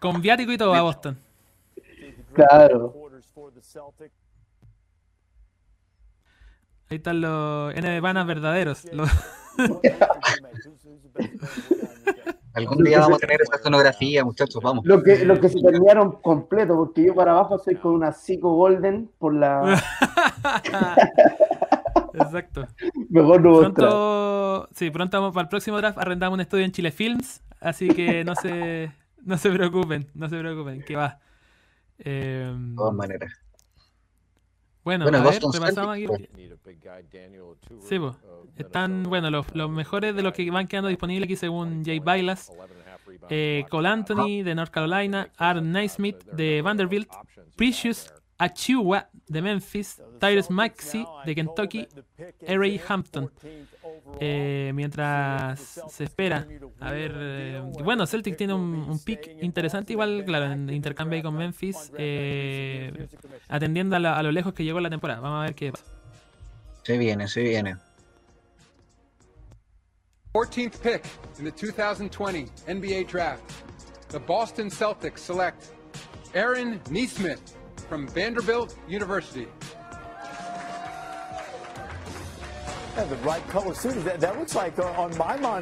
con viático y todo a Boston. Claro. Ahí están los N panas verdaderos. Los- Algún día vamos a tener esa escenografía, muchachos, vamos. Lo que, lo que se terminaron completo, porque yo para abajo soy con una Zico Golden por la. Exacto. Mejor no. Pronto, sí, pronto vamos para el próximo draft arrendamos un estudio en Chile Films, así que no se, no se preocupen, no se preocupen, que va. Eh, De todas maneras. bueno, Bueno, a ver, repasamos aquí. Celtics, Sí, pues, están, bueno, los, los mejores de los que van quedando disponibles aquí según Jay Bailas. Eh, Cole Anthony de North Carolina, Aaron Naismith de Vanderbilt, Precious Achiuwa de Memphis, Tyrese Maxey de Kentucky, R.A. Hampton. Eh, mientras se espera, a ver, eh, bueno, Celtic tiene un, un pick interesante, igual, claro, en intercambio ahí con Memphis, eh, atendiendo a, la- a lo lejos que llegó la temporada. Vamos a ver qué pasa. Se viene, se viene. 14th pick in the 2020 NBA Draft, the Boston Celtics select Aaron Neesmith from Vanderbilt University.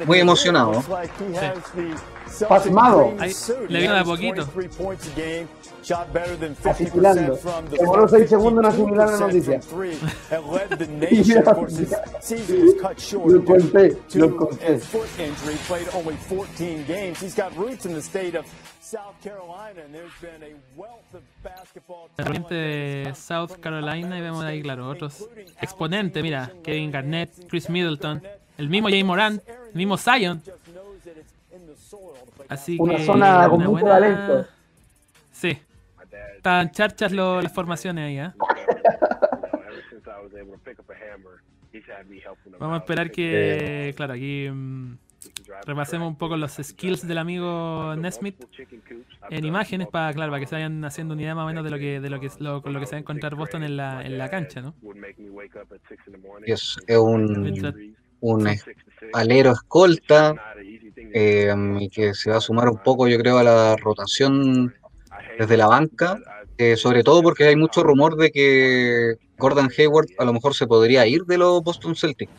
Muy emocionado. Sí. Pasmado. Ahí, le vino de poquito. Asimilando. Demoró 6 segundos en asimilar la noticia. lo conté, lo conté. A foot injury. Played only 14 games. He's got roots in the state of South Carolina, and there's been a wealth of basketball El talent oriente de South Carolina y vemos ahí, claro, otros exponentes, mira, Kevin Garnett, Chris Middleton, el mismo Jay Morant, el mismo Zion. Así Una que zona con una mucho buena- talento. Sí. Están charchas lo- las formaciones ahí, ¿eh? Vamos a esperar que, claro, aquí mm, repasemos un poco los skills del amigo Nesmith en imágenes para, claro, para que se vayan haciendo una idea más o menos de lo que, de lo que, lo, con lo que se va a encontrar Boston en la, en la cancha, ¿no? Es, es un, un alero escolta eh, y que se va a sumar un poco, yo creo, a la rotación desde la banca, eh, sobre todo porque hay mucho rumor de que Gordon Hayward a lo mejor se podría ir de los Boston Celtics.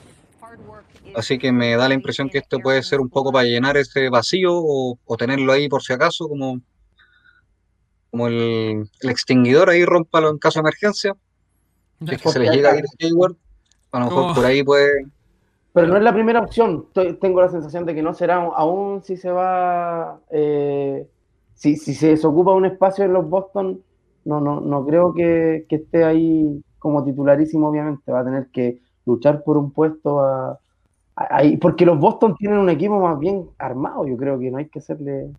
Así que me da la impresión que esto puede ser un poco para llenar ese vacío o, o tenerlo ahí por si acaso, como, como el, el extinguidor ahí, rómpalo en caso de emergencia. Si es que se les llega a ir Hayward, a lo mejor por ahí puede. Pero no es la primera opción. Tengo la sensación de que no será, aún si se va, eh, si, si se desocupa un espacio en los Boston, no, no, no creo que, que esté ahí como titularísimo, obviamente. Va a tener que luchar por un puesto a, porque los Boston tienen un equipo más bien armado. Yo creo que no hay que hacerle.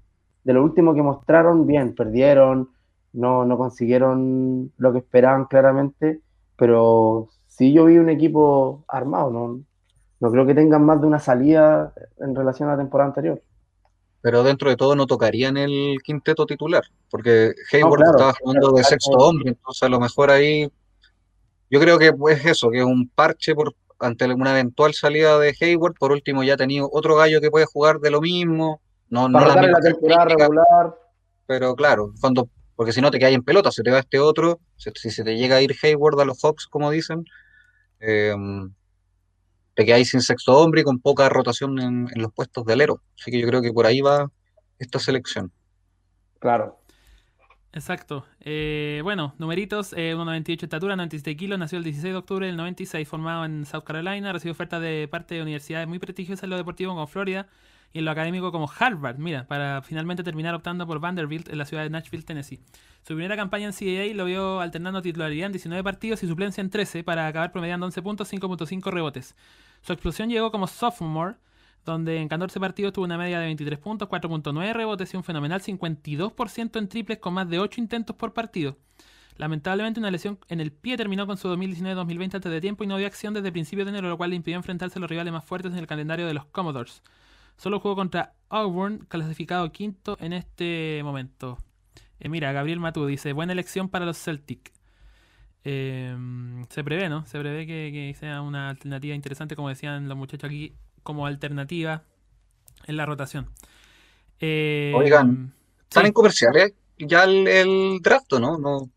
De lo último que mostraron, bien, perdieron, no, no consiguieron lo que esperaban claramente, pero sí yo vi un equipo armado, no, no creo que tengan más de una salida en relación a la temporada anterior. Pero dentro de todo no tocarían el quinteto titular, porque Hayward claro, estaba jugando de sexto hombre, entonces a lo mejor ahí. Yo creo que es eso, que es un parche por ante una eventual salida de Hayward. Por último, ya ha tenido otro gallo que puede jugar de lo mismo. No, no Para las rotar en la temporada regular, pero claro, cuando, porque si no te caes en pelota, se te va este otro, si, si se te llega a ir Hayward a los Hawks, como dicen, eh, te quedáis sin sexto hombre y con poca rotación en, en los puestos de alero. Así que yo creo que por ahí va esta selección. claro. Exacto. Eh, bueno, numeritos, eh, 1,98 de estatura, 97 kilos, nació el 16 de octubre del 96, formado en South Carolina, recibió ofertas de parte de universidades muy prestigiosas en lo deportivo como Florida y en lo académico como Harvard, mira, para finalmente terminar optando por Vanderbilt en la ciudad de Nashville, Tennessee. Su primera campaña en CAA lo vio alternando titularidad en 19 partidos y suplencia en 13 para acabar promediando 11 puntos, 5.5 rebotes. Su explosión llegó como sophomore, donde en 14 partidos tuvo una media de 23 puntos, 4.9 rebotes y un fenomenal 52% en triples con más de 8 intentos por partido. Lamentablemente una lesión en el pie terminó con su 2019-2020 antes de tiempo y no dio acción desde principios de enero, lo cual le impidió enfrentarse a los rivales más fuertes en el calendario de los Commodores. Solo jugó contra Auburn, clasificado quinto en este momento. Eh, mira, Gabriel Matú dice, buena elección para los Celtic. Eh, se prevé, ¿no? Se prevé que, que sea una alternativa interesante, como decían los muchachos aquí, como alternativa en la rotación. Eh, Oigan, ¿están sí. en comerciales? Ya el, el draft, ¿o ¿no? no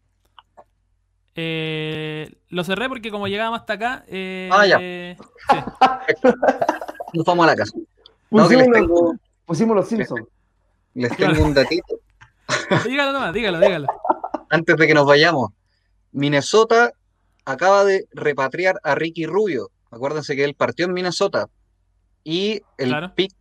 Eh, lo cerré porque como llegábamos hasta acá. eh, Ah, ya. eh, sí. nos vamos a la casa. No, que les Pusimos, tengo, pusimos los Simpsons. les tengo un datito. dígalo nomás, dígalo, dígalo. antes de que nos vayamos, Minnesota acaba de repatriar a Ricky Rubio. Acuérdense que él partió en Minnesota. Y el Claro. pick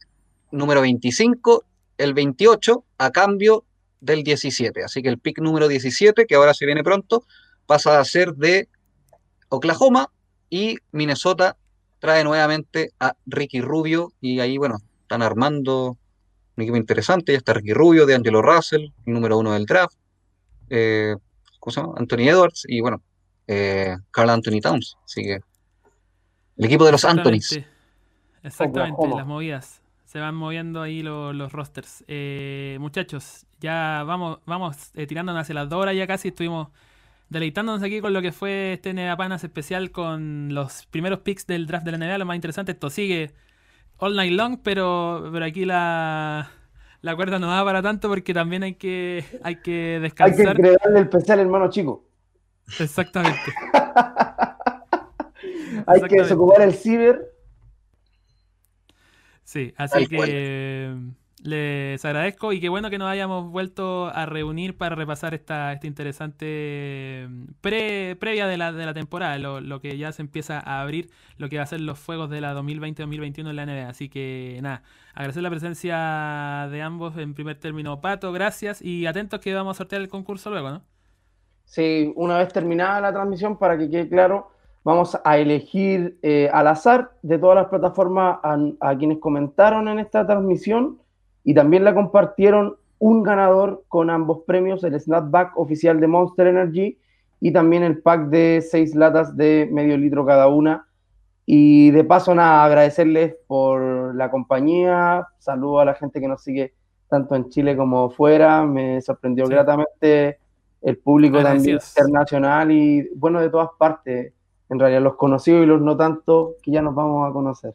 número 25, el 28, a cambio del 17. Así que el pick número 17, que ahora se viene pronto, pasa a ser de Oklahoma y Minnesota trae nuevamente a Ricky Rubio y ahí, bueno, están armando un equipo interesante. Ya está Ricky Rubio, de Angelo Russell, el número uno del draft. Eh, ¿cómo se llama? Anthony Edwards y bueno, eh, Carl Anthony Towns. Así que el equipo de los Anthonys. Exactamente. Oklahoma. las movidas. Se van moviendo ahí lo- los rosters. Eh, muchachos, ya vamos, vamos eh, tirándonos hacia las dos horas ya casi. Estuvimos deleitándonos aquí con lo que fue este Nevapanas especial con los primeros picks del draft de la NBA. Lo más interesante, esto sigue all night long, pero, pero aquí la, la cuerda no da para tanto porque también hay que, hay que Hay que descansar. crearle el hermano chico. Exactamente. Hay que desocupar el ciber. Sí, así Tal que cual. eh, les agradezco y qué bueno que nos hayamos vuelto a reunir para repasar esta, esta interesante eh, pre, previa de la, de la temporada, lo, lo que ya se empieza a abrir, lo que va a ser los fuegos de la 2020-2021 en la NBA. Así que nada, agradecer la presencia de ambos en primer término. Pato, gracias y atentos que vamos a sortear el concurso luego, ¿no? Sí, una vez terminada la transmisión, para que quede claro, vamos a elegir eh, al azar de todas las plataformas a, a quienes comentaron en esta transmisión y también la compartieron un ganador con ambos premios, el snapback oficial de Monster Energy y también el pack de seis latas de medio litro cada una. Y de paso, nada, agradecerles por la compañía. Saludo a la gente que nos sigue tanto en Chile como fuera. Me sorprendió Sí. gratamente el público también Agradecidos. internacional y bueno, de todas partes. En realidad, los conocidos y los no tanto, que ya nos vamos a conocer.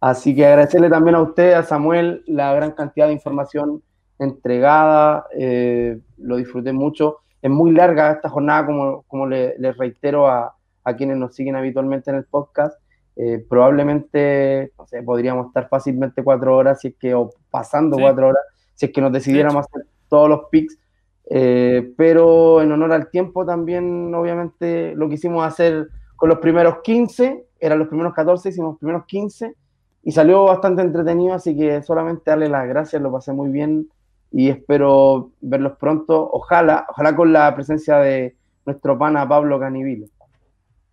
Así que agradecerle también a usted, a Samuel, la gran cantidad de información entregada. eh, lo disfruté mucho. Es muy larga esta jornada, como, como le, les reitero a, a quienes nos siguen habitualmente en el podcast. Eh, probablemente, no sé, podríamos estar fácilmente cuatro horas, si es que, o pasando Sí. cuatro horas, si es que nos decidiéramos hacer todos los picks. Eh, pero en honor al tiempo también, obviamente, lo quisimos hacer con los primeros 15, eran los primeros 14, hicimos los primeros 15 y salió bastante entretenido, así que solamente darle las gracias, lo pasé muy bien y espero verlos pronto, ojalá, ojalá con la presencia de nuestro pana Pablo Canivilo.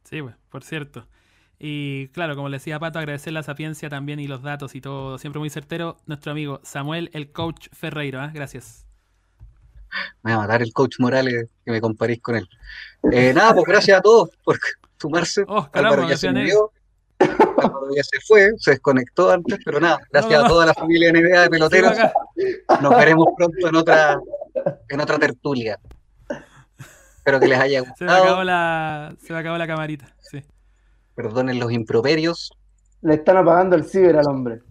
Sí, pues, por cierto. Y claro, como le decía Pato, agradecer la sapiencia también y los datos y todo, siempre muy certero, nuestro amigo Samuel, el coach Ferreiro. ¿ah? Gracias. Me va a matar el coach Morales que me comparéis con él. Eh, nada, pues gracias a todos por sumarse. Oh, caramba, Álvaro ya se murió. Álvaro ya se fue, se desconectó antes, pero nada, gracias No, no. a toda la familia NBA de peloteros. Nos veremos pronto en otra, en otra tertulia. Espero que les haya Se me acabó gustado. la, se me acabó la camarita. Sí. Perdonen los improperios. Le están apagando el ciber al hombre.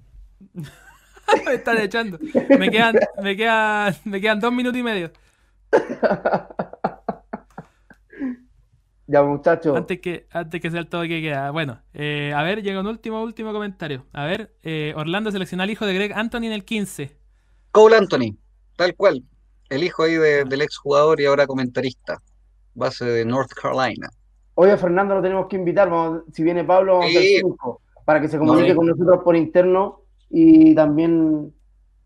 me están echando. Me quedan, me quedan, me quedan dos minutos y medio. Ya, muchachos. Antes que, antes que sea el todo que queda. Bueno, eh, a ver, llega un último, último comentario. A ver, eh, Orlando seleccionó al hijo de Greg Anthony en el 15. Cole Anthony, tal cual. El hijo ahí de- del exjugador y ahora comentarista. Base de North Carolina. Hoy a Fernando lo tenemos que invitar. Vamos, si viene Pablo, vamos Sí. cinco, para que se comunique con nosotros por interno y también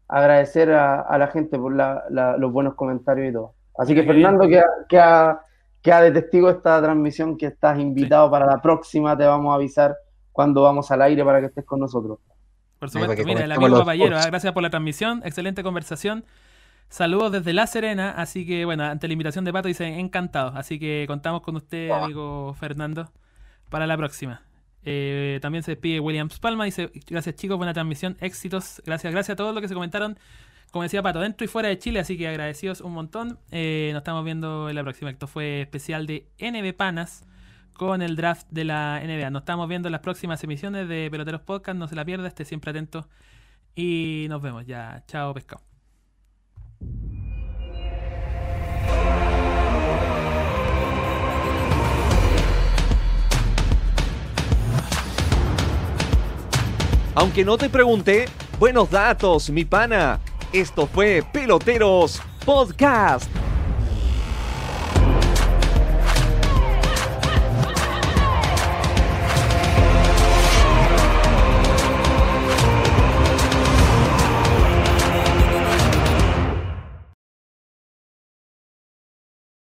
agradecer a, a la gente por la- la- los buenos comentarios y todo. Así que Fernando, que, que, ha- queda de testigo esta transmisión, que estás invitado para la próxima, te vamos a avisar cuando vamos al aire para que estés con nosotros. Por supuesto, que mira, el amigo los sports. ah, gracias por la transmisión, excelente conversación. Saludos desde La Serena, así que bueno, ante la invitación de Pato dice encantado, así que contamos con usted, amigo Fernando, para la próxima. Eh, también se despide Williams Palma, dice gracias chicos, buena transmisión, éxitos, gracias, gracias a todos los que se comentaron, como decía Pato, dentro y fuera de Chile, así que agradecidos un montón. Eh, nos estamos viendo en la próxima. Esto fue especial de NB Panas con el draft de la NBA. Nos estamos viendo en las próximas emisiones de Peloteros Podcast, no se la pierda, esté siempre atento y nos vemos ya. Chao, pescado. Aunque no te pregunté, buenos datos, mi pana. Esto fue Peloteros Podcast.